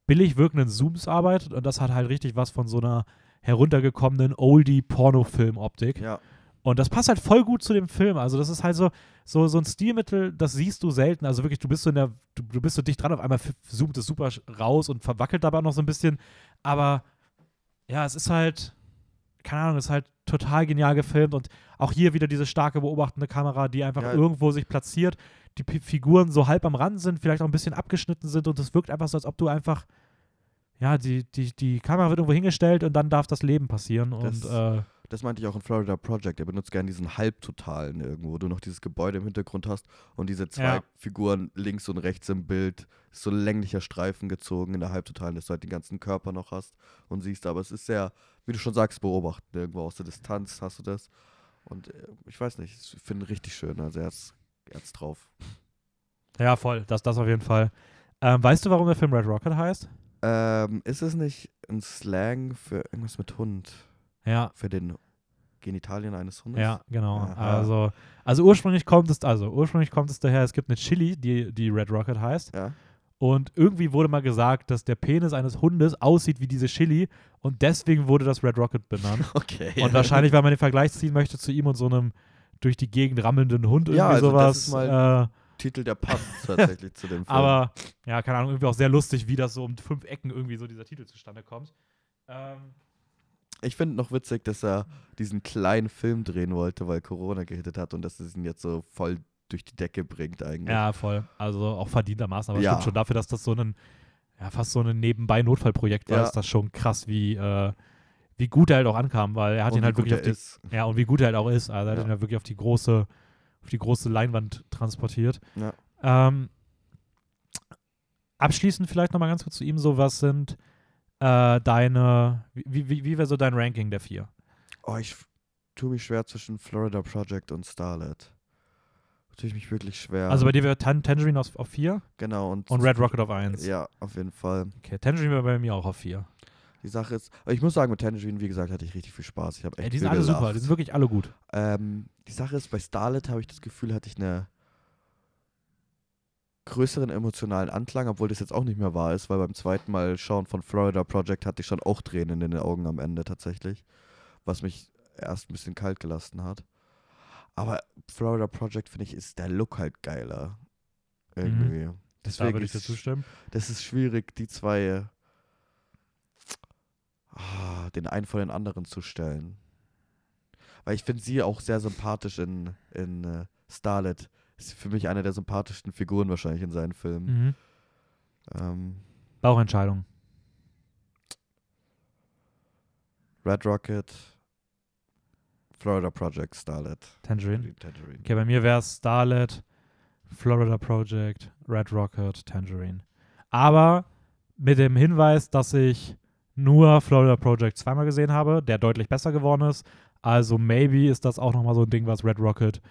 billig wirkenden Zooms arbeitet und das hat halt richtig was von so einer heruntergekommenen Oldie-Pornofilm-Optik. Ja, Und das passt halt voll gut zu dem Film. Also, das ist halt so, so, so ein Stilmittel, das siehst du selten. Also wirklich, du bist so in der, du, du bist so dicht dran, auf einmal zoomt es super raus und verwackelt dabei auch noch so ein bisschen. Aber ja, es ist halt, keine Ahnung, es ist halt total genial gefilmt und auch hier wieder diese starke beobachtende Kamera, die einfach Ja. irgendwo sich platziert, die P Figuren so halb am Rand sind, vielleicht auch ein bisschen abgeschnitten sind und es wirkt einfach so, als ob du einfach, ja, die, die, die Kamera wird irgendwo hingestellt und dann darf das Leben passieren und Das- äh, Das meinte ich auch in Florida Project. Er benutzt gerne diesen Halbtotalen irgendwo, wo du noch dieses Gebäude im Hintergrund hast und diese zwei Ja. Figuren links und rechts im Bild. Ist so ein länglicher Streifen gezogen in der Halbtotalen, dass du halt den ganzen Körper noch hast und siehst. Aber es ist sehr, wie du schon sagst, beobachten. Irgendwo aus der Distanz hast du das. Und äh, ich weiß nicht, ich finde ihn richtig schön. Also er ist, er hat's drauf. ja, voll, das, das auf jeden Fall. Ähm, weißt du, warum der Film Red Rocket heißt? Ähm, ist es nicht ein Slang für irgendwas mit Hund? Ja, Für den Genitalien eines Hundes? Ja, genau. Aha. Also, also ursprünglich kommt es, also ursprünglich kommt es daher, es gibt eine Chili, die, die Red Rocket heißt. Ja. Und irgendwie wurde mal gesagt, dass der Penis eines Hundes aussieht wie diese Chili und deswegen wurde das Red Rocket benannt. *laughs* Okay. Und wahrscheinlich, weil man den Vergleich ziehen möchte zu ihm und so einem durch die Gegend rammelnden Hund irgendwie Ja, also das sowas. ist äh, Titel, der passt *laughs* tatsächlich zu dem Film. aber ja, keine Ahnung, irgendwie auch sehr lustig, wie das so um fünf Ecken irgendwie so dieser Titel zustande kommt. Ähm, Ich finde noch witzig, dass er diesen kleinen Film drehen wollte, weil Corona gehittet hat und dass es ihn jetzt so voll durch die Decke bringt eigentlich. Ja, voll. Also auch verdientermaßen, aber Ja. stimmt schon dafür, dass das so ein, ja, fast so ein Nebenbei-Notfallprojekt war, Ja. ist das schon krass, wie, äh, wie gut er halt auch ankam, weil er hat Und ihn halt wirklich auf die, ist. ja, und wie gut er halt auch ist. Also er hat Ja. ihn halt wirklich auf die große, auf die große Leinwand transportiert. Ja. Ähm, abschließend vielleicht nochmal ganz kurz zu ihm, so was sind äh, deine, wie, wie, wie wäre so dein Ranking der vier? Oh, ich tue mich schwer zwischen Florida Project und Starlet. Tue ich mich wirklich schwer. Also bei dir wäre Tan Tangerine auf, auf vier Genau, und, und Red Rocket auf eins. Ja, auf jeden Fall. Okay, Tangerine wäre bei mir auch auf vier. Die Sache ist, aber ich muss sagen, mit Tangerine, wie gesagt, hatte ich richtig viel Spaß. Ich habe echt Ey, die sind alle gelacht. super, die sind wirklich alle gut. Ähm, die Sache ist, bei Starlet habe ich das Gefühl, hatte ich eine größeren emotionalen Anklang, obwohl das jetzt auch nicht mehr wahr ist, weil beim zweiten Mal schauen von Florida Project hatte ich schon auch Tränen in den Augen am Ende tatsächlich, was mich erst ein bisschen kalt gelassen hat. Aber Florida Project finde ich ist der Look halt geiler irgendwie. Da Deswegen würde ich dir ist, zustimmen. das ist schwierig, die zwei ah, den einen vor den anderen zu stellen. Weil ich finde sie auch sehr sympathisch in, in äh, Starlet. Ist für mich eine der sympathischsten Figuren wahrscheinlich in seinen Filmen. Mhm. Ähm, Bauchentscheidung. Red Rocket, Florida Project, Starlet. Tangerine. Tangerine. Okay, bei mir wäre es Starlet, Florida Project, Red Rocket, Tangerine. Aber mit dem Hinweis, dass ich nur Florida Project zweimal gesehen habe, der deutlich besser geworden ist. Also maybe ist das auch nochmal so ein Ding, was Red Rocket,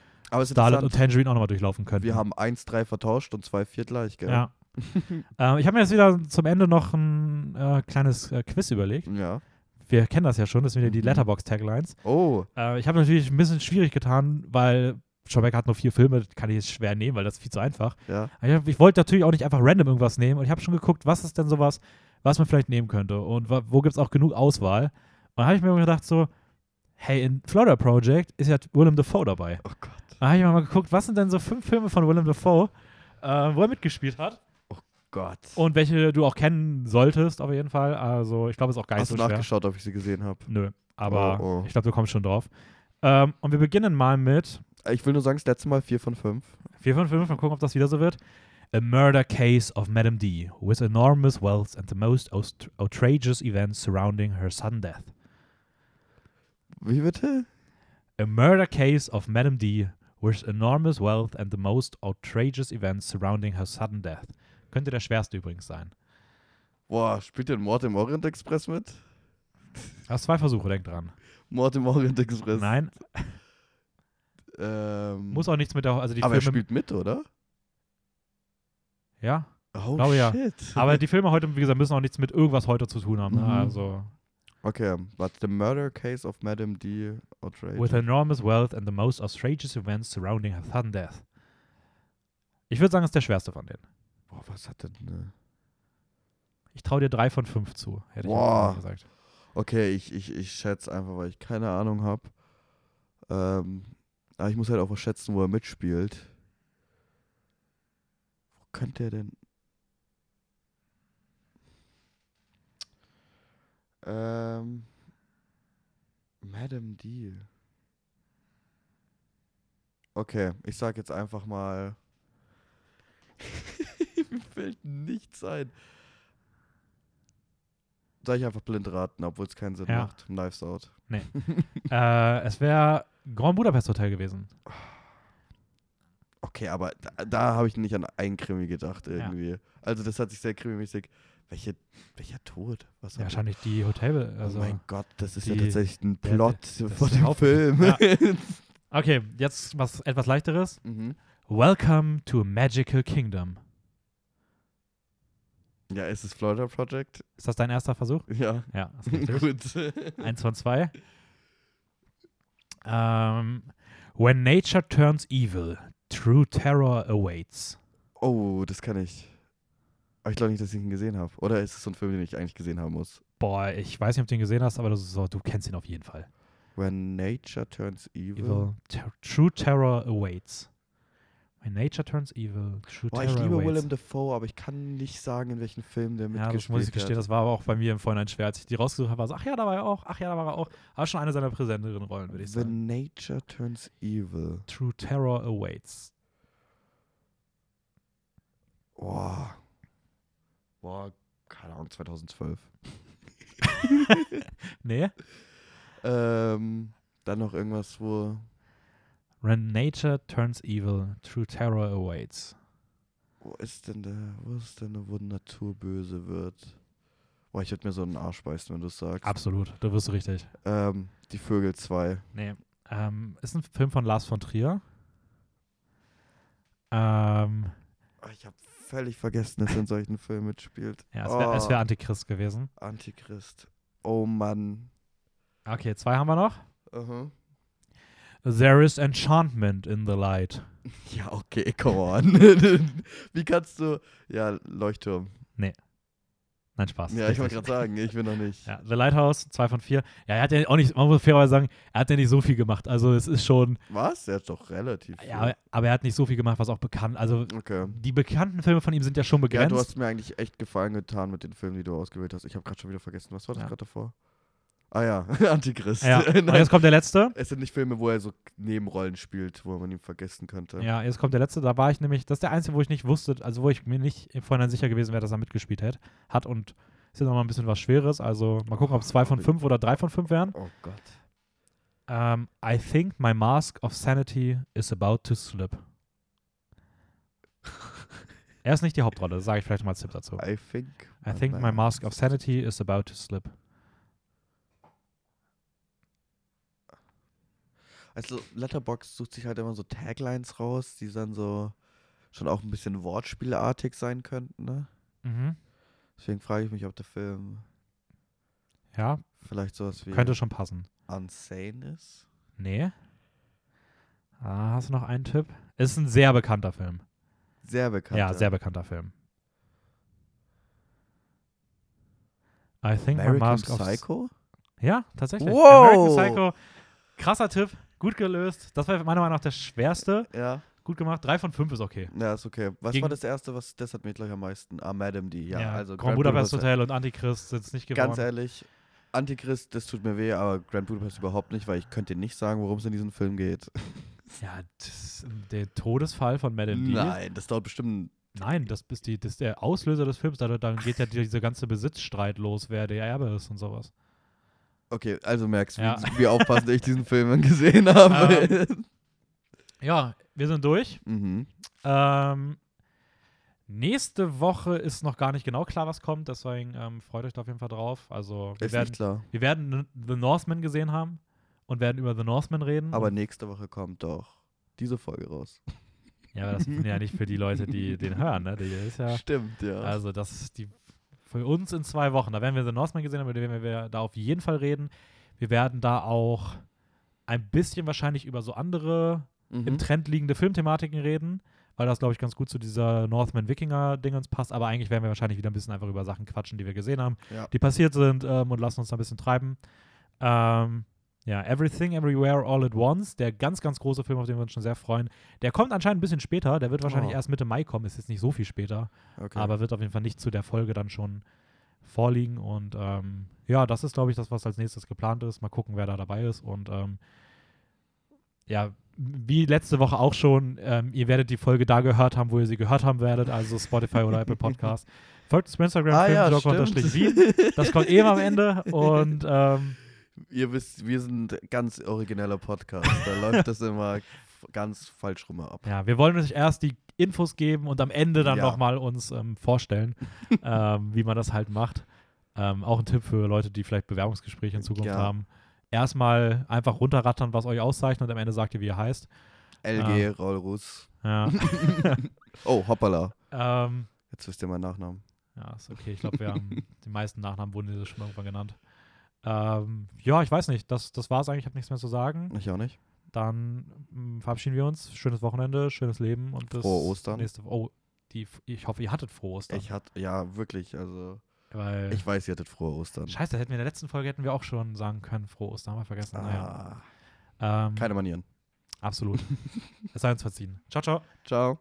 Starlet und Tangerine auch nochmal durchlaufen könnten. wir haben 1-3 vertauscht und 2-4 gleich, gell? Ja. *laughs* ähm, ich habe mir jetzt wieder zum Ende noch ein äh, kleines äh, Quiz überlegt. Ja. Wir kennen das ja schon, das sind wieder die Mhm. Letterbox-Taglines. Oh, Äh, ich habe natürlich ein bisschen schwierig getan, weil Schaubeck hat nur vier Filme, kann ich jetzt schwer nehmen, weil das ist viel zu einfach. ja. Ich, ich wollte natürlich auch nicht einfach random irgendwas nehmen und ich habe schon geguckt, was ist denn sowas, was man vielleicht nehmen könnte und wo gibt es auch genug Auswahl. Und dann habe ich mir gedacht so, hey, in Florida Project ist ja Willem Dafoe dabei. Oh Gott. Dann habe ich mir mal geguckt, was sind denn so fünf Filme von Willem Dafoe, äh, wo er mitgespielt hat Gott. und welche du auch kennen solltest auf jeden Fall. Also ich glaube, es ist auch nicht Hast du so schwer. nachgeschaut, ob ich sie gesehen habe? Nö, aber Oh, oh. ich glaube, du kommst schon drauf. Ähm, und wir beginnen mal mit Ich will nur sagen, das letzte Mal 4 von 5. 4 von 5, mal gucken, ob das wieder so wird. A murder case of Madame D, with enormous wealth and the most outrageous events surrounding her sudden death. Wie bitte? A murder case of Madame D, with enormous wealth and the most outrageous events surrounding her sudden death. Könnte der schwerste übrigens sein. Boah, spielt denn Mord im Orient Express mit? Hast zwei Versuche, denk dran. Mord im Orient Express. Nein, Ähm, muss auch nichts mit der, also die aber er Filme, spielt mit, oder? Ja, Oh Glaube ja. shit. aber die Filme heute, wie gesagt, müssen auch nichts mit irgendwas heute zu tun haben. Ne? Mhm. Also, okay, but the murder case of Madame D. Outrage. with enormous wealth and the most outrageous events surrounding her sudden death. Ich würde sagen, es ist der schwerste von denen. Boah, was hat denn. Ne? Ich traue dir drei von fünf zu, hätte ich Boah. auch gesagt. Okay, ich, ich, ich schätze einfach, weil ich keine Ahnung habe. Ähm, aber ich muss halt auch was schätzen, wo er mitspielt. Könnte er denn? Ähm, Madame Deal. Okay, ich sag jetzt einfach mal. *laughs* Mir fällt nichts ein. Soll ich einfach blind raten, obwohl es keinen Sinn Ja. macht? Knives Out. Äh, es wäre Grand Budapest Hotel gewesen. Okay, aber da, da habe ich nicht an ein Krimi gedacht irgendwie. Also das hat sich sehr krimimäßig. Welche, welcher Tod? Was Ja, wahrscheinlich die Hotel. Also. oh mein Gott, das ist ja die- tatsächlich ein der- Plot von ist der dem Haupt- Film. Ja. *laughs* Okay, jetzt was etwas leichteres. mhm. Welcome to a Magical Kingdom. Ja, ist es Florida Project? Ist das dein erster Versuch? Ja. Ja. *laughs* Gut. Eins von zwei. Ähm, when nature turns evil, true terror awaits. Oh, das kann ich. Aber ich glaube nicht, dass ich ihn gesehen habe. Oder ist es so ein Film, den ich eigentlich gesehen haben muss? Boah, ich weiß nicht, ob du ihn gesehen hast, aber so, du kennst ihn auf jeden Fall. When nature turns evil. Evil, ter true terror awaits. When nature turns evil, true Boah, ich liebe awaits. Willem Dafoe, aber ich kann nicht sagen, in welchem Film der ja, mitgespielt das muss ich gestehen, hat. das war aber auch bei mir im Vorhinein schwer. Als ich die rausgesucht habe, war so, ach ja, da war er auch, ach ja, da war er auch. Aber schon eine seiner präsenteren Rollen, würde ich sagen. When nature turns evil. True terror awaits. Boah. Boah, keine Ahnung, 2012. *laughs* Nee? Ähm, dann noch irgendwas, wo. When nature turns evil, true terror awaits. Wo ist denn der, wo ist denn, wo Natur böse wird? Boah, ich würde mir so einen Arsch beißen, wenn du es sagst. Absolut, du wirst richtig. Ähm, die Vögel 2. Nee. Ähm, ist ein Film von Lars von Trier. Ähm, Ah, Ich habe völlig vergessen, dass er in solchen *laughs* Filmen mitspielt. ja, es wäre Oh, wär Antichrist gewesen. Antichrist. Oh Mann. Okay, zwei haben wir noch. Aha. There is enchantment in the light. *laughs* Ja, okay, come on. *laughs* Wie kannst du. Ja, Leuchtturm. Nein, Spaß. Ja, ich wollte gerade sagen, ich bin noch nicht. Ja, The Lighthouse, zwei von vier. Ja, er hat ja auch nicht, man muss fairerweise sagen, er hat ja nicht so viel gemacht. Also es ist schon, Was? Er hat doch relativ. viel. ja, aber er hat nicht so viel gemacht, was auch bekannt. Also okay. die bekannten Filme von ihm sind ja schon Ja, begrenzt. du hast mir eigentlich echt Gefallen getan mit den Filmen, die du ausgewählt hast. Ich habe gerade schon wieder vergessen. Was war das Ja. gerade davor? Ah ja, *laughs* Antichrist. ja, *laughs* und jetzt kommt der letzte. es sind nicht Filme, wo er so Nebenrollen spielt, wo man ihn vergessen könnte. Ja, jetzt kommt der letzte. Da war ich nämlich, das ist der einzige, wo ich nicht wusste, also wo ich mir nicht im Vorhinein sicher gewesen wäre, dass er mitgespielt hat. hat und ist jetzt nochmal ein bisschen was Schweres. Also mal gucken, ob es zwei von fünf oder drei von fünf wären. Oh Gott. Ähm, I think my mask of sanity is about to slip. *laughs* er ist nicht die Hauptrolle, sage ich vielleicht mal als Tipp dazu. I think. I think my mask of sanity is about to slip. Also Letterbox sucht sich halt immer so Taglines raus, die dann so schon auch ein bisschen wortspielartig sein könnten, ne? Mhm. Deswegen frage ich mich, ob der Film Ja, vielleicht sowas wie könnte schon passen. Unsane ist. Nee. Ah, hast du noch einen Tipp? Es ist ein sehr bekannter Film. Sehr bekannt. Ja, sehr bekannter Film. I think American mask Psycho? Ja, tatsächlich. Wow. American Psycho. Krasser Tipp, gut gelöst. Das war meiner Meinung nach der schwerste. Ja, Gut gemacht. Drei von fünf ist okay. ja, ist okay. Was Gegen- war das erste, was das hat mich gleich am meisten? Ah, Madame D. Ja, also Grand Budapest Hotel und Antichrist sind es nicht geworden. Ganz ehrlich, Antichrist, das tut mir weh, aber Grand Budapest überhaupt nicht, weil ich könnte dir nicht sagen, worum es in diesem Film geht. *laughs* Ja, das, der Todesfall von Madame D. Nein, das dauert bestimmt. Nein, das ist, die, das ist der Auslöser des Films. Da, dann geht ja dieser ganze Besitzstreit los, wer der Erbe ist und sowas. Okay, also merkst du, Ja. wie, wie aufpassend ich diesen Film gesehen habe. *laughs* Ja, wir sind durch. mhm. Ähm, nächste Woche ist noch gar nicht genau klar, was kommt. Deswegen ähm, freut euch da auf jeden Fall drauf. Also wir Ist werden, nicht klar. wir werden The Northman gesehen haben und werden über The Northman reden. Aber nächste Woche kommt doch diese Folge raus. ja, aber das sind ja nicht für die Leute, die den hören. Ne? Die ist ja, *laughs* Stimmt, ja. also das ist die für uns in zwei Wochen. Da werden wir The Northman gesehen haben, über den werden wir da auf jeden Fall reden. Wir werden da auch ein bisschen wahrscheinlich über so andere mhm. im Trend liegende Filmthematiken reden, weil das, glaube ich, ganz gut zu dieser Northman-Wikinger-Dingens passt. Aber eigentlich werden wir wahrscheinlich wieder ein bisschen einfach über Sachen quatschen, die wir gesehen haben, Ja. die passiert sind ähm, und lassen uns da ein bisschen treiben. Ähm, Ja, Everything, Everywhere, All at Once, der ganz, ganz große Film, auf den wir uns schon sehr freuen. Der kommt anscheinend ein bisschen später, der wird wahrscheinlich Oh. erst Mitte Mai kommen, ist jetzt nicht so viel später, Okay. aber wird auf jeden Fall nicht zu der Folge dann schon vorliegen. Und ähm, ja, das ist, glaube ich, das, was als nächstes geplant ist. Mal gucken, wer da dabei ist. Und ähm, ja, wie letzte Woche auch schon, ähm, ihr werdet die Folge da gehört haben, wo ihr sie gehört haben werdet, also Spotify oder Apple Podcast. *laughs* Folgt uns bei Instagram, ah, ja. Das kommt eben am Ende. Und ähm, Ihr wisst, wir sind ganz origineller Podcast. Da *laughs* läuft das immer ganz falsch rum ab. ja, wir wollen euch erst die Infos geben und am Ende dann Ja. nochmal uns ähm, vorstellen, *laughs* ähm, wie man das halt macht. Ähm, auch ein Tipp für Leute, die vielleicht Bewerbungsgespräche in Zukunft Ja. haben. Erstmal einfach runterrattern, was euch auszeichnet und am Ende sagt ihr, wie ihr heißt. LG, Rollrus. Ja, *laughs* Oh, hoppala. ähm, Jetzt wisst ihr meinen Nachnamen. ja ist okay. Ich glaube, wir haben die meisten Nachnamen wurden schon irgendwann genannt. Ähm, ja, ich weiß nicht. Das, das war es eigentlich. Ich habe nichts mehr zu sagen. Ich auch nicht. Dann mm, verabschieden wir uns. Schönes Wochenende, schönes Leben und bis Frohe Ostern. nächste Oh, die, ich hoffe, ihr hattet frohe Ostern. Ich hatte, ja, wirklich, also, weil, ich weiß, ihr hattet frohe Ostern. Scheiße, hätten wir in der letzten Folge hätten wir auch schon sagen können, frohe Ostern, haben wir vergessen. Naja. Ah, Ähm, keine Manieren. absolut. *laughs* es sei uns verziehen. Ciao, ciao. Ciao.